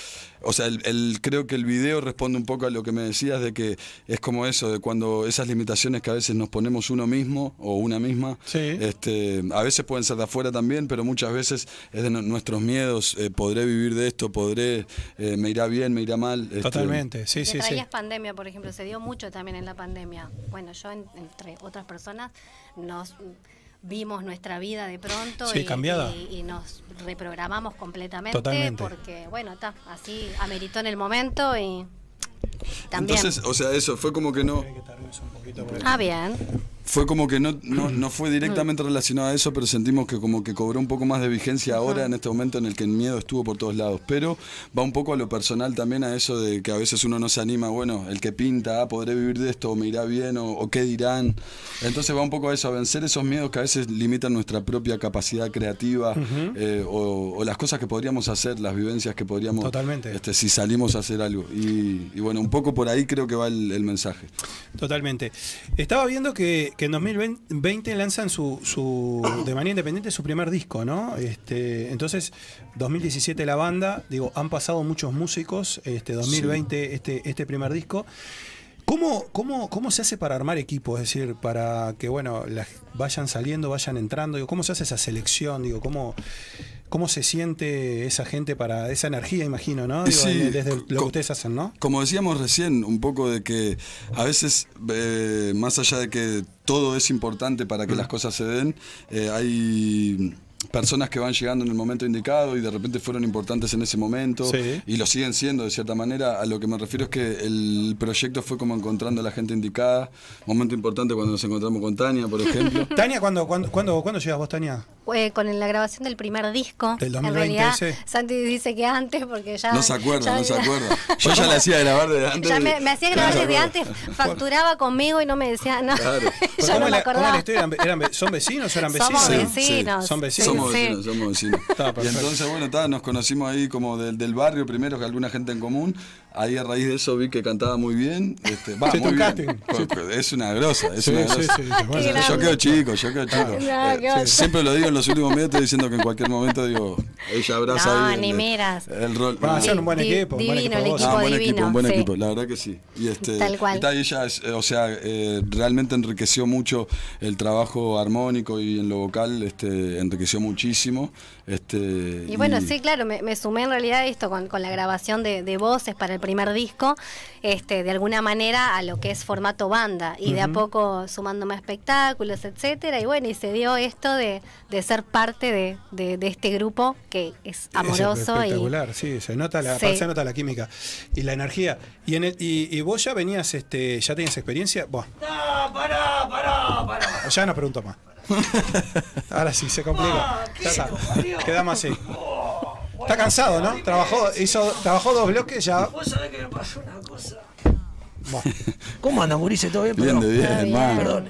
Speaker 14: o sea, el, el- creo que el video responde un poco a lo que me decías de que es como eso, de cuando esas limitaciones que a veces nos ponemos uno mismo o una misma,
Speaker 3: Sí.
Speaker 14: este, a veces pueden ser de afuera también, pero muchas veces es de nu- nuestros miedos. eh, podré vivir de esto, podré, eh, me irá bien, me irá mal. este,
Speaker 3: Totalmente, sí, sí, sí.
Speaker 15: traías pandemia, por ejemplo, se dio mucho también en la pandemia. Bueno, yo, en- entre otras personas, nos vimos nuestra vida de pronto
Speaker 3: Sí,
Speaker 15: y,
Speaker 3: cambiada.
Speaker 15: y- y nos reprogramamos completamente
Speaker 3: Totalmente.
Speaker 15: porque, bueno, está, así ameritó en el momento y también.
Speaker 14: Entonces, o sea, eso fue como que no.
Speaker 15: ah, bien.
Speaker 14: Fue como que no, no, no fue directamente relacionado a eso, pero sentimos que como que cobró un poco más de vigencia ahora en este momento en el que el miedo estuvo por todos lados. Pero va un poco a lo personal también a eso de que a veces uno no se anima, bueno, el que pinta, ah, podré vivir de esto, o me irá bien, o, o qué dirán. Entonces va un poco a eso, a vencer esos miedos que a veces limitan nuestra propia capacidad creativa eh, o, o las cosas que podríamos hacer, las vivencias que podríamos
Speaker 3: Totalmente.
Speaker 14: Este, si salimos a hacer algo. Y, y bueno, un poco por ahí creo que va el, el mensaje.
Speaker 3: Totalmente. Estaba viendo que, que en 2020 lanzan su, su de manera independiente su primer disco, ¿no? Este, entonces, 2017 la banda, digo, han pasado muchos músicos, este 2020 este, este primer disco. ¿Cómo, cómo, ¿Cómo se hace para armar equipo? Es decir, para que bueno, las vayan saliendo, vayan entrando. Digo, ¿Cómo se hace esa selección? Digo, ¿cómo, ¿Cómo se siente esa gente para esa energía, imagino, ¿no? Digo,
Speaker 14: Sí,
Speaker 3: desde lo que ustedes hacen, ¿no?
Speaker 14: Como decíamos recién, un poco de que a veces, eh, más allá de que todo es importante para
Speaker 3: Mm.
Speaker 14: que las cosas se den, eh, hay personas que van llegando en el momento indicado y de repente fueron importantes en ese momento
Speaker 3: Sí.
Speaker 14: y lo siguen siendo de cierta manera. A lo que me refiero es que el proyecto fue como encontrando a la gente indicada. Momento importante cuando nos encontramos con Tania, por ejemplo.
Speaker 3: Tania, ¿cuándo, cuándo, cuándo, ¿cuándo llegas vos, Tania?
Speaker 15: Eh, con la grabación del primer disco.
Speaker 3: Del
Speaker 15: en
Speaker 3: 2020
Speaker 15: realidad,
Speaker 3: ese.
Speaker 15: Santi dice que antes, porque ya.
Speaker 14: No se acuerda,
Speaker 15: ya-
Speaker 14: no se acuerda. Yo ya le hacía grabar de antes.
Speaker 15: Ya me, me hacía grabar desde antes, facturaba conmigo y no me decía nada.
Speaker 14: Claro.
Speaker 3: ¿cómo,
Speaker 15: no me acordaba.
Speaker 3: ¿Eran- eran ¿Son vecinos o eran vecinos?
Speaker 15: Somos
Speaker 3: Sí,
Speaker 15: vecinos.
Speaker 3: sí, Son vecinos.
Speaker 14: Somos
Speaker 15: Sí.
Speaker 14: vecinos, somos vecinos. Y entonces, bueno, ta, nos conocimos ahí como del, del barrio primero, que alguna gente en común. Ahí a raíz de eso vi que cantaba muy bien. Este, va, muy bien. Es una grosa, es
Speaker 3: Sí,
Speaker 14: una grosa.
Speaker 3: sí, sí, bueno.
Speaker 14: Yo quedo chico, yo quedo chico.
Speaker 15: No,
Speaker 14: Eh, siempre lo digo en los últimos minutos, estoy diciendo que en cualquier momento digo, ella abraza
Speaker 15: No,
Speaker 14: ahí el-
Speaker 15: ni miras.
Speaker 14: el rol.
Speaker 3: Va a ser un buen
Speaker 15: Di-
Speaker 3: equipo. un buen
Speaker 15: divino el
Speaker 3: equipo.
Speaker 15: equipo.
Speaker 14: Ah, buen
Speaker 15: divino,
Speaker 14: equipo, un buen
Speaker 15: sí.
Speaker 14: equipo, la verdad que sí. Y este,
Speaker 15: Tal cual.
Speaker 14: ella, es, o sea, eh, realmente enriqueció mucho el trabajo armónico y en lo vocal, este, enriqueció muchísimo. Este,
Speaker 15: Y bueno, sí, claro, me, me sumé en realidad a esto con, con la grabación de, de voces para el primer disco, este, de alguna manera a lo que es formato banda y de a poco sumándome a espectáculos, etcétera. Y bueno, y se dio esto de, de ser parte de, de- de este grupo que es amoroso y
Speaker 3: espectacular, sí, se nota la,
Speaker 15: Sí.
Speaker 3: se nota la química y la energía. Y en el, y, y vos ya venías, este, ya tenías experiencia. Vos,
Speaker 11: No, pará, pará, pará.
Speaker 3: ya no pregunto más. Ahora sí, se complica.
Speaker 11: Ah,
Speaker 3: Ya está.
Speaker 11: parió.
Speaker 3: Quedamos así. Está cansado, ¿no? Trabajó, hizo, trabajó dos bloques ya.
Speaker 11: Vos sabés que me pasó una cosa.
Speaker 3: Bueno,
Speaker 11: ¿Cómo andan, Gurice? ¿Todo bien?
Speaker 14: Bien, de bien,
Speaker 15: bien.
Speaker 11: Perdón.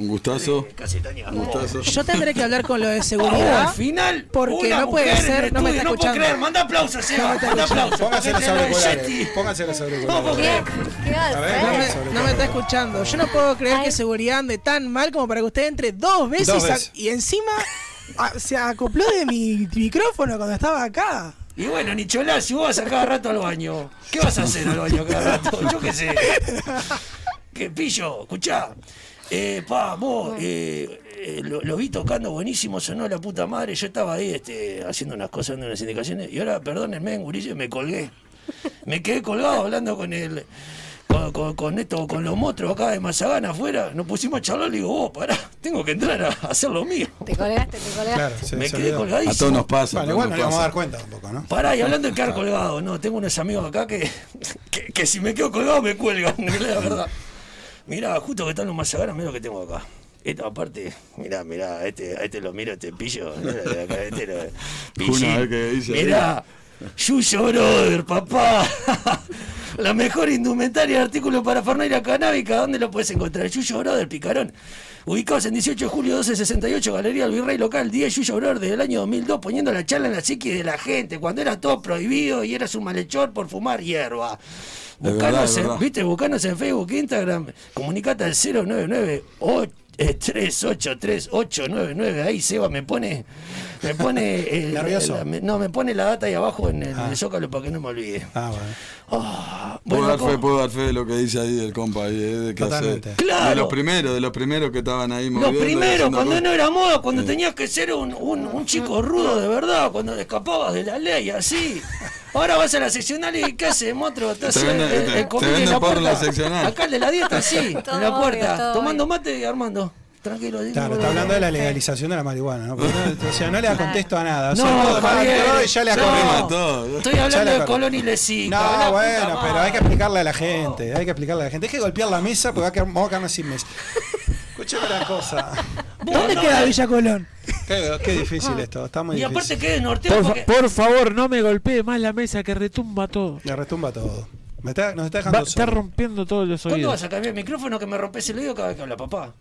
Speaker 14: Un gustazo.
Speaker 11: Casi.
Speaker 14: Un gustazo.
Speaker 6: Yo tendré que hablar con lo de
Speaker 11: Oh,
Speaker 6: seguridad.
Speaker 11: al final,
Speaker 6: porque
Speaker 11: una
Speaker 6: no puede ser, no me está
Speaker 11: no puedo
Speaker 6: escuchando.
Speaker 11: creer. Manda aplausos, Seba,
Speaker 6: No me está
Speaker 11: manda
Speaker 6: escuchando.
Speaker 11: aplausos.
Speaker 3: pónganse los
Speaker 11: del
Speaker 3: auriculares. Pónganse los
Speaker 15: ¿Qué,
Speaker 3: auriculares.
Speaker 6: No me, no está escuchando. Yo no puedo creer
Speaker 15: Ay.
Speaker 6: que seguridad ande tan mal como para que usted entre dos veces,
Speaker 3: Dos
Speaker 6: a-
Speaker 3: veces.
Speaker 6: y encima a- se acopló de mi micrófono cuando estaba acá.
Speaker 11: Y bueno, Nicholás, si vos vas a cada rato al baño, ¿qué vas a hacer al baño cada rato? Yo qué sé. ¿Qué pillo? Escuchá. Eh, pa, vos, eh, eh, lo, lo vi tocando buenísimo, sonó la puta madre. Yo estaba ahí este, haciendo unas cosas, dando unas indicaciones. Y ahora, perdónenme, gurillo, me colgué. Me quedé colgado hablando con el. Con, con, con esto, con los monstruos acá de Mazagana afuera, nos pusimos a charlar, le digo, vos, pará, tengo que entrar a hacer lo mío.
Speaker 15: Te colgaste, te colgaste.
Speaker 3: Claro, se,
Speaker 11: Me quedé colgadísimo.
Speaker 14: A todos nos pasa.
Speaker 3: Vale, bueno,
Speaker 14: nos
Speaker 3: vamos a dar cuenta un poco, ¿no?
Speaker 11: Pará, y hablando de quedar colgado, no, tengo unos amigos acá que, que, que si me quedo colgado me cuelgan, la verdad. Mirá, justo que están los mazaganas, mira lo que tengo acá. Esta aparte, mirá, mirá, este, a este lo miro, este pillo, mirá, este lo,
Speaker 14: Una vez que dice,
Speaker 11: mirá, Yuyo Brother, papá. La mejor indumentaria de artículos para Fernaira canábica, ¿dónde lo puedes encontrar? Yuyo Brother, Picarón. Ubicados en 18 de julio 1268, Galería del Virrey Local, 10 Yuyo Brother desde el año 2002, poniendo la charla en la psique de la gente, cuando era todo prohibido y eras un malhechor por fumar hierba. Buscanos
Speaker 14: verdad,
Speaker 11: en. ¿Viste? Buscanos en Facebook, Instagram, comunicate al 099 eh, 383-899. Ahí Seba me pone. Me pone. eh,
Speaker 3: Nervioso.
Speaker 11: la- me- no, me pone la data ahí abajo en el,
Speaker 3: Ah.
Speaker 11: el zócalo para que no me olvide.
Speaker 3: Ah, bueno.
Speaker 11: Ah,
Speaker 14: Puedo dar fe, puedo dar fe de lo que dice ahí el compa ahí, eh, de que hace-.
Speaker 11: Claro.
Speaker 14: De los primeros, de los primeros que estaban ahí
Speaker 11: Lo
Speaker 14: moviendo,
Speaker 11: primero,
Speaker 14: haciendo
Speaker 11: cuando no era moda, cuando tenías que ser un, un, un chico rudo de verdad, cuando escapabas de la ley, así. Ahora vas a la seccional y ¿qué haces, monstruo? Te hace
Speaker 14: venden-
Speaker 11: el,
Speaker 14: te-
Speaker 11: el
Speaker 14: te
Speaker 11: en la puerta.
Speaker 14: seccional.
Speaker 11: Acá el de la dieta, sí,
Speaker 15: Todo
Speaker 11: en la puerta,
Speaker 15: todo
Speaker 11: tomando mate y armando. tranquilo. dime,
Speaker 3: Claro, está hablando de la legalización de la marihuana, ¿no? O sea, no le da contesto a nada. O sea,
Speaker 11: No,
Speaker 3: todo-
Speaker 11: Javier,
Speaker 3: todo ya le
Speaker 11: no.
Speaker 3: acordé.
Speaker 11: Estoy hablando de. Colón y Lesica.
Speaker 3: No, bueno, pero hay que explicarle a la gente, hay que explicarle a la gente. Hay que golpear la mesa porque va a quedar- vamos a quedarnos sin mesa. Una cosa.
Speaker 6: ¿Dónde queda Villa Colón?
Speaker 3: Qué, qué difícil esto, está muy
Speaker 11: Y
Speaker 3: difícil.
Speaker 11: aparte que norteo
Speaker 5: Por,
Speaker 11: porque...
Speaker 5: por favor, no me golpee más la mesa que retumba todo.
Speaker 3: Le retumba todo. Me está, nos está
Speaker 5: Va-
Speaker 3: dejando
Speaker 5: está
Speaker 3: solo.
Speaker 5: rompiendo todos los
Speaker 11: ¿Cuándo
Speaker 5: oídos.
Speaker 11: vas a cambiar el micrófono que me rompes el oído cada vez que habla papá?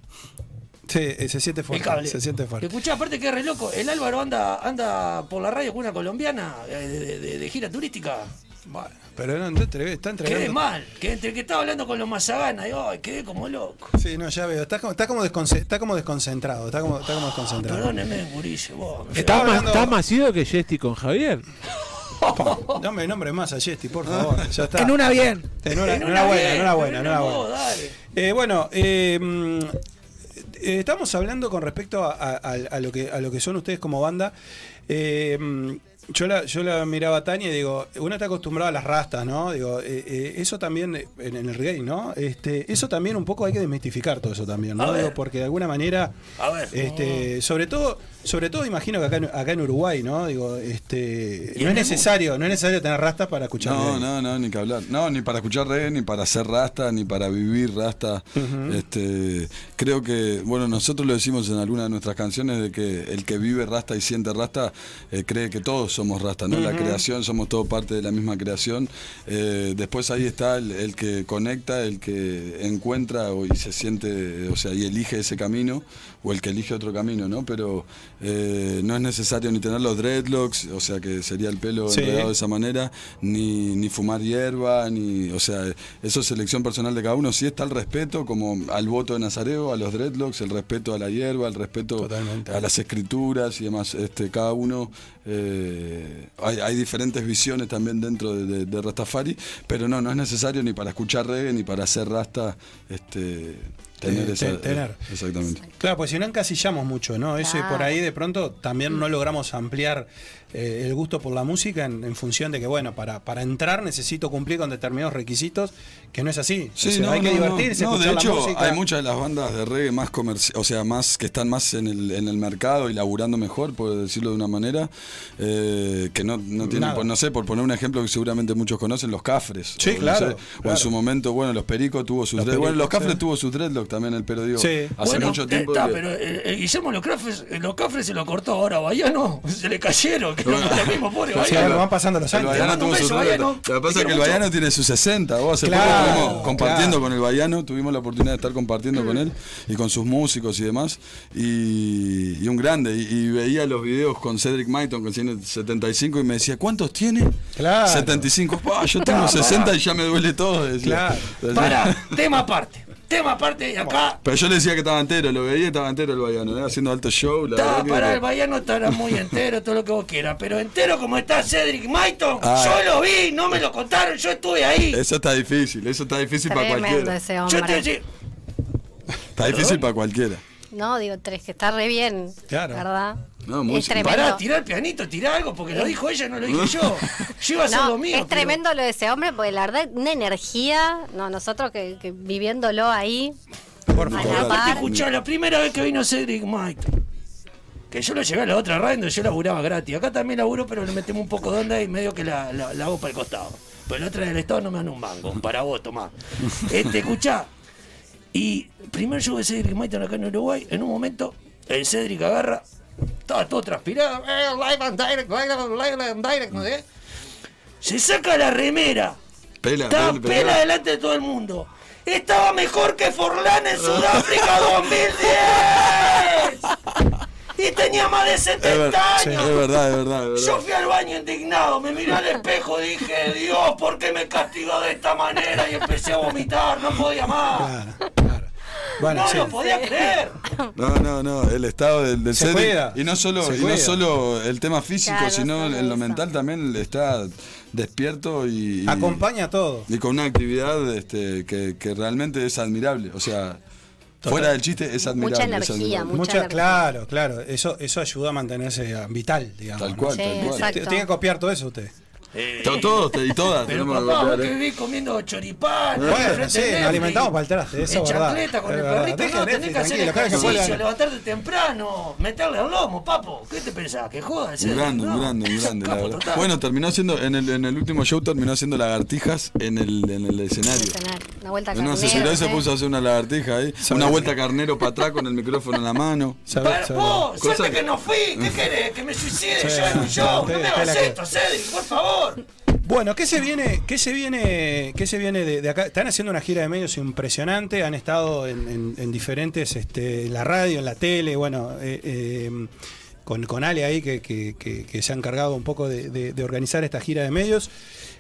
Speaker 3: Sí, eh, se siente
Speaker 11: El
Speaker 3: fuerte.
Speaker 11: cable.
Speaker 3: Se siente fuerte.
Speaker 11: Escuchá, aparte que es re loco. El Álvaro anda, anda por la radio con una colombiana eh, de, de- de gira turística.
Speaker 3: Bueno, pero no, no entrev- está
Speaker 11: Quedé
Speaker 3: entregando.
Speaker 11: mal. Que entre que estaba hablando con los mazaganas y ay, quedé como loco.
Speaker 3: Sí, no, ya veo. Está como, está como, desconce- está como desconcentrado. Está como, está como desconcentrado.
Speaker 11: Perdóneme, Gurice, vos. me
Speaker 5: Está,
Speaker 3: Estaba
Speaker 5: más,
Speaker 3: hablando-
Speaker 5: está más ido que Jesti con Javier.
Speaker 3: No me nombre más a Jesti, por favor. Ya está.
Speaker 6: En una bien.
Speaker 3: En una,
Speaker 11: En una
Speaker 3: buena,
Speaker 11: bien,
Speaker 3: en una buena, en una
Speaker 11: no,
Speaker 3: buena.
Speaker 11: dale.
Speaker 3: Eh, bueno, eh, mm, eh, estamos hablando con respecto a, a- a- a lo que, a lo que son ustedes como banda. Eh, mm, yo la, yo la miraba a Tania y digo, uno está acostumbrado a las rastas, ¿no? Digo, eh, eh, eso también en, en el reggae, ¿no? Este, eso también un poco hay que desmistificar todo eso también, ¿no? Digo, porque de alguna manera,
Speaker 11: A ver.
Speaker 3: este, sobre todo, sobre todo imagino que acá, en- acá en Uruguay, ¿no? Digo, este, no es necesario, no es necesario tener rastas para escuchar.
Speaker 14: No,
Speaker 3: reggae.
Speaker 14: no, no, ni que hablar. No, ni para escuchar reggae, ni para hacer rasta, ni para vivir rasta. este, creo que, bueno, nosotros lo decimos en alguna de nuestras canciones de que el que vive rasta y siente rasta eh, cree que todos somos rasta, ¿no? La creación, somos todos parte de la misma creación. Eh, después ahí está el, el que conecta, el que encuentra o- y se siente, o sea, y elige ese camino, o el que elige otro camino, ¿no? Pero eh, no es necesario ni tener los dreadlocks, o sea, que sería el pelo
Speaker 3: Sí.
Speaker 14: enredado de esa manera, ni, ni fumar hierba, ni, o sea, eso es elección personal de cada uno. Sí está el respeto, como al voto de Nazareo, a los dreadlocks, el respeto a la hierba, el respeto
Speaker 3: Totalmente.
Speaker 14: a las escrituras y demás. Este, cada uno, eh, hay, hay diferentes visiones también dentro de, de- de Rastafari, pero no, no es necesario ni para escuchar reggae, ni para hacer rasta, este, tener esa...
Speaker 3: te- tener.
Speaker 14: Exactamente.
Speaker 3: Claro, pues si no encasillamos mucho, ¿no? Eso y por ahí de pronto también no logramos ampliar eh, el gusto por la música en, en función de que, bueno, para, para entrar necesito cumplir con determinados requisitos, que no es así.
Speaker 14: Sí,
Speaker 3: O sea,
Speaker 14: no,
Speaker 3: hay que
Speaker 14: no,
Speaker 3: divertirse,
Speaker 14: no. No, de
Speaker 3: escuchar la
Speaker 14: hecho,
Speaker 3: música.
Speaker 14: hay muchas de las bandas de reggae más comerci o sea, más que están más en el, en el mercado y laburando mejor, por decirlo de una manera, eh, que no, no tienen,
Speaker 3: Nada.
Speaker 14: pues, no sé, por poner un ejemplo que seguramente muchos conocen, los Cafres.
Speaker 3: Sí,
Speaker 14: O, no
Speaker 3: claro,
Speaker 14: sé, O en su momento, bueno, los Perico tuvo sus
Speaker 3: Los
Speaker 14: dreadlocks. Bueno, los
Speaker 3: Pericos,
Speaker 14: Cafres
Speaker 3: sí.
Speaker 14: tuvo sus dreadlocks también, el pero digo,
Speaker 3: Sí.
Speaker 14: hace
Speaker 11: Bueno,
Speaker 14: mucho
Speaker 11: eh,
Speaker 14: tiempo.
Speaker 11: está,
Speaker 14: que-
Speaker 11: pero Guillermo los Cafres, los Cafres se lo cortó ahora a Bayano, se le cayeron, no lo mismo, pobre
Speaker 3: van pasando los años.
Speaker 14: Tuvo. Lo que pasa es que el. Bayano tiene sus 60. Vos hace
Speaker 3: Claro,
Speaker 14: poco estuvimos compartiendo
Speaker 3: claro.
Speaker 14: con el Bayano, tuvimos la oportunidad de estar compartiendo con él y con sus músicos y demás. Y, y un grande. Y, y veía los videos con Cedric Maiton, que tiene 75, y me decía, ¿cuántos tiene?
Speaker 3: Claro.
Speaker 14: 75. Pa, yo tengo
Speaker 11: No,
Speaker 14: 60
Speaker 11: pará.
Speaker 14: y ya me duele todo. decía.
Speaker 3: Claro.
Speaker 11: Para, tema aparte. Tema aparte, y acá.
Speaker 14: Pero yo le decía que estaba entero, lo veía y estaba entero el Bayano, ¿eh? haciendo alto show. La
Speaker 11: Está,
Speaker 14: que-
Speaker 11: el Bayano estará muy entero, todo lo que vos quieras. Pero entero como está Cedric Maiton,
Speaker 14: Ah.
Speaker 11: yo lo vi, no me lo contaron, yo estuve ahí.
Speaker 14: Eso está difícil, eso está difícil para cualquiera.
Speaker 15: ese
Speaker 11: Yo te
Speaker 14: Está difícil para cualquiera.
Speaker 15: No, digo, tres, que está re bien.
Speaker 3: Claro.
Speaker 15: ¿Verdad?
Speaker 14: No, muy
Speaker 15: es tremendo.
Speaker 11: pará, tirá el pianito, tirá algo, porque lo dijo ella, no lo dije yo. Yo iba a hacer
Speaker 15: No,
Speaker 11: lo mío.
Speaker 15: es
Speaker 11: pero-
Speaker 15: tremendo lo de ese hombre, porque la verdad, una energía, no, nosotros que, que viviéndolo ahí,
Speaker 3: Por favor.
Speaker 11: escuchá, la primera vez que vino Cedric Maiton. Que yo lo llevé a la otra radio donde yo laburaba gratis. Acá también laburo, pero le metemos un poco de onda y medio que la, la, la hago para el costado. Pero la otra del Estado no me dan un mango. Para vos, tomá. Este, escuchá. Y primer show de Cedric Maiton acá en Uruguay, en un momento, el Cedric agarra, estaba todo transpirado. eh, Live and direct, live and- live and direct, no sé. Se saca la remera.
Speaker 14: Pela, pela,
Speaker 11: pela
Speaker 14: pela.
Speaker 11: delante de todo el mundo. Estaba mejor que Forlán en Sudáfrica 2010. Y tenía más de
Speaker 14: Es, ver-
Speaker 11: 70
Speaker 14: sí,
Speaker 11: años.
Speaker 14: es verdad, es verdad, es verdad.
Speaker 11: Yo fui al baño indignado, me miré al espejo y dije, Dios, ¿por qué me castigó de esta manera? Y empecé a vomitar, no podía más.
Speaker 3: Claro, claro. Bueno,
Speaker 11: no
Speaker 3: sí.
Speaker 11: lo podía creer.
Speaker 14: No, no, no, el estado del, del
Speaker 3: Se
Speaker 14: Cedric.
Speaker 3: cuida,
Speaker 14: Y no solo,
Speaker 3: se
Speaker 14: y no solo el tema físico,
Speaker 15: Claro,
Speaker 14: sino en lo mental también está despierto y, y-
Speaker 3: Acompaña todo.
Speaker 14: y con una actividad este, que, que realmente es admirable. O sea, fuera del chiste es admirable.
Speaker 15: Mucha
Speaker 14: es
Speaker 15: energía,
Speaker 14: admirable.
Speaker 15: mucha
Speaker 3: Mucha,
Speaker 15: energía.
Speaker 3: claro, claro. Eso, eso ayuda a mantenerse vital, digamos.
Speaker 14: Tal
Speaker 3: ¿no?
Speaker 14: cual,
Speaker 15: Sí,
Speaker 14: tal cual.
Speaker 3: Tiene que copiar todo eso usted.
Speaker 11: Eh,
Speaker 14: To- Todos y todas
Speaker 11: Pero papá, vos que vivís comiendo choripán,
Speaker 3: Bueno, sí, nos alimentamos para el traste, eso
Speaker 11: en
Speaker 3: es verdad.
Speaker 11: chancleta con el perrito, no, tenés que hacer ejercicio, levantarte temprano, meterle al lomo, papo. ¿Qué te pensás? ¿Que jodas?
Speaker 14: Un grande. Bueno, terminó haciendo, en el, en el último show terminó haciendo lagartijas en el, en el escenario.
Speaker 15: Una vuelta
Speaker 14: una
Speaker 15: carnera,
Speaker 14: sesión se
Speaker 15: ¿eh?
Speaker 14: puso a hacer una lagartija ahí, una vuelta carnero para atrás con el micrófono en la mano.
Speaker 11: Vos, suerte que no fui, ¿qué querés? Que me suicide yo en un show. No me hagas esto, Cedric, por favor.
Speaker 3: Bueno, ¿qué se viene, qué se viene, qué se viene de, acá? Están haciendo una gira de medios impresionante, han estado en, en- en diferentes, este, en la radio, en la tele, bueno, eh, eh, con, con Ale ahí que, se ha encargado un poco de- de organizar esta gira de medios.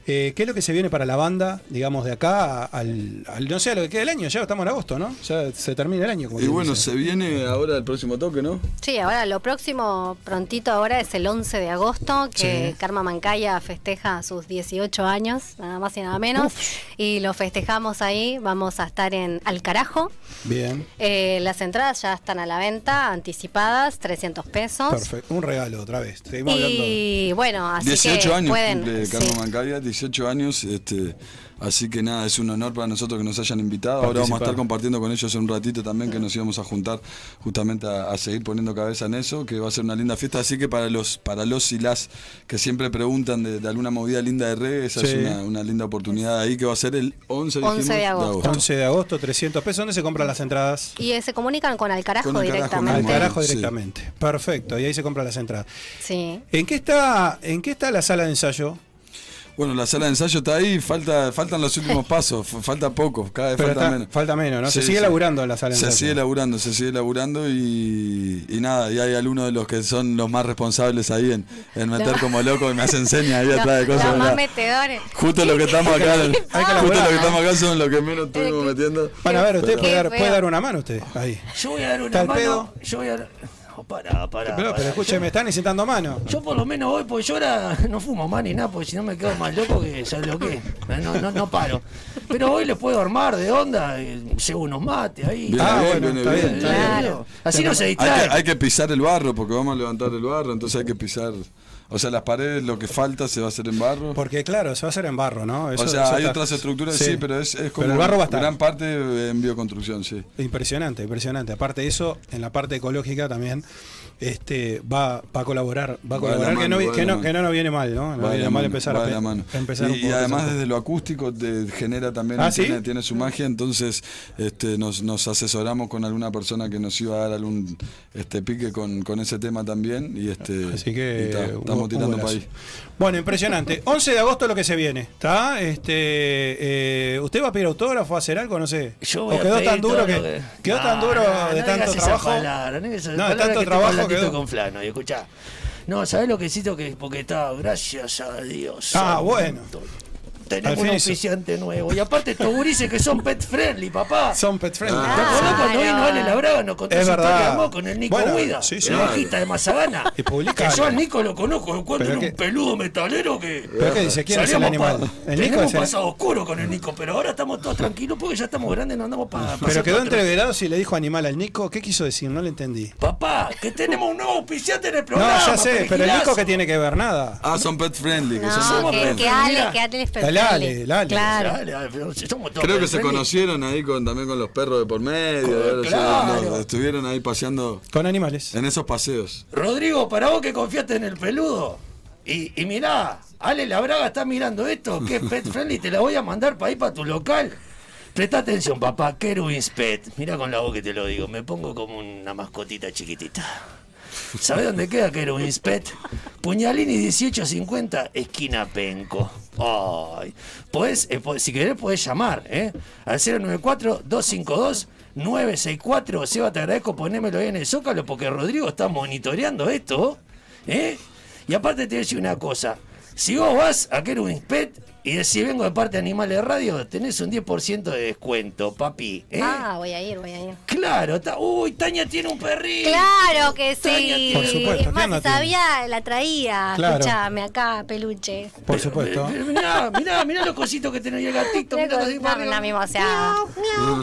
Speaker 3: Eh, ¿Qué es lo que se viene para la banda, digamos, de acá al, al- no sé, a lo que queda del año? Ya estamos en agosto, ¿no? Ya se termina el año. como
Speaker 14: Y bueno,
Speaker 3: dice.
Speaker 14: se viene ahora el próximo toque, ¿no?
Speaker 15: Sí, ahora lo próximo, prontito ahora, es el 11 de agosto, que
Speaker 14: Sí.
Speaker 15: Karma Mancaya festeja sus 18 años, nada más y nada menos. Y lo festejamos ahí, vamos a estar en Al Carajo.
Speaker 3: Bien,
Speaker 15: Eh, las entradas ya están a la venta, anticipadas, 300 pesos.
Speaker 3: perfecto. Un regalo otra vez. Seguimos hablando.
Speaker 15: Y bueno, así
Speaker 14: 18
Speaker 15: que
Speaker 14: años
Speaker 15: pueden.
Speaker 14: cumple
Speaker 15: sí.
Speaker 14: Carlos Mancaya, 18 años, este, así que nada, es un honor para nosotros que nos hayan invitado. Ahora vamos a estar compartiendo con ellos un ratito también, que nos íbamos a juntar justamente a, a seguir poniendo cabeza en eso, que va a ser una linda fiesta. Así que para los, para los y las que siempre preguntan de, de alguna movida linda de reggae, esa
Speaker 3: Sí.
Speaker 14: es una, una linda oportunidad ahí que va a ser el 11,
Speaker 15: 11
Speaker 14: dijimos,
Speaker 15: de agosto.
Speaker 3: 11 de agosto, 300 pesos. ¿Dónde se compran las entradas?
Speaker 15: Y eh, se comunican con Al Carajo
Speaker 3: Con el carajo,
Speaker 15: directamente.
Speaker 3: Al carajo
Speaker 14: Sí.
Speaker 3: directamente. Perfecto, y ahí se compran las entradas.
Speaker 15: Sí.
Speaker 3: ¿En qué está, en qué está la sala de ensayo?
Speaker 14: Bueno, la sala de ensayo está ahí, falta, faltan los últimos pasos, falta poco, cada vez
Speaker 3: Pero
Speaker 14: falta
Speaker 3: está-
Speaker 14: menos.
Speaker 3: falta menos, ¿no? Se sigue
Speaker 14: sí.
Speaker 3: laburando en la sala de
Speaker 14: Se
Speaker 3: ensayo.
Speaker 14: sigue laburando, se sigue laburando y, y nada, y hay algunos de los que son los más responsables ahí en, en meter como loco y me hacen señas ahí atrás de cosas.
Speaker 15: los más metedores.
Speaker 14: Justo los que estamos acá,
Speaker 3: Hay que
Speaker 14: justo los que estamos acá son los que menos estuvimos metiendo.
Speaker 3: Bueno, a ver, usted puede dar, puede dar una mano usted ahí.
Speaker 11: Yo voy a dar
Speaker 3: ¿Está
Speaker 11: una mano. Yo voy a dar. Pará, pará.
Speaker 3: Pero, pero escúcheme, están necesitando mano.
Speaker 11: Yo por lo menos voy, porque yo ahora no fumo más ni nada, porque si no me quedo más loco que ¿sabes lo que? No, no, no paro. Pero hoy les puedo armar de onda, eh, llevo unos mates ahí.
Speaker 14: Viene
Speaker 3: Ah,
Speaker 14: bien,
Speaker 3: bueno, está
Speaker 14: bien.
Speaker 3: bien, está bien.
Speaker 11: Claro. Así no se
Speaker 14: Hay
Speaker 11: distrae.
Speaker 14: que, hay que pisar el barro porque vamos a levantar el barro, entonces hay que pisar. O sea, las paredes, lo que falta se va a hacer en barro.
Speaker 3: Porque claro, se va a hacer en barro, ¿no? Eso-
Speaker 14: o sea,
Speaker 3: eso
Speaker 14: hay
Speaker 3: está-
Speaker 14: otras estructuras, sí, pero es, es como
Speaker 3: Pero el barro va a estar.
Speaker 14: gran parte en bioconstrucción, sí.
Speaker 3: Impresionante, impresionante. Aparte de eso, en la parte ecológica también este va, va a colaborar, va a colaborar que,
Speaker 14: mano,
Speaker 3: no, que, no, que no nos viene mal, ¿no? No viene mal
Speaker 14: mano,
Speaker 3: empezar a, a empezar
Speaker 14: y,
Speaker 3: un
Speaker 14: además desde lo acústico te genera también
Speaker 3: ¿Ah, sí?
Speaker 14: tiene, tiene su magia entonces este nos, nos asesoramos con alguna persona que nos iba a dar algún este pique con, con ese tema también y este
Speaker 3: Así que
Speaker 14: y ta,
Speaker 3: un-
Speaker 14: estamos
Speaker 3: un
Speaker 14: tirando para
Speaker 3: golazo.
Speaker 14: ahí
Speaker 3: Bueno, impresionante. 11 de agosto lo que se viene, ¿está? Este, eh, ¿Usted va a pedir autógrafo, a hacer algo? No sé.
Speaker 11: Yo voy
Speaker 3: ¿O
Speaker 11: a
Speaker 3: quedó
Speaker 11: pedir
Speaker 3: tan duro que,
Speaker 11: que-
Speaker 3: quedó tan
Speaker 11: No,
Speaker 3: duro de tanto trabajo?
Speaker 11: palabra, no
Speaker 3: de tanto trabajo
Speaker 11: hablando
Speaker 3: quedó.
Speaker 11: con Flano, y escuchá. No, ¿sabés lo que necesito? Que, porque está, gracias a Dios.
Speaker 3: Ah,
Speaker 11: santo.
Speaker 3: bueno.
Speaker 11: Tenemos un
Speaker 3: hizo.
Speaker 11: auspiciante nuevo. Y aparte estos gurises que son pet friendly, papá.
Speaker 3: Son pet friendly.
Speaker 11: ¿Te acordás cuando vino Ale Labraga nos contó
Speaker 3: Es
Speaker 11: su historia con el Nico
Speaker 3: Bueno,
Speaker 11: Huida?
Speaker 3: sí, sí.
Speaker 11: el bajista de Mazagana.
Speaker 3: Y publica
Speaker 11: Que yo al Nico lo conozco,
Speaker 3: Pero
Speaker 11: era
Speaker 3: que-
Speaker 11: un peludo metalero que...
Speaker 3: ¿Pero qué dice? ¿Quién es el
Speaker 11: salíamos
Speaker 3: animal? El Nico
Speaker 11: Tenemos
Speaker 3: es el-
Speaker 11: pasado oscuro con el Nico, pero ahora estamos todos tranquilos porque ya estamos grandes, no andamos para...
Speaker 3: Pero quedó entreverado y le dijo animal al Nico. ¿Qué quiso decir? No le entendí.
Speaker 11: Papá, que tenemos un nuevo auspiciante en el
Speaker 3: No,
Speaker 11: programa.
Speaker 3: ya sé, pero el. Nico que tiene que ver nada.
Speaker 14: ah son pet friendly que
Speaker 15: No,
Speaker 14: son
Speaker 11: somos
Speaker 14: pet
Speaker 15: que,
Speaker 14: friendly.
Speaker 15: que Ale, que Ale es
Speaker 3: Dale,
Speaker 15: friendly.
Speaker 3: Ale, dale.
Speaker 15: Claro.
Speaker 14: Creo que se conocieron ahí con también con los perros de por medio,
Speaker 11: Con- claro.
Speaker 14: estuvieron ahí paseando
Speaker 3: Con animales.
Speaker 14: en esos paseos.
Speaker 11: Rodrigo, para vos que confiaste en el peludo. Y, y mirá, Ale Labraga está mirando esto, que es pet friendly, te la voy a mandar para ir para tu local. Presta atención, papá, Kerwin's Pet. Mira con la voz que te lo digo, me pongo como una mascotita chiquitita. ¿Sabés dónde queda Kerwin's Pet? Puñalini 1850, esquina Penco. Ay, podés, eh, si querés podés llamar, ¿eh? Al 094-252-964. Seba, te agradezco ponémelo ahí en el zócalo porque Rodrigo está monitoreando esto, ¿eh? Y aparte te voy a decir una cosa. Si vos vas a Kerwin's Pet, y decís vengo de parte de Animales de Radio, tenés un 10% de descuento, papi. ¿eh?
Speaker 15: Ah, voy a ir, voy a ir.
Speaker 11: Claro, ta- uy, Tania tiene un perrito.
Speaker 15: Claro que sí.
Speaker 11: Tania Por supuesto,
Speaker 15: Es más,
Speaker 11: ¿quién no
Speaker 15: si
Speaker 11: tiene?
Speaker 15: sabía, la traía.
Speaker 11: Claro.
Speaker 15: Escuchame acá, peluche.
Speaker 3: Por supuesto.
Speaker 11: Pero Mirá, mirá, mirá los cositos que tenés ahí el gatito. Mirá los
Speaker 15: No, mimoseada.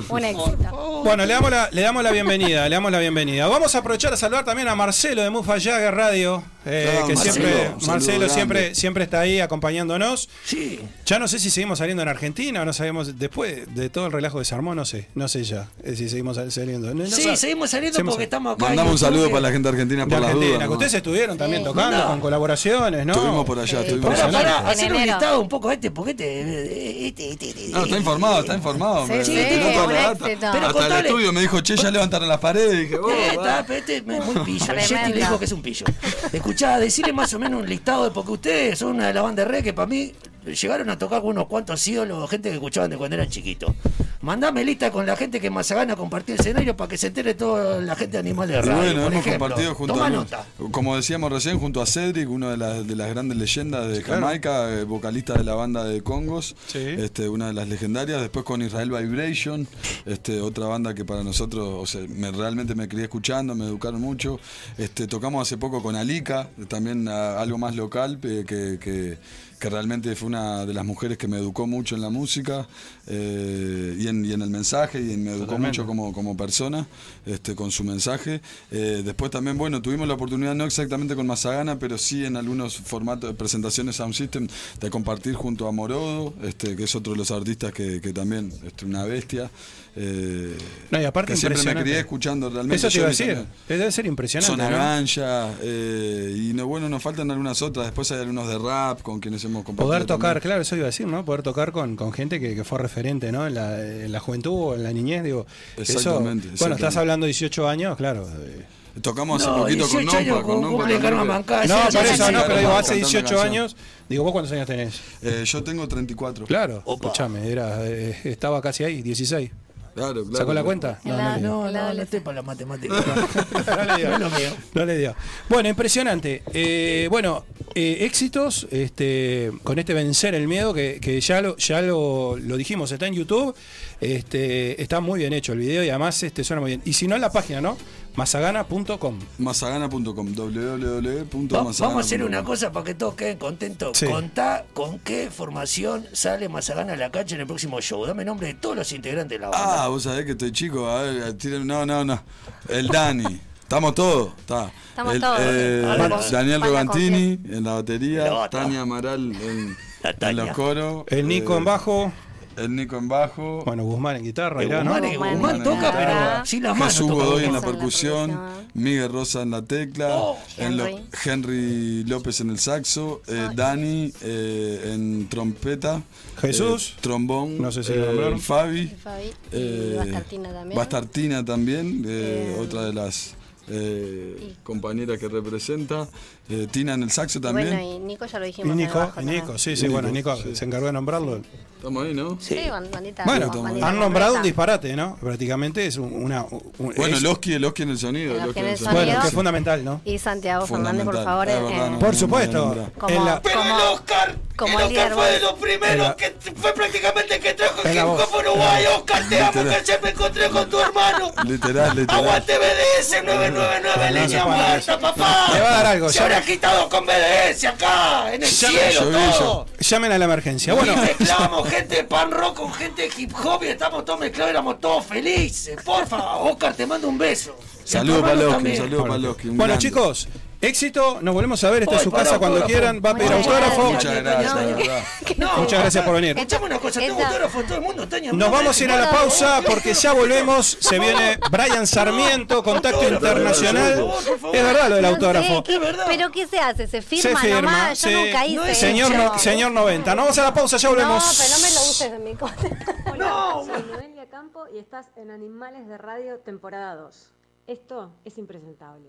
Speaker 15: Un éxito.
Speaker 3: Bueno, le damos, la, le damos la bienvenida, le damos la bienvenida. Vamos a aprovechar a saludar también a Marcelo de Mufa Jagger Radio, eh,
Speaker 14: Ah,
Speaker 3: que
Speaker 14: Marcelo,
Speaker 3: siempre, Marcelo siempre, siempre está ahí acompañándonos.
Speaker 11: Sí.
Speaker 3: Ya no sé si seguimos saliendo en Argentina o no sabemos, después de todo el relajo de se armó, no sé, no sé ya, eh, si seguimos sal- saliendo. No- no
Speaker 11: Sí,
Speaker 3: sabe.
Speaker 11: seguimos saliendo
Speaker 3: Seguimos-
Speaker 11: porque estamos acá.
Speaker 14: Mandamos un saludo para la gente argentina
Speaker 3: De
Speaker 14: por las
Speaker 3: Argentina,
Speaker 14: dudas.
Speaker 3: que
Speaker 14: ¿no?
Speaker 3: ustedes estuvieron también
Speaker 11: Sí.
Speaker 3: tocando
Speaker 11: Mandá.
Speaker 3: con colaboraciones, ¿no?
Speaker 14: Estuvimos por allá, estuvimos
Speaker 11: pará,
Speaker 15: En
Speaker 11: hacer un listado un poco este, porque este. este, este, este,
Speaker 14: No, está informado, está informado.
Speaker 15: Sí, sí.
Speaker 11: Pero
Speaker 14: Hasta el estudio me dijo, che, ya levantaron las paredes. Y dije, oh,
Speaker 11: Eh, este es muy pillo. Yeti le dijo que es un pillo. Escuchá, decirle más o menos un listado de porque ustedes son una de las bandas de reggae que para mí llegaron a tocar con unos cuantos ídolos, gente que escuchaban de cuando eran chiquitos. Mandame lista con la gente que más gana compartir el escenario para que se entere toda la gente de Animales de Radio.
Speaker 14: bueno,
Speaker 11: por
Speaker 14: hemos
Speaker 11: ejemplo.
Speaker 14: compartido junto
Speaker 11: Toma
Speaker 14: a,
Speaker 11: nota.
Speaker 14: como decíamos recién, junto a Cedric, una de las, de las grandes leyendas de
Speaker 3: Claro.
Speaker 14: Jamaica, eh, vocalista de la banda de Congos,
Speaker 3: Sí.
Speaker 14: este, una de las legendarias. Después con Israel Vibration, este, otra banda que para nosotros, o sea, me, realmente me crié escuchando, me educaron mucho. Este, tocamos hace poco con Alika, también algo más local, eh, que, que- que realmente fue una de las mujeres que me educó mucho en la música eh, y, en, y en el mensaje y en- me educó
Speaker 3: Totalmente.
Speaker 14: mucho como, como persona este, con su mensaje. Eh, después también, bueno, tuvimos la oportunidad, no exactamente con Mazagana, pero sí en algunos formatos de presentaciones Sound System, de compartir junto a Morodo, este, que es otro de los artistas que, que también es una bestia. eh,
Speaker 3: No, y aparte
Speaker 14: que siempre me crié escuchando realmente.
Speaker 3: Eso te iba a decir,
Speaker 14: también.
Speaker 3: debe ser impresionante.
Speaker 14: Zona
Speaker 3: ¿no?
Speaker 14: Gancha, y no, bueno, nos faltan algunas otras. Después hay algunos de rap con quienes hemos compartido.
Speaker 3: Poder tocar,
Speaker 14: también.
Speaker 3: claro, eso iba a decir, ¿no? Poder tocar con, con gente que, que fue referente, ¿no? En la, en la juventud o en la niñez, digo. Eso,
Speaker 14: Exactamente,
Speaker 3: bueno,
Speaker 14: exactamente.
Speaker 3: estás hablando de 18 años, claro. eh.
Speaker 14: Tocamos hace
Speaker 11: No,
Speaker 14: poquito con
Speaker 11: 18 años
Speaker 14: Nompa. Con Nompa.
Speaker 3: No, por eso no, pero digo, hace
Speaker 14: cantando
Speaker 3: 18
Speaker 14: canción.
Speaker 3: años. Digo, ¿vos cuántos años tenés?
Speaker 14: Eh, yo tengo 34.
Speaker 3: Claro,
Speaker 11: Opa.
Speaker 3: escúchame, era, eh, estaba casi ahí, 16.
Speaker 14: Claro, claro.
Speaker 3: ¿Sacó la cuenta? No, no,
Speaker 15: La-.
Speaker 11: No, no,
Speaker 15: La
Speaker 11: no estoy para la matemática.
Speaker 3: No le dio.
Speaker 11: No es lo mío.
Speaker 3: No le dio. Bueno, impresionante. Eh, bueno, eh, éxitos este, con este vencer el miedo que, que ya lo ya lo, lo dijimos, está en YouTube. Este, está muy bien hecho el video y además este, suena muy bien. Y si no en la página, ¿no? Masagana.com.
Speaker 14: Masagana.com,
Speaker 11: Va-
Speaker 14: www.masagana.com.
Speaker 11: vamos a hacer una cosa para que todos queden contentos.
Speaker 3: Sí.
Speaker 11: Contá con qué formación sale Mazagana a la cancha en el próximo show. Dame nombre de todos los integrantes de la banda.
Speaker 14: Ah, vos sabés que estoy chico. A ver, no, no, no. El Dani. Estamos todos. Está.
Speaker 15: Estamos
Speaker 14: El,
Speaker 15: todos.
Speaker 14: eh, Daniel Rogantini en la batería. Tania Amaral en,
Speaker 11: La
Speaker 14: en
Speaker 11: Tania.
Speaker 14: los coros.
Speaker 3: El Nico
Speaker 14: eh,
Speaker 3: en bajo.
Speaker 14: El Nico en bajo.
Speaker 3: Bueno, Guzmán en guitarra,
Speaker 11: Eh,
Speaker 3: irá, ¿no?
Speaker 11: Guzmán,
Speaker 15: Guzmán
Speaker 11: Guzmán toca,
Speaker 15: guitarra.
Speaker 11: pero sin las manos.
Speaker 14: Jesús
Speaker 11: toca
Speaker 14: Godoy en la
Speaker 15: Eso en la
Speaker 14: percusión. Miguel Rosa en la tecla,
Speaker 11: Oh,
Speaker 14: en lo-
Speaker 15: Henry.
Speaker 14: Henry López en el saxo, eh, Dani eh, en trompeta,
Speaker 3: Jesús.
Speaker 14: eh, trombón,
Speaker 3: No sé si
Speaker 14: eh,
Speaker 3: lo nombraron.
Speaker 14: Fabi,
Speaker 15: Fabi
Speaker 14: eh,
Speaker 15: Bastartina también.
Speaker 14: Bastartina también, eh,
Speaker 15: Eh,
Speaker 14: otra de las eh, compañeras que representa, eh, Tina en el saxo también.
Speaker 15: Bueno, y Nico ya lo dijimos.
Speaker 3: Nico, y Nico,
Speaker 15: también.
Speaker 3: sí, sí,
Speaker 14: Y
Speaker 3: bueno,
Speaker 14: Nico,
Speaker 3: Nico
Speaker 14: sí.
Speaker 3: se encargó de nombrarlo.
Speaker 14: Estamos ahí, ¿no?
Speaker 15: Sí, ban- bandita.
Speaker 3: Bueno,
Speaker 15: bandita
Speaker 3: han nombrado un disparate, ¿no? Prácticamente es un- una. un-
Speaker 14: Bueno,
Speaker 3: es-
Speaker 14: el Oski, el Oski en el sonido.
Speaker 15: El
Speaker 14: el
Speaker 15: Oski
Speaker 14: Oski
Speaker 15: en el sonido.
Speaker 3: bueno, que es fundamental, ¿no?
Speaker 15: Y Santiago Fernández, por favor.
Speaker 14: Es
Speaker 15: en-
Speaker 14: verdad,
Speaker 15: en-
Speaker 14: no,
Speaker 3: Por
Speaker 14: no,
Speaker 3: supuesto.
Speaker 15: Como-
Speaker 3: en la,
Speaker 11: Pero
Speaker 15: como-
Speaker 11: el Oscar,
Speaker 15: como
Speaker 11: el
Speaker 15: el
Speaker 11: Oscar fue de los primeros
Speaker 3: la-
Speaker 11: que fue prácticamente el que trajo el hip hop Uruguay. Oscar, te amo, que se me encontré con tu hermano.
Speaker 14: Literal, literal.
Speaker 11: Aguante BDS 999,
Speaker 3: No, no se
Speaker 11: línea
Speaker 3: puede
Speaker 11: muerta, papá.
Speaker 3: Le va a dar algo, ya-
Speaker 11: habrá quitado con BDS acá, en el cielo, todo.
Speaker 3: Llamen a la emergencia. Bueno,
Speaker 11: Y mezclamos gente de pan rock con gente de hip hop y estamos todos mezclados, éramos todos felices. Porfa, Oscar, te mando un beso.
Speaker 14: Saludos para
Speaker 11: también.
Speaker 14: saludos para un
Speaker 3: bueno
Speaker 14: grande.
Speaker 3: chicos, éxito. Nos volvemos a ver. Esta es
Speaker 11: Ay,
Speaker 3: su casa cuando quieran. Va a pedir autógrafo.
Speaker 14: Muchas gracias,
Speaker 11: No,
Speaker 14: de.
Speaker 11: No,
Speaker 3: Muchas gracias por venir.
Speaker 11: Una cosa, tengo autógrafo todo el mundo.
Speaker 3: Nos vamos a ir a la pausa porque ya volvemos. Se viene Brian Sarmiento, contacto internacional. Es verdad lo del
Speaker 15: No
Speaker 3: autógrafo.
Speaker 15: Pero ¿qué se hace? ¿Se firma,
Speaker 3: Se firma.
Speaker 15: Yo nunca hice
Speaker 3: señor, no- señor 90. Nos vamos a la pausa, ya
Speaker 15: No,
Speaker 3: volvemos.
Speaker 15: pero no me lo uses en mi cosa.
Speaker 11: No,
Speaker 17: Soy Noelia Campo y estás en Animales de Radio temporada 2. Esto es impresentable.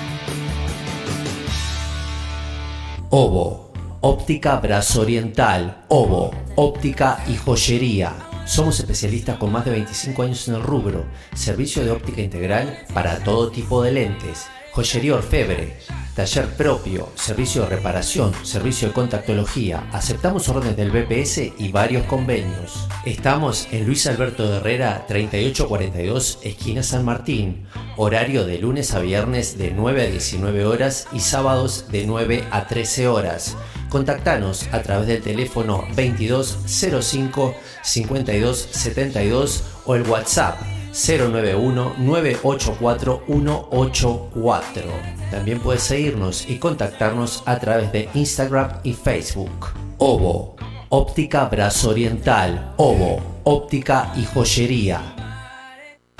Speaker 4: Ovo, óptica brazo oriental, Ovo, óptica y joyería. Somos especialistas con más de 25 años en el rubro. Servicio de óptica integral para todo tipo de lentes. Joyería orfebre. Taller propio, servicio de reparación, servicio de contactología. Aceptamos órdenes del BPS y varios convenios. Estamos en Luis Alberto de Herrera 3842, esquina San Martín. Horario de lunes a viernes de 9 a 19 horas y sábados de 9 a 13 horas. Contactanos a través del teléfono 2205 5272 o el WhatsApp 091-984-184. También puedes seguirnos y contactarnos a través de Instagram y Facebook. Ovo, óptica brazo oriental, Ovo, óptica y joyería.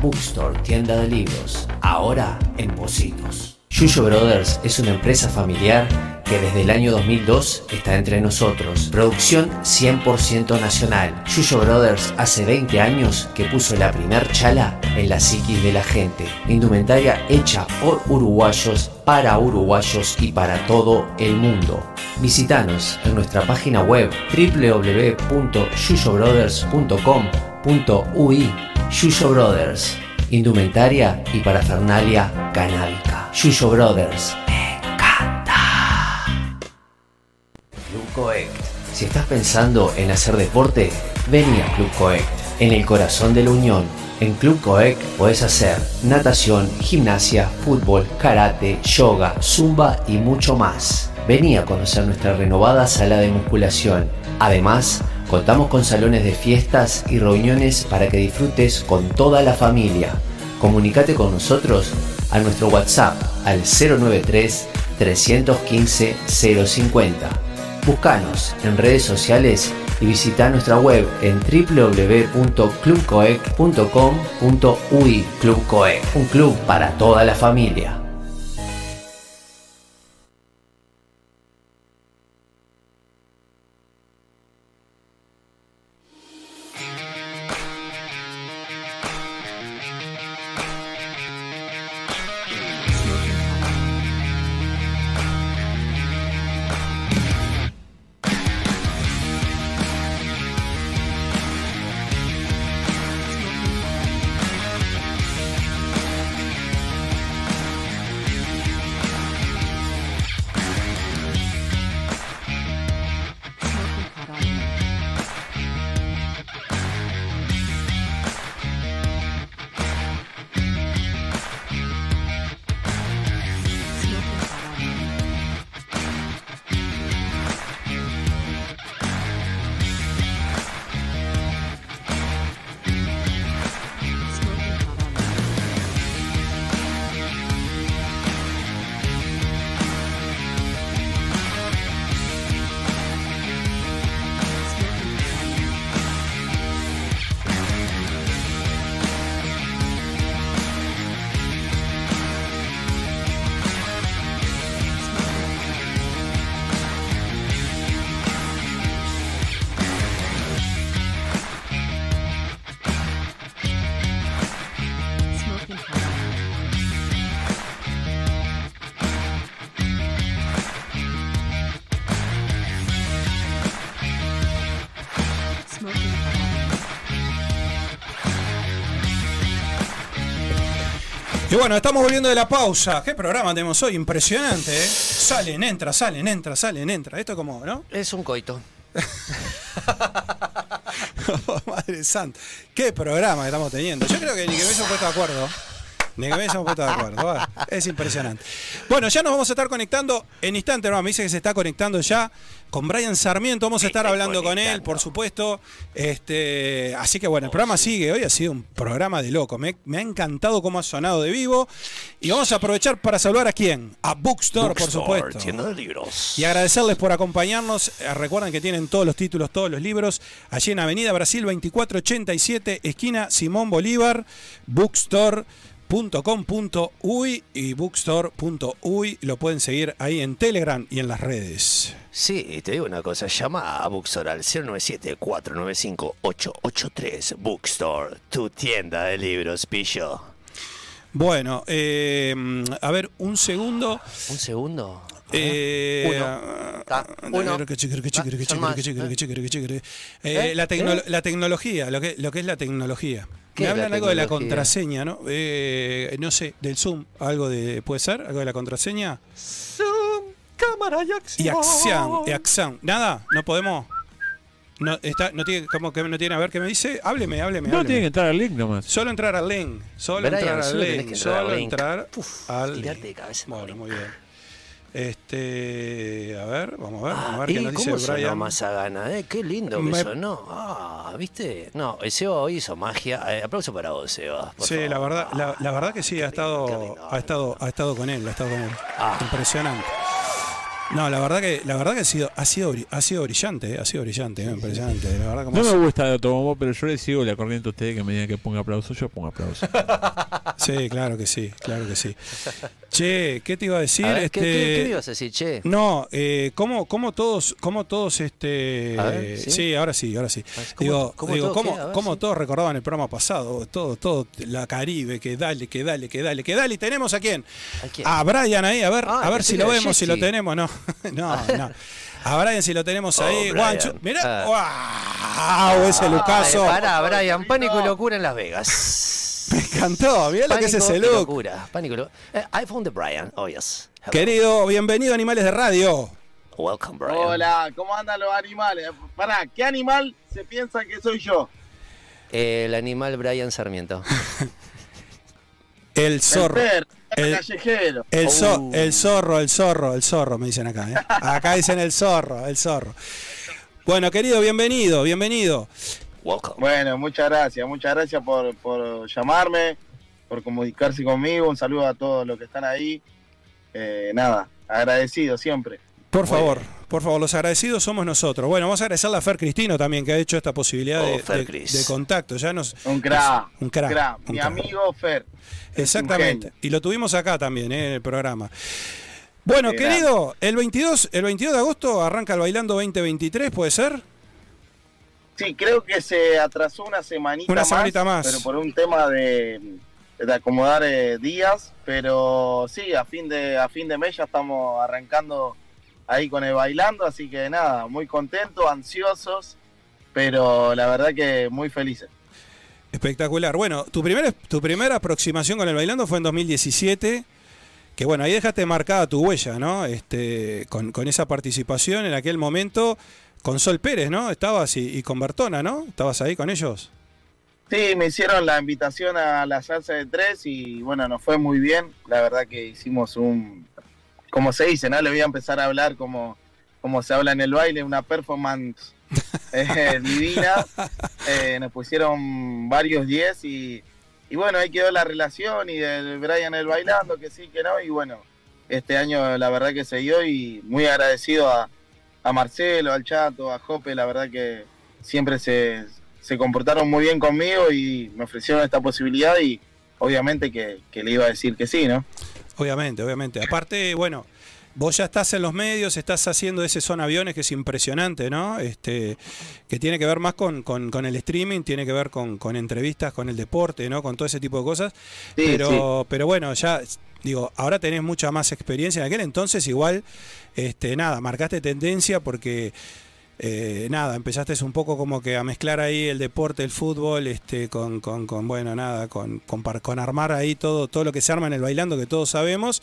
Speaker 4: Bookstore, tienda de libros. Ahora en Positos. Yuyo Brothers es una empresa familiar que desde el año 2002 está entre nosotros. Producción 100% nacional. Yuyo Brothers hace 20 años que puso la primer chala en la psiquis de la gente. Indumentaria hecha por uruguayos, para uruguayos y para todo el mundo. Visítanos en nuestra página web www.yuyobrothers.com.ui Yuyo Brothers, indumentaria y parafernalia canábica. Yuyo Brothers, me encanta. Club Coect. Si estás pensando en hacer deporte, vení a Club Coect, en el corazón de la Unión. En Club Coect podés hacer natación, gimnasia, fútbol, karate, yoga, zumba y mucho más. Vení a conocer nuestra renovada sala de musculación. Además, Contamos con salones de fiestas y reuniones para que disfrutes con toda la familia. Comunicate con nosotros a nuestro WhatsApp al 093 315 050. Búscanos en redes sociales y visita nuestra web en www.clubcoec.com.ui Club un club para toda la familia.
Speaker 3: Bueno, estamos volviendo de la pausa. ¿Qué programa tenemos hoy? Impresionante, ¿eh? Salen, entra, salen, entra, salen, entra. Esto como, ¿no?
Speaker 18: Es un coito.
Speaker 3: Madre santa. Qué programa que estamos teniendo. Yo creo que ni que me hubiésemos puesto de acuerdo. Ni que me hubiésemos puesto de acuerdo. Va, Es impresionante. Bueno, ya nos vamos a estar conectando en instante. No, me dice que se está conectando ya con Brian Sarmiento. Vamos a estar hablando con él, por supuesto. Este, así que bueno, el programa sigue. Hoy ha sido un programa de loco. Me, me ha encantado cómo ha sonado de vivo. Y vamos a aprovechar para saludar a quién? A Bookstore, por
Speaker 4: Bookstore,
Speaker 3: supuesto.
Speaker 4: tienda de libros.
Speaker 3: Y agradecerles por acompañarnos. Eh, Recuerden que tienen todos los títulos, todos los libros, allí en Avenida Brasil 2487, esquina Simón Bolívar, bookstore.com.uy y bookstore.uy. Lo pueden seguir ahí en Telegram y en las redes.
Speaker 4: Sí, te digo una cosa, llama a Bookstore al 097-495-883. Bookstore, tu tienda de libros, pillo.
Speaker 3: Bueno, eh, a ver, un segundo.
Speaker 4: ¿Un segundo?
Speaker 3: La tecnología, lo que, lo que es la tecnología.
Speaker 4: ¿Qué
Speaker 3: Me hablan algo de la contraseña, ¿no? Eh, no sé, del Zoom, algo de. ¿Puede ser? ¿Algo de la contraseña?
Speaker 8: Zoom, cámara y acción.
Speaker 3: Y acción, y acción. ¿Nada? ¿No podemos? No, está, no tiene, como que no tiene a ver qué me dice. Hábleme, hábleme.
Speaker 5: No
Speaker 3: hábleme.
Speaker 5: tiene que entrar al link nomás.
Speaker 3: Solo entrar al link. Solo
Speaker 4: Brian,
Speaker 3: entrar al link.
Speaker 4: que entrar al
Speaker 3: Solo
Speaker 4: link.
Speaker 3: entrar al link.
Speaker 4: de cabeza.
Speaker 3: Bueno, muy bien. Este, a ver, vamos a ver, vamos a ver
Speaker 4: ¿Y
Speaker 3: qué nos dice
Speaker 4: cómo sonó
Speaker 3: Brian.
Speaker 4: más a gana? Eh? Qué lindo que
Speaker 3: Me-
Speaker 4: sonó. Ah, ¿viste? No, el Seba hoy hizo magia. Eh, aplauso para vos, Seba.
Speaker 3: Sí,
Speaker 4: favor.
Speaker 3: la verdad, la, la verdad que sí, ha estado, ha estado, ha estado con él, ha estado con él.
Speaker 4: Ah.
Speaker 3: Impresionante. No, la verdad que, la verdad que ha sido, ha sido, ha sido brillante, eh, ha sido brillante, eh, impresionante. La verdad como
Speaker 5: No me gusta de autobombo, pero yo le sigo la corriente a ustedes que me digan que ponga aplauso, yo pongo aplauso.
Speaker 3: Sí, claro que sí, claro que sí. Che, ¿qué te iba a decir?
Speaker 4: A ver, ¿qué,
Speaker 3: este,
Speaker 4: qué- qué me ibas a decir, che?
Speaker 3: No, eh, ¿cómo, cómo todos, cómo todos, este,
Speaker 4: ver, ¿sí?
Speaker 3: ahora sí, ahora sí.
Speaker 4: ¿Cómo-
Speaker 3: digo,
Speaker 4: cómo
Speaker 3: digo,
Speaker 4: todo
Speaker 3: ¿cómo,
Speaker 4: qué? Ver,
Speaker 3: cómo
Speaker 4: sí.
Speaker 3: todos recordaban el programa pasado? Todo, todo, la Caribe, que dale, que dale, que dale, que dale. ¿Y tenemos a quién?
Speaker 4: ¿A quién?
Speaker 3: A Brian ahí, a ver,
Speaker 4: Ah,
Speaker 3: a ver si lo vemos, si lo tenemos, no, no, no. A Brian si lo tenemos
Speaker 4: Oh,
Speaker 3: ahí. One, two, mirá,
Speaker 4: Ah.
Speaker 3: wow, ese Lucaso.
Speaker 4: Ay, pará, Brian, pánico y locura en Las Vegas.
Speaker 3: Me encantó, mirá lo que es ese look.
Speaker 4: locura, pánico lo- Eh, I found the Brian, oh yes. Hello.
Speaker 3: Querido, bienvenido a Animales de Radio.
Speaker 4: Welcome, Brian.
Speaker 19: Hola, ¿cómo andan los animales? Pará, ¿qué animal se piensa que soy yo?
Speaker 4: El animal Brian Sarmiento.
Speaker 3: El zorro.
Speaker 19: El el
Speaker 3: El-
Speaker 19: callejero.
Speaker 3: El, zo-
Speaker 4: Uh.
Speaker 3: el zorro, el zorro, el zorro, me dicen acá. ¿eh? Acá dicen el zorro, el zorro. Bueno, querido, bienvenido, bienvenido.
Speaker 4: Welcome.
Speaker 19: Bueno, muchas gracias, muchas gracias por, por llamarme, por comunicarse conmigo. Un saludo a todos los que están ahí. Eh, nada, agradecido siempre.
Speaker 3: Por favor, por favor, los agradecidos somos nosotros. Bueno, vamos a agradecerle a Fer Cristino también, que ha hecho esta posibilidad
Speaker 4: Oh,
Speaker 3: de,
Speaker 4: Fer
Speaker 3: de-
Speaker 4: Cris.
Speaker 3: de contacto. Ya nos,
Speaker 19: Un crack.
Speaker 3: un crack, un
Speaker 19: Mi
Speaker 3: crack.
Speaker 19: amigo Fer.
Speaker 3: Exactamente. Y lo tuvimos acá también, ¿eh? en el programa. Bueno,
Speaker 19: Qué
Speaker 3: querido, el 22, el 22 de agosto arranca el Bailando 2023, ¿puede ser?
Speaker 19: Sí, creo que se atrasó una semanita,
Speaker 3: Una semanita más.
Speaker 19: Pero por un tema de, de acomodar eh, días. Pero sí, a fin de a fin de mes ya estamos arrancando ahí con el bailando. Así que nada, muy contentos, ansiosos. Pero la verdad que muy felices.
Speaker 3: Espectacular. Bueno, tu primera, tu primera aproximación con el bailando fue en 2017. Que bueno, ahí dejaste marcada tu huella, ¿no? Este, con, con esa participación en aquel momento con Sol Pérez, ¿no? Estabas y, y con Bertona, ¿no? ¿Estabas ahí con ellos?
Speaker 19: Sí, me hicieron la invitación a la salsa de tres y bueno, nos fue muy bien. La verdad que hicimos un, como se dice, ¿no? Le voy a empezar a hablar como, como se habla en el baile, una performance eh, divina. Eh, nos pusieron varios 10 y, y bueno, ahí quedó la relación y del Brian el bailando, que sí, que no. Y bueno, este año la verdad que se dio y muy agradecido a, a Marcelo, al Chato, a Jope, la verdad que siempre se, se comportaron muy bien conmigo y me ofrecieron esta posibilidad y obviamente que, que le iba a decir que sí, ¿no?
Speaker 3: Obviamente, obviamente. Aparte, bueno, vos ya estás en los medios, estás haciendo ese son aviones que es impresionante, ¿no? Este, que tiene que ver más con, con- con el streaming, tiene que ver con, con entrevistas, con el deporte, ¿no? Con todo ese tipo de cosas.
Speaker 19: Sí,
Speaker 3: pero, pero bueno, ya digo, ahora tenés mucha más experiencia. En aquel entonces igual, este, nada, marcaste tendencia porque eh, nada, empezaste un poco como que a mezclar ahí el deporte, el fútbol, este, con, con, con, bueno, nada, con, con, armar ahí todo, todo lo que se arma en el bailando que todos sabemos.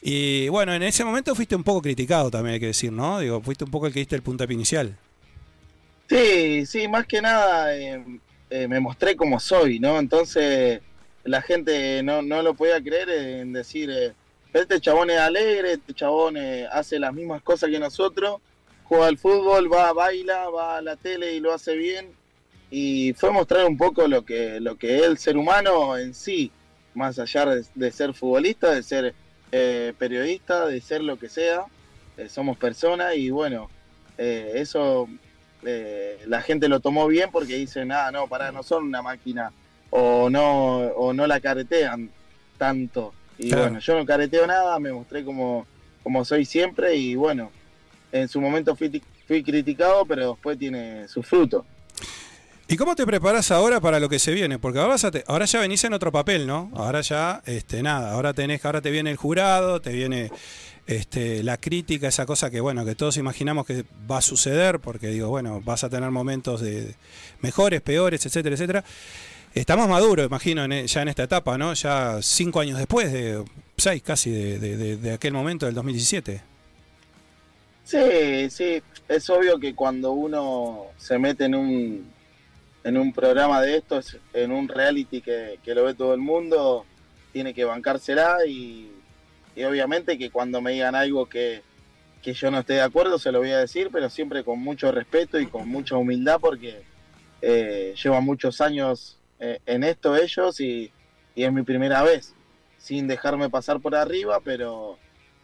Speaker 3: Y bueno, en ese momento fuiste un poco criticado también, hay que decir, ¿no? Digo, fuiste un poco el que diste el puntapié inicial.
Speaker 19: Sí, sí, más que nada eh, eh, me mostré como soy, ¿no? Entonces la gente no, no lo podía creer en decir, este chabón es alegre, este chabón eh, hace las mismas cosas que nosotros, juega al fútbol, va, baila, va a la tele y lo hace bien. Y fue mostrar un poco lo que, lo que es el ser humano en sí, más allá de, ser futbolista, de ser eh, periodista, de ser lo que sea. Eh, somos personas y bueno, eso la gente lo tomó bien porque dicen, ah, no, para no son una máquina o no, o no la caretean tanto. Y
Speaker 3: Claro.
Speaker 19: bueno, yo no careteo nada, me mostré como, como soy siempre y bueno, en su momento fui, ti- fui criticado, pero después tiene su fruto.
Speaker 3: ¿Y cómo te preparas ahora para lo que se viene? Porque ahora, ahora ya venís en otro papel, ¿no? Ahora ya, este, nada, ahora tenés, ahora te viene el jurado, te viene este, la crítica, esa cosa que bueno, que todos imaginamos que va a suceder, porque digo, bueno, vas a tener momentos de mejores, peores, etcétera, etcétera. Estamos maduros, imagino, en e- ya en esta etapa, ¿no? Ya cinco años después, de seis casi, de, aquel momento del 2017.
Speaker 19: Sí, sí, es obvio que cuando uno se mete en un, en un programa de estos, en un reality que, lo ve todo el mundo, tiene que bancársela y, y obviamente que cuando me digan algo que, que yo no esté de acuerdo se lo voy a decir, pero siempre con mucho respeto y con mucha humildad porque eh, llevan muchos años eh, en esto ellos y, y es mi primera vez, sin dejarme pasar por arriba, pero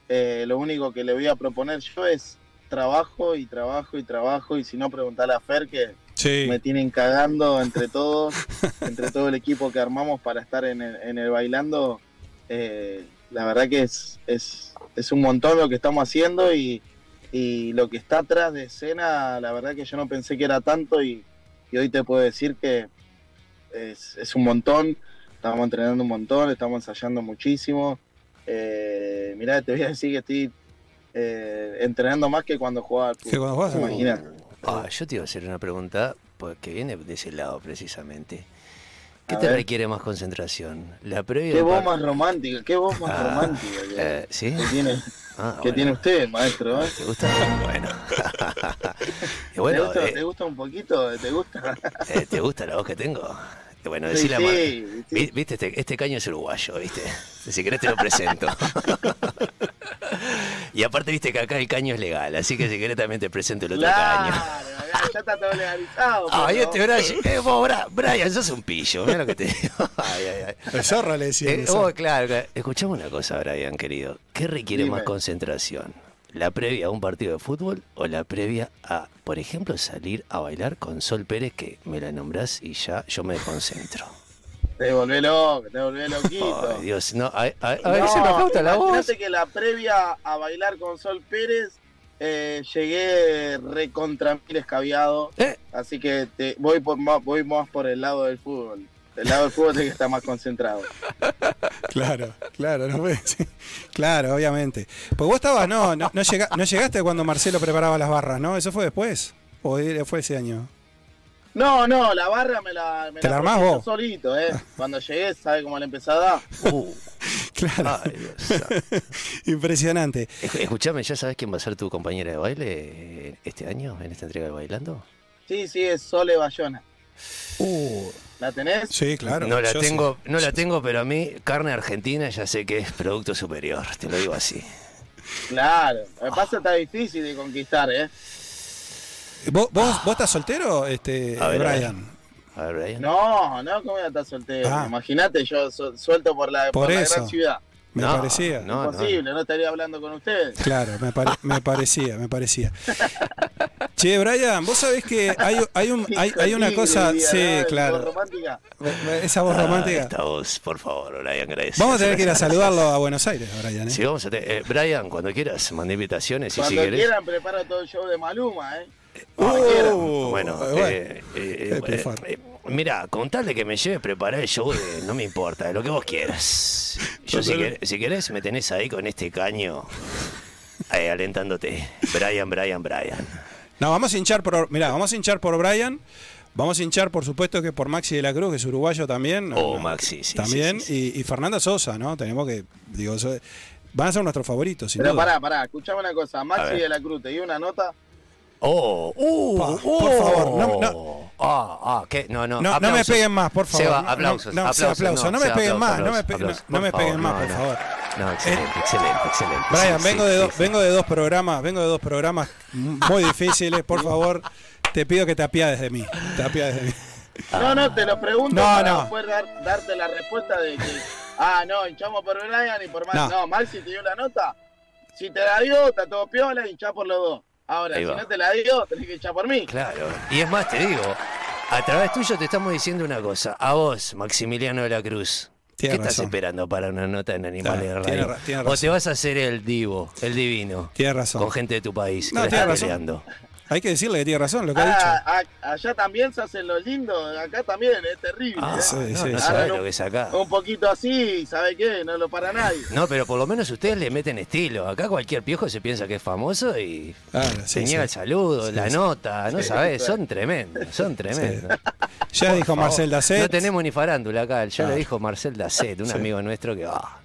Speaker 19: eh, lo único que le voy a proponer yo es trabajo y trabajo y trabajo y si no preguntarle a Fer que
Speaker 3: Sí.
Speaker 19: me tienen cagando entre todos, entre todo el equipo que armamos para estar en el, en el bailando. eh, la verdad que es, es, es un montón lo que estamos haciendo y, y lo que está atrás de escena, la verdad que yo no pensé que era tanto y, y hoy te puedo decir que es, es un montón, estamos entrenando un montón, estamos ensayando muchísimo. Eh, mirá, te voy a decir que estoy eh, entrenando más que cuando jugaba al.
Speaker 3: Que cuando fútbol.
Speaker 19: Imagínate.
Speaker 4: Ah, yo te iba a hacer una pregunta pues, que viene de ese lado precisamente. ¿Qué
Speaker 19: A
Speaker 4: te
Speaker 19: ver.
Speaker 4: requiere más concentración? ¿La previa
Speaker 19: Qué voz más romántica, qué voz más
Speaker 4: Ah,
Speaker 19: romántica que,
Speaker 4: eh, ¿sí?
Speaker 19: que tiene,
Speaker 4: Ah,
Speaker 19: que
Speaker 4: bueno.
Speaker 19: tiene usted, maestro. ¿eh?
Speaker 4: ¿Te gusta? Bueno. Y bueno,
Speaker 19: ¿Te, gusta,
Speaker 4: eh,
Speaker 19: te gusta un poquito? ¿Te gusta?
Speaker 4: ¿te gusta la voz que tengo? Eh, Bueno,
Speaker 19: Sí,
Speaker 4: a
Speaker 19: sí,
Speaker 4: Mar-
Speaker 19: sí.
Speaker 4: Vi- Viste, este, este caño es uruguayo, ¿viste? Si querés te lo presento. y aparte, viste que acá el caño es legal, así que si querés también te presento el otro
Speaker 19: Claro,
Speaker 4: caño.
Speaker 19: ya está todo legalizado.
Speaker 4: Ay,
Speaker 19: pero-
Speaker 4: este Brian, eh, vos, Brian, sos un pillo, mira lo que te digo. Ay, ay, ay.
Speaker 3: El zorro le decía.
Speaker 4: Eh, vos, claro, claro. Escuchame una cosa, Brian, querido. ¿Qué requiere
Speaker 19: Dime.
Speaker 4: más concentración? ¿La previa a un partido de fútbol o la previa a, por ejemplo, salir a bailar con Sol Pérez, que me la nombrás y ya yo me concentro?
Speaker 19: Te volvé loco, te volvé loquito.
Speaker 4: Ay, Dios, no, a, a- a ver,
Speaker 19: No,
Speaker 4: se me flauta la voz.
Speaker 19: que la previa a bailar con Sol Pérez eh, llegué recontra mil escabiado.
Speaker 4: Eh.
Speaker 19: Así que te, voy, por, más- voy más por el lado del fútbol. El lado del fútbol tiene que estar más concentrado.
Speaker 3: Claro, claro, no puede- sí. claro, obviamente. Pues vos estabas, no, no, no, llega- no llegaste cuando Marcelo preparaba las barras, ¿no? ¿Eso fue después? ¿O fue ese año?
Speaker 19: No, no, la barra me la, me
Speaker 3: ¿Te la armás vos?
Speaker 19: solito, ¿eh? Cuando llegué, ¿sabe cómo la empecé a dar?
Speaker 4: Uh,
Speaker 3: Claro.
Speaker 4: ay, Dios santo.
Speaker 3: Impresionante.
Speaker 4: Esc- Escuchame, ¿ya sabes quién va a ser tu compañera de baile eh, este año, en esta entrega de Bailando?
Speaker 19: Sí, sí, es Sole Bayona.
Speaker 4: Uh,
Speaker 19: ¿La tenés?
Speaker 3: Sí, claro.
Speaker 4: no la
Speaker 3: yo
Speaker 4: tengo, no la tengo, pero a mí carne argentina ya sé que es producto superior, te lo digo así.
Speaker 19: Claro. Lo que pasa está difícil de conquistar, ¿eh?
Speaker 3: ¿Vos, vos, vos estás soltero, este,
Speaker 4: A ver.
Speaker 3: Brian?
Speaker 4: A ver, Brian.
Speaker 19: No, no, ¿cómo voy a estar soltero?
Speaker 3: Ah.
Speaker 19: Imagínate, yo su- suelto por la,
Speaker 3: Por
Speaker 19: por la
Speaker 3: eso.
Speaker 19: gran ciudad.
Speaker 3: Me
Speaker 4: No,
Speaker 3: parecía.
Speaker 4: no, no.
Speaker 19: Imposible, no. estaría hablando con ustedes.
Speaker 3: Claro, me, pare- me parecía, me parecía. Che, Brian, vos sabés que hay, hay, un, hay, hay una cosa,
Speaker 19: tigre,
Speaker 3: sí,
Speaker 19: ¿no? Voz
Speaker 3: claro,
Speaker 19: romántica.
Speaker 3: esa voz
Speaker 4: Ah,
Speaker 3: romántica.
Speaker 4: esta voz, por favor, Brian, gracias.
Speaker 3: Vamos a tener que ir a saludarlo a Buenos Aires, Brian. ¿eh?
Speaker 4: Sí, vamos a te- eh, Brian, cuando quieras, mandé invitaciones y si
Speaker 19: Cuando
Speaker 4: querés.
Speaker 19: quieran, preparo todo el show de Maluma, ¿eh?
Speaker 3: Uh,
Speaker 4: Bueno,
Speaker 3: bueno.
Speaker 4: eh, mira, con tal de que me lleves preparar el show, de- no me importa, de lo que vos quieras. Yo, si, quer- si querés, me tenés ahí con este caño, alentándote. Brian, Brian, Brian.
Speaker 3: No, vamos a hinchar por. Mirá, vamos a hinchar por Brian. Vamos a hinchar, por supuesto, que por Maxi de la Cruz, que es uruguayo también.
Speaker 4: Oh, Maxi, sí.
Speaker 3: también.
Speaker 4: sí, sí, sí.
Speaker 3: Y, y Fernanda Sosa, ¿no? Tenemos que. Digo, eso- van a ser nuestros favoritos, sin
Speaker 19: Pero
Speaker 3: duda.
Speaker 19: pará, pará, escuchame una cosa. Maxi de la Cruz, te dio una nota.
Speaker 4: Oh, uh,
Speaker 3: Pa,
Speaker 4: oh.
Speaker 3: por favor, no- no-
Speaker 4: Ah, ah, ¿qué? No, no,
Speaker 3: No, no me
Speaker 4: aplausos.
Speaker 3: peguen más, por favor.
Speaker 4: Seba,
Speaker 3: No,
Speaker 4: aplausos,
Speaker 3: no,
Speaker 4: aplausos,
Speaker 3: Seba, aplausos. No me
Speaker 4: Seba,
Speaker 3: peguen
Speaker 4: aplausos,
Speaker 3: más, no me pe-
Speaker 4: aplausos,
Speaker 3: no- no me peguen más, por
Speaker 4: no,
Speaker 3: favor.
Speaker 4: No, excelente, excelente, excelente.
Speaker 3: Brian,
Speaker 4: Sí,
Speaker 3: vengo,
Speaker 4: sí,
Speaker 3: de
Speaker 4: sí,
Speaker 3: dos-
Speaker 4: sí.
Speaker 3: vengo de dos programas, vengo de dos programas muy difíciles, por favor. Te pido que te apiades de mí. Te apiades de mí.
Speaker 19: No, no, te lo pregunto
Speaker 3: No,
Speaker 19: para
Speaker 3: no.
Speaker 19: después dar- darte la respuesta de que, ah, no, hinchamos por Brian y por Maxi.
Speaker 3: No.
Speaker 19: No, Maxi te dio la nota. Si te la dio, está todo piola, hinchá por los dos. Ahora,
Speaker 4: Ahí
Speaker 19: si
Speaker 4: va.
Speaker 19: no te la dio, tenés que hinchar por mí.
Speaker 4: Claro. Y es más, te digo, a través tuyo te estamos diciendo una cosa. A vos, Maximiliano de la Cruz.
Speaker 3: Tiene
Speaker 4: ¿Qué estás esperando para una nota en Animales
Speaker 3: Claro,
Speaker 4: de
Speaker 3: tiene
Speaker 4: Radio?
Speaker 3: ra- tiene
Speaker 4: ¿O
Speaker 3: razón.
Speaker 4: te vas a hacer el divo, el divino?
Speaker 3: Tiene razón.
Speaker 4: Con gente de tu país.
Speaker 3: No,
Speaker 4: que la
Speaker 3: tiene
Speaker 4: está
Speaker 3: razón.
Speaker 4: peleando.
Speaker 3: Hay que decirle que tiene razón lo que ha dicho.
Speaker 19: Ah, a- allá también se hacen los lindos, acá también, es terrible.
Speaker 4: Ah,
Speaker 19: ¿eh?
Speaker 3: sí,
Speaker 4: no,
Speaker 3: sí,
Speaker 4: no lo que es acá.
Speaker 19: Un poquito así, ¿sabe qué? No lo para nadie.
Speaker 4: No, pero por lo menos ustedes le meten estilo. Acá cualquier piojo se piensa que es famoso y se
Speaker 3: sí,
Speaker 4: niega el saludo,
Speaker 3: Sí,
Speaker 4: la
Speaker 3: sí.
Speaker 4: nota, no
Speaker 19: claro.
Speaker 4: son tremendos, son tremendos.
Speaker 3: Ya
Speaker 4: Por
Speaker 3: dijo
Speaker 4: favor.
Speaker 3: Marcel Dacet.
Speaker 4: No tenemos ni farándula acá, ya
Speaker 3: Ah.
Speaker 4: lo dijo Marcel Dacet, un
Speaker 3: Sí.
Speaker 4: amigo nuestro que ah,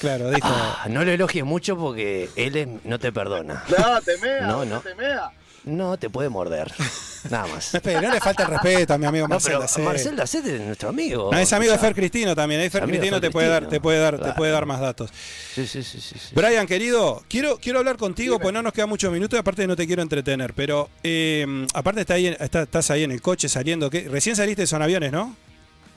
Speaker 3: Claro, dijo.
Speaker 4: ah, no lo elogies mucho porque él es- no te perdona.
Speaker 19: No, te mea,
Speaker 4: No,
Speaker 19: no, te mea.
Speaker 4: No te puede morder. Nada más.
Speaker 3: No, no le falta el respeto a mi amigo
Speaker 4: No,
Speaker 3: Marcel Dacet.
Speaker 4: Marcel Dacet es nuestro amigo.
Speaker 3: No, es amigo de
Speaker 4: escuchá.
Speaker 3: Fer Cristino también. Ahí Fer
Speaker 4: de
Speaker 3: Cristino
Speaker 4: Fer
Speaker 3: te puede dar, te puede dar, te puede dar más datos.
Speaker 4: Sí, sí, sí, sí, sí.
Speaker 3: Brian, querido, quiero, quiero hablar contigo, pues no nos quedan muchos minutos y aparte no te quiero entretener. Pero eh, aparte está ahí, está- estás ahí en el coche saliendo. ¿qué? Recién saliste de Son Aviones, ¿no?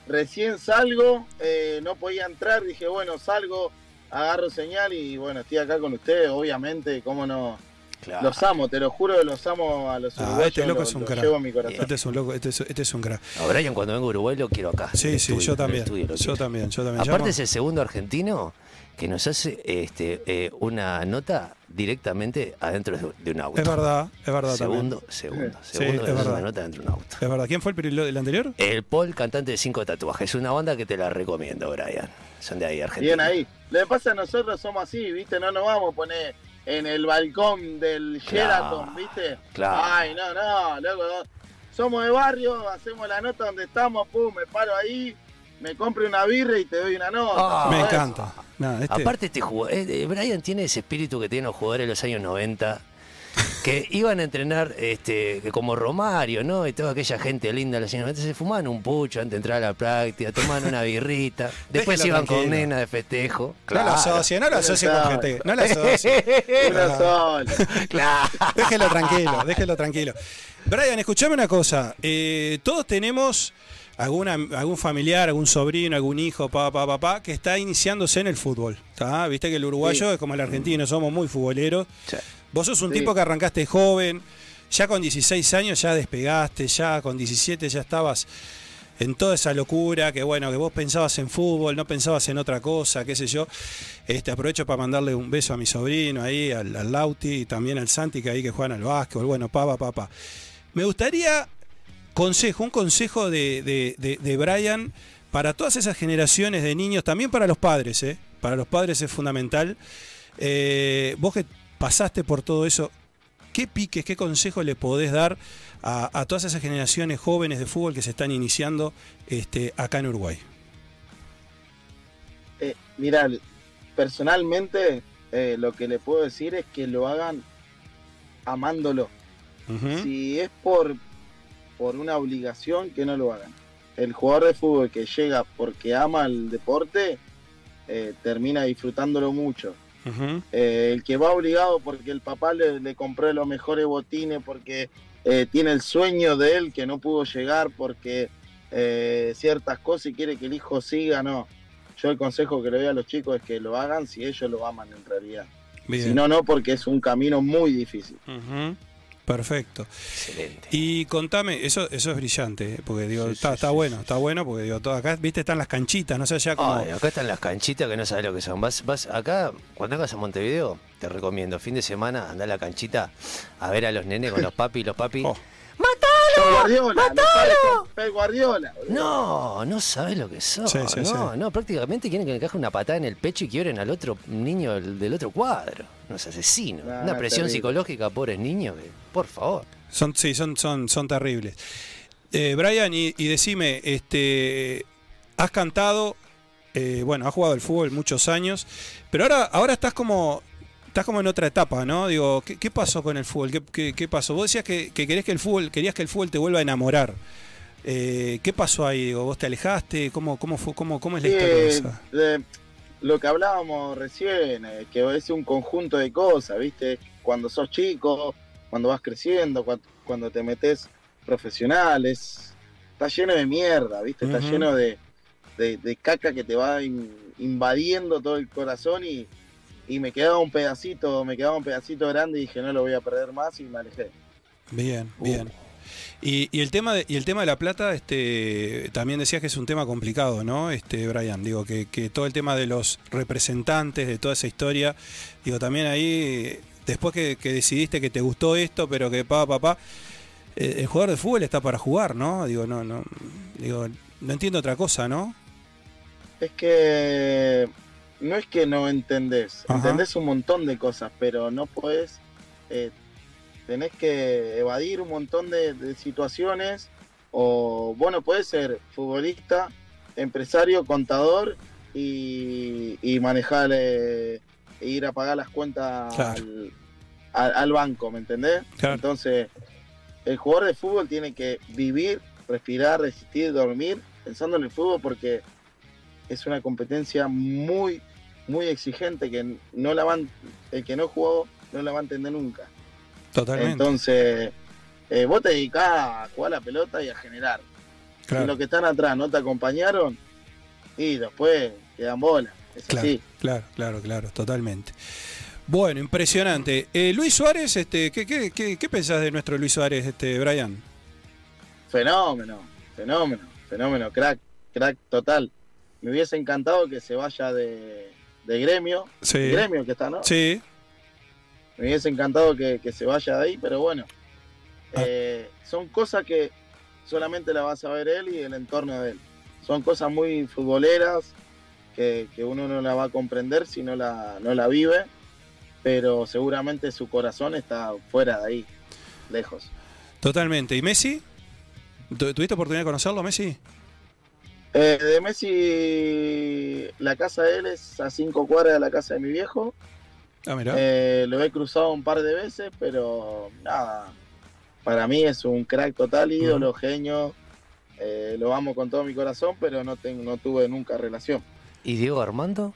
Speaker 19: Recién salgo, eh, no podía entrar, dije, bueno, salgo, agarro señal y bueno, estoy acá con ustedes, obviamente, cómo no.
Speaker 4: Claro.
Speaker 19: Los amo, te lo juro que los amo a los
Speaker 3: Ah,
Speaker 19: uruguayos.
Speaker 3: este loco es un crack.
Speaker 19: llevo en mi corazón.
Speaker 3: Este es un loco, este es, este es un crack.
Speaker 4: A Brian cuando vengo a Uruguay lo quiero acá.
Speaker 3: Sí, sí,
Speaker 4: estudio,
Speaker 3: yo también. Yo
Speaker 4: quiero.
Speaker 3: también, yo también.
Speaker 4: Aparte
Speaker 3: Llamo-
Speaker 4: es el segundo argentino que nos hace este, eh, una nota directamente adentro de, un auto.
Speaker 3: Es verdad, es verdad
Speaker 4: Segundo,
Speaker 3: también.
Speaker 4: segundo,
Speaker 3: Sí,
Speaker 4: segundo
Speaker 3: es verdad.
Speaker 4: una nota dentro de un auto.
Speaker 3: Es verdad. ¿Quién fue el, el anterior?
Speaker 4: El Paul, cantante de cinco tatuajes. Es una banda que te la recomiendo, Brian. Son de ahí, Argentina.
Speaker 19: Bien ahí. Lo que pasa es que nosotros somos así, ¿viste? No nos vamos a poner en el balcón del Sheraton, ¿viste?
Speaker 4: claro.
Speaker 19: Ay, no, no, loco. no. Somos de barrio, hacemos la nota donde estamos, pum, me paro ahí, me compro una birra y te doy una nota.
Speaker 4: Ah.
Speaker 3: Me encanta. Nada, este-
Speaker 4: Aparte, este jugador, Brian tiene ese espíritu que tienen los jugadores de los años 90, que iban a entrenar este, como Romario, ¿no? Y toda aquella gente linda de los años 90, se fumaban un pucho antes de entrar a la práctica, tomaban una birrita, después
Speaker 3: Déjelo
Speaker 4: iban con
Speaker 3: tranquilo.
Speaker 4: nena de festejo.
Speaker 3: No lo asocie, no lo asocie con gente. No lo asocie.
Speaker 4: Claro.
Speaker 3: Déjelo tranquilo, déjelo tranquilo. Brian, escuchame una cosa. eh, todos tenemos alguna, algún familiar, algún sobrino, algún hijo, papá, papá, papá, que está iniciándose en el fútbol. ¿tá? Viste que el uruguayo
Speaker 19: Sí.
Speaker 3: es como el argentino, somos muy futboleros. Vos sos un
Speaker 19: Sí.
Speaker 3: tipo que arrancaste joven, ya con 16 años ya despegaste, ya con 17 ya estabas en toda esa locura, que bueno, que vos pensabas en fútbol, no pensabas en otra cosa, qué sé yo. Este, aprovecho para mandarle un beso a mi sobrino ahí, al, al Lauti y también al Santi, que ahí que juegan al básquetbol. Bueno, papá, papá. Me gustaría consejo, un consejo de, de- de- de Brian para todas esas generaciones de niños, también para los padres, ¿eh? Para los padres es fundamental. Eh, vos que pasaste por todo eso, ¿qué piques, qué consejo le podés dar a, a todas esas generaciones jóvenes de fútbol que se están iniciando este, acá en Uruguay?
Speaker 19: Eh, mira, personalmente eh, lo que le puedo decir es que lo hagan amándolo. Si es por, por una obligación, que no lo hagan. El jugador de fútbol que llega porque ama el deporte, eh, termina disfrutándolo mucho. Eh, el que va obligado porque el papá le, le compró los mejores botines, porque eh, tiene el sueño de él que no pudo llegar, porque eh, ciertas cosas y quiere que el hijo siga, no. Yo el consejo que le doy a los chicos es que lo hagan si ellos lo aman en realidad.
Speaker 3: Bien.
Speaker 19: Si no, no, porque es un camino muy difícil.
Speaker 3: Perfecto.
Speaker 4: Excelente.
Speaker 3: Y contame, eso, eso es brillante, ¿eh? porque digo,
Speaker 4: Sí,
Speaker 3: está,
Speaker 4: sí,
Speaker 3: está
Speaker 4: sí,
Speaker 3: bueno, está bueno, porque digo, todo acá, viste, están las canchitas, no sé, allá como.
Speaker 4: Ay, acá están las canchitas que no sabes lo que son. Vas, vas acá, cuando vengas a Montevideo, te recomiendo, fin de semana, anda a la canchita a ver a los nenes con los papi, los papi.
Speaker 3: Oh.
Speaker 19: Pep Guardiola, no Pep Guardiola.
Speaker 4: No, no sabes lo que son.
Speaker 3: Sí, sí,
Speaker 4: no,
Speaker 3: sí.
Speaker 4: no, prácticamente quieren que le encaje una patada en el pecho y quieren al otro niño del, del otro cuadro. Unos asesinos.
Speaker 19: No,
Speaker 4: una presión
Speaker 19: terrible.
Speaker 4: psicológica a pobres niños que, por favor.
Speaker 3: Son, sí, son, son, son terribles. Eh, Brian, y, y decime, este, has cantado, eh, bueno, has jugado al fútbol muchos años, pero ahora, ahora estás como, estás como en otra etapa, ¿no? Digo, ¿qué, qué pasó con el fútbol? ¿Qué, qué- qué pasó? Vos decías que, que querés que el fútbol, querías que el fútbol te vuelva a enamorar. Eh, ¿Qué pasó ahí? Digo, ¿Vos te alejaste? ¿Cómo, cómo, fue, cómo, cómo es la historia esa?
Speaker 19: de- lo que hablábamos recién, eh, que es un conjunto de cosas, ¿viste? Cuando sos chico, cuando vas creciendo, cuando, cuando te metes profesionales, está lleno de mierda, ¿viste? Está lleno de, de- de caca que te va in- invadiendo todo el corazón y, y me quedaba un pedacito, me quedaba un pedacito grande y dije no lo voy a perder más y me alejé.
Speaker 3: Bien, bien. Y, y el tema de, y el tema de la plata, este, también decías que es un tema complicado, ¿no? Este, Brian, digo que, que todo el tema de los representantes, de toda esa historia, digo, también ahí, después que, que decidiste que te gustó esto, pero que pa, pa, pa, eh, el jugador de fútbol está para jugar, ¿no? Digo, no, no, digo, no entiendo otra cosa, ¿no?
Speaker 19: Es que no es que no entendés,
Speaker 3: Ajá.
Speaker 19: entendés un montón de cosas, pero no podés, eh, tenés que evadir un montón de, de situaciones, o bueno, podés ser futbolista, empresario, contador y, y manejar, eh, e ir a pagar las cuentas
Speaker 3: Claro.
Speaker 19: al, al- al banco, ¿me entendés?
Speaker 3: Claro.
Speaker 19: Entonces, el jugador de fútbol tiene que vivir, respirar, resistir, dormir, pensando en el fútbol porque es una competencia muy, muy exigente que no la van, el que no jugó no la va a entender nunca.
Speaker 3: Totalmente.
Speaker 19: Entonces, eh, vos te dedicás a jugar la pelota y a generar.
Speaker 3: Claro.
Speaker 19: Si los que están atrás no te acompañaron, y después quedan bolas. Es
Speaker 3: Claro,
Speaker 19: así.
Speaker 3: claro, claro, claro, totalmente. Bueno, impresionante. Eh, Luis Suárez, este, ¿qué, qué, qué, qué pensás de nuestro Luis Suárez, este, Brian?
Speaker 19: Fenómeno, fenómeno, fenómeno, crack, crack total. Me hubiese encantado que se vaya de, de gremio.
Speaker 3: Sí.
Speaker 19: Gremio que está, ¿no?
Speaker 3: Sí,
Speaker 19: Me hubiese encantado que, que se vaya de ahí, pero bueno. Eh, son cosas que solamente la vas a ver él y el entorno de él. Son cosas muy futboleras que, que uno no la va a comprender si no la, no la vive, pero seguramente su corazón está fuera de ahí, lejos.
Speaker 3: totalmente. ¿Y Messi? ¿Tu- ¿Tuviste oportunidad de conocerlo, Messi?
Speaker 19: Eh, de Messi, la casa de él es a cinco cuadras de la casa de mi viejo.
Speaker 3: Ah, mira.
Speaker 19: Eh, lo he cruzado un par de veces, pero nada. Para mí es un crack total, ídolo, genio. Eh, lo amo con todo mi corazón, pero no, tengo, no tuve nunca relación.
Speaker 4: ¿Y Diego Armando?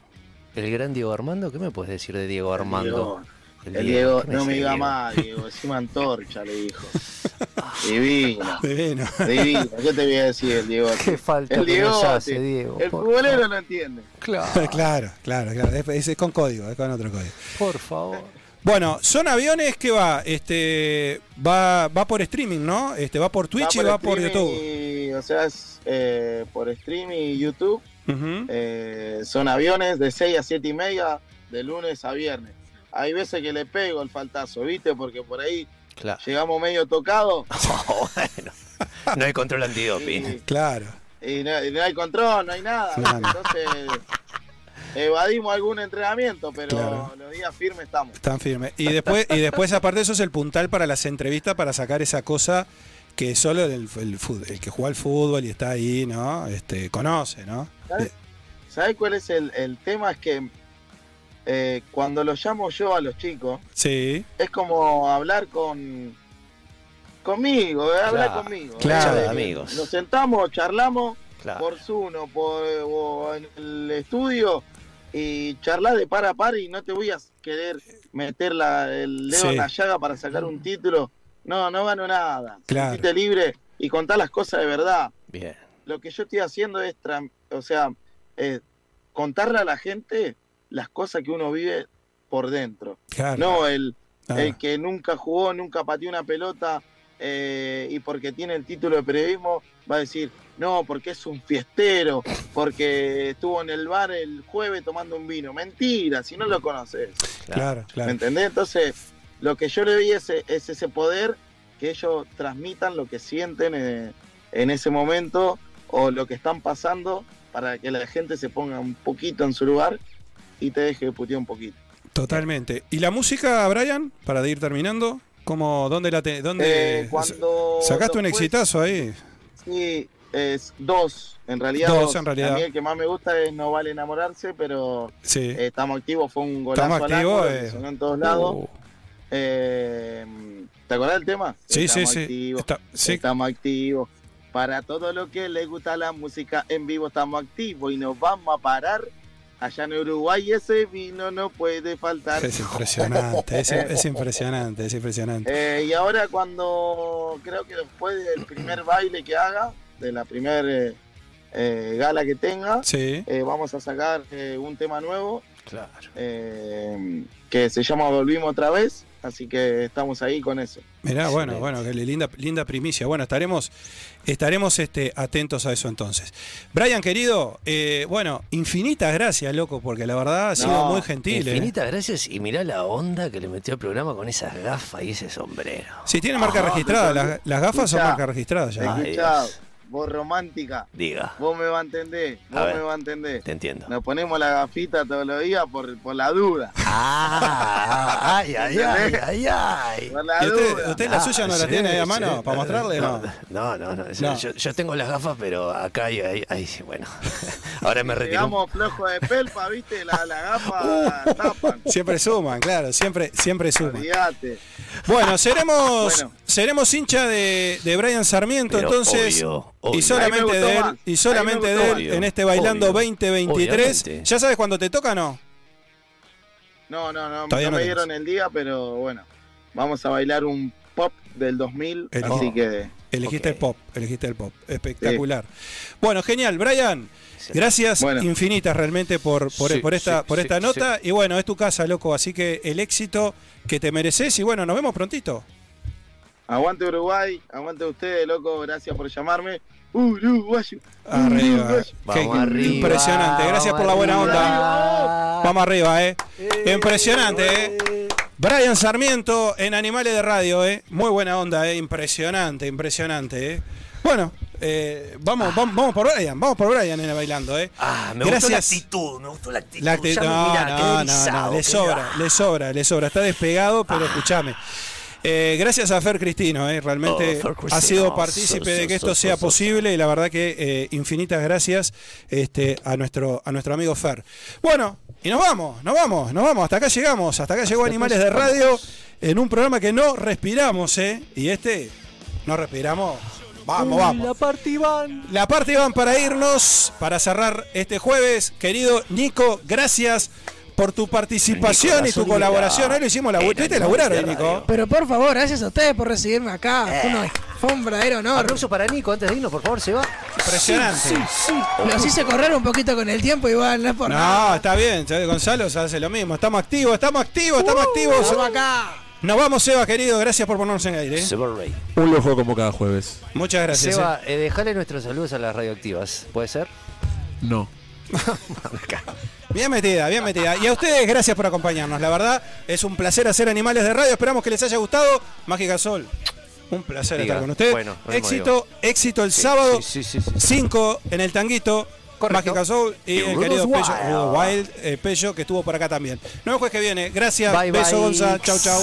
Speaker 4: ¿El gran Diego Armando? ¿Qué me puedes decir de Diego Armando?
Speaker 19: El Diego,
Speaker 4: ¿qué me
Speaker 19: no me diga
Speaker 4: Diego?
Speaker 19: más, Diego. Encima antorcha, le dijo. Divino.
Speaker 3: Divino.
Speaker 19: Divino. ¿Qué te voy a decir, Diego?
Speaker 4: Qué falta
Speaker 19: el
Speaker 4: nos
Speaker 19: Diegote,
Speaker 4: hace, Diego,
Speaker 19: El futbolero lo entiende.
Speaker 3: claro, claro, claro. Es, es- es con código, es con otro código.
Speaker 4: Por favor.
Speaker 3: Bueno, son aviones que va, este, va, va por streaming, ¿no? Este, va por Twitch y va por YouTube.
Speaker 19: y- o sea, es eh, por streaming y YouTube. Eh, son aviones de 6 a 7 y media de lunes a viernes. Hay veces que le pego el faltazo, ¿viste? Porque por ahí
Speaker 4: Claro.
Speaker 19: llegamos medio tocados
Speaker 4: No hay control antidoping.
Speaker 3: Claro.
Speaker 19: y no, y no hay control, no hay nada.
Speaker 3: Claro.
Speaker 19: Entonces evadimos algún entrenamiento, pero
Speaker 3: Claro.
Speaker 19: los días firmes estamos.
Speaker 3: Están firmes. Y después, y después, aparte de eso, es el puntal para las entrevistas para sacar esa cosa que solo el, el, el que juega al fútbol y está ahí, ¿no? Este, conoce, ¿no?
Speaker 19: ¿Sabes, ¿Sabes cuál es el, el tema? Es que eh, cuando los llamo yo a los chicos,
Speaker 3: Sí.
Speaker 19: es como hablar con conmigo, eh, hablar
Speaker 4: Claro,
Speaker 19: conmigo.
Speaker 3: claro.
Speaker 19: eh,
Speaker 4: de amigos.
Speaker 19: Nos sentamos, charlamos
Speaker 4: Claro.
Speaker 19: por Zoom o, por, o en el estudio y charlar de par a par y no te voy a querer meter la- el dedo
Speaker 3: Sí.
Speaker 19: en la llaga para sacar un título. No, no gano nada.
Speaker 3: Claro.
Speaker 19: Libre y contar las cosas de verdad.
Speaker 4: Bien.
Speaker 19: Lo que yo estoy haciendo es, o sea, eh, contarle a la gente las cosas que uno vive por dentro.
Speaker 3: Claro.
Speaker 19: No el,
Speaker 3: Ah.
Speaker 19: el que nunca jugó, nunca pateó una pelota eh, y porque tiene el título de periodismo va a decir, no, porque es un fiestero, porque estuvo en el bar el jueves tomando un vino. Mentira, si no lo conoces.
Speaker 3: Claro,
Speaker 19: ¿Me
Speaker 3: claro.
Speaker 19: entendés? Entonces, lo que yo le es, es ese poder que ellos transmitan lo que sienten eh, en ese momento o lo que están pasando para que la gente se ponga un poquito en su lugar y te deje putear un poquito.
Speaker 3: Totalmente. ¿Y la música, Brian? Para ir terminando. ¿Cómo, dónde la te, dónde
Speaker 19: Eh, cuando
Speaker 3: sacaste un exitazo ahí?
Speaker 19: Sí, es dos, en realidad.
Speaker 3: Dos, en realidad.
Speaker 19: A mí el que más me gusta es No Vale Enamorarse, pero
Speaker 3: Sí.
Speaker 19: eh, estamos activos, fue un golazo
Speaker 3: Estamos activos, eh.
Speaker 19: en todos lados.
Speaker 3: Uh.
Speaker 19: Eh, ¿Te acordás del tema?
Speaker 3: Sí,
Speaker 19: estamos
Speaker 3: sí, sí.
Speaker 19: Activos,
Speaker 3: Está- sí.
Speaker 19: Estamos activos. Para todo lo que les gusta la música en vivo estamos activos y nos vamos a parar. Allá en Uruguay ese vino no puede faltar.
Speaker 3: Es impresionante, es, es impresionante, es impresionante.
Speaker 19: Eh, y ahora cuando creo que después del primer baile que haga, de la primer eh, gala que tenga,
Speaker 3: Sí.
Speaker 19: eh, vamos a sacar eh, un tema nuevo
Speaker 4: Claro.
Speaker 19: eh, que se llama Volvimos otra vez, así que estamos ahí con eso.
Speaker 3: Mirá, bueno, bueno, qué linda, linda primicia. Bueno, estaremos, estaremos este, atentos a eso entonces. Brian, querido, eh, bueno, infinitas gracias, loco, porque la verdad ha sido
Speaker 4: No,
Speaker 3: muy gentil. ¿eh?
Speaker 4: Infinitas gracias y mirá la onda que le metió al programa con esas gafas y ese sombrero.
Speaker 3: Si tiene marca
Speaker 4: Ah,
Speaker 3: registrada, las, las gafas son marca registrada ya.
Speaker 4: Ay.
Speaker 19: Vos romántica,
Speaker 4: Diga,
Speaker 19: vos me va a entender,
Speaker 4: A
Speaker 19: vos
Speaker 4: ver.
Speaker 19: me va a entender.
Speaker 4: te entiendo.
Speaker 19: Nos ponemos la gafita todos los días por, por la duda.
Speaker 4: Ah, ay, ay, ay, ay, ay.
Speaker 19: Por la
Speaker 3: ¿Y usted,
Speaker 19: duda.
Speaker 3: usted la suya no la
Speaker 4: sí,
Speaker 3: tiene ahí a
Speaker 4: sí.
Speaker 3: mano para mostrarle? No.
Speaker 4: No, no, no.
Speaker 3: No.
Speaker 4: Yo, yo tengo las gafas, pero acá hay, hay, hay- bueno. Ahora me retiro.
Speaker 19: Llegamos flojo de pelpa, viste, la, la gafa
Speaker 3: Uh.
Speaker 19: tapan.
Speaker 3: Siempre suman, claro, siempre, siempre suman.
Speaker 19: Olvídate.
Speaker 3: Bueno, seremos,
Speaker 19: Bueno.
Speaker 3: seremos hincha de, de Brian Sarmiento,
Speaker 4: Pero
Speaker 3: entonces,
Speaker 4: obvio,
Speaker 3: y
Speaker 4: obvio.
Speaker 3: solamente de él,
Speaker 19: más.
Speaker 3: y solamente de él en este Bailando
Speaker 4: Obvio.
Speaker 3: 2023.
Speaker 4: Obviamente.
Speaker 3: ¿Ya sabes cuándo te toca no?
Speaker 19: No, no, no,
Speaker 3: Todavía
Speaker 19: no me dieron el día, pero bueno, vamos a bailar un pop del 2000,
Speaker 3: El-
Speaker 19: así
Speaker 3: oh.
Speaker 19: que
Speaker 3: Elegiste el pop, elegiste el pop. Espectacular. Bueno, genial, Brian. Gracias
Speaker 19: Bueno.
Speaker 3: infinitas realmente por, por,
Speaker 4: Sí,
Speaker 3: por esta,
Speaker 4: sí,
Speaker 3: por esta
Speaker 4: sí.
Speaker 3: nota. Y bueno, es tu casa, loco. Así que el éxito que te mereces. Y bueno, nos vemos prontito.
Speaker 19: aguante Uruguay, aguante ustedes, loco, gracias por llamarme. Uruguayo.
Speaker 3: Arriba.
Speaker 19: Uruguayo.
Speaker 3: Qué
Speaker 4: Vamos arriba,
Speaker 3: impresionante. Gracias por la buena
Speaker 4: vamos
Speaker 3: onda.
Speaker 4: arriba.
Speaker 3: Vamos arriba, eh. Impresionante, eh. Brian Sarmiento en Animales de Radio, eh. Muy buena onda, eh. Impresionante, impresionante, eh. Bueno, eh, vamos, vamos, vamos por Brian, vamos por Brian en el bailando, eh.
Speaker 4: Ah, me gustó la
Speaker 3: Gracias.
Speaker 4: actitud, me gustó la actitud.
Speaker 3: La actitud- no,
Speaker 4: mirá,
Speaker 3: no, no, no, le sobra, le sobra, le sobra. Está despegado, pero escúchame. Eh, gracias a Fer Cristino, eh, realmente
Speaker 4: Oh, Cristino.
Speaker 3: ha sido partícipe de que esto sea posible y la verdad que eh, infinitas gracias este, a, nuestro, a nuestro amigo Fer. Bueno, y nos vamos, nos vamos, nos vamos, hasta acá llegamos, hasta acá llegó Animales de Radio en un programa que no respiramos, ¿eh? Y este, no respiramos. Vamos, vamos.
Speaker 8: La parte van.
Speaker 3: La parte van para irnos, para cerrar este jueves. Querido Nico, gracias por tu participación
Speaker 4: Nico,
Speaker 3: y tu colaboración. Hoy lo hicimos la
Speaker 4: En
Speaker 3: ¿Viste laburar hoy, Nico?
Speaker 6: Pero por favor, gracias a ustedes por recibirme acá. Fue, una- fue un verdadero honor.
Speaker 4: Aplauso para Nico antes de irnos, por favor, se va.
Speaker 3: Impresionante.
Speaker 6: Los hice correr un poquito con el tiempo, igual, no es por nada.
Speaker 3: No, está bien. Gonzalo se hace lo mismo. Estamos activos, estamos activos, estamos activos.
Speaker 6: Estamos acá.
Speaker 3: Nos vamos, Seba, querido. Gracias por ponernos en aire. ¿eh?
Speaker 4: Seba Rey.
Speaker 5: Un lujo como cada jueves.
Speaker 3: Muchas gracias.
Speaker 4: Seba, eh, dejale nuestros saludos a las radioactivas, ¿puede ser?
Speaker 5: No.
Speaker 3: Bien metida, bien metida. Y a ustedes, gracias por acompañarnos. La verdad, es un placer hacer Animales de Radio. Esperamos que les haya gustado. Mágica Sol, un placer
Speaker 4: Diga.
Speaker 3: estar con ustedes.
Speaker 4: Bueno,
Speaker 3: éxito, éxito el sábado.
Speaker 4: Sí, sí, sí, sí.
Speaker 3: 5 en el tanguito.
Speaker 4: Correcto.
Speaker 3: Mágica Soul y,
Speaker 4: Y
Speaker 3: el querido Pello,
Speaker 4: Wild.
Speaker 3: Eh, Pello, que estuvo por acá también. Nos vemos jueves que viene. Gracias.
Speaker 4: Bye,
Speaker 3: Beso,
Speaker 4: bye.
Speaker 3: Gonza. Chau, chau.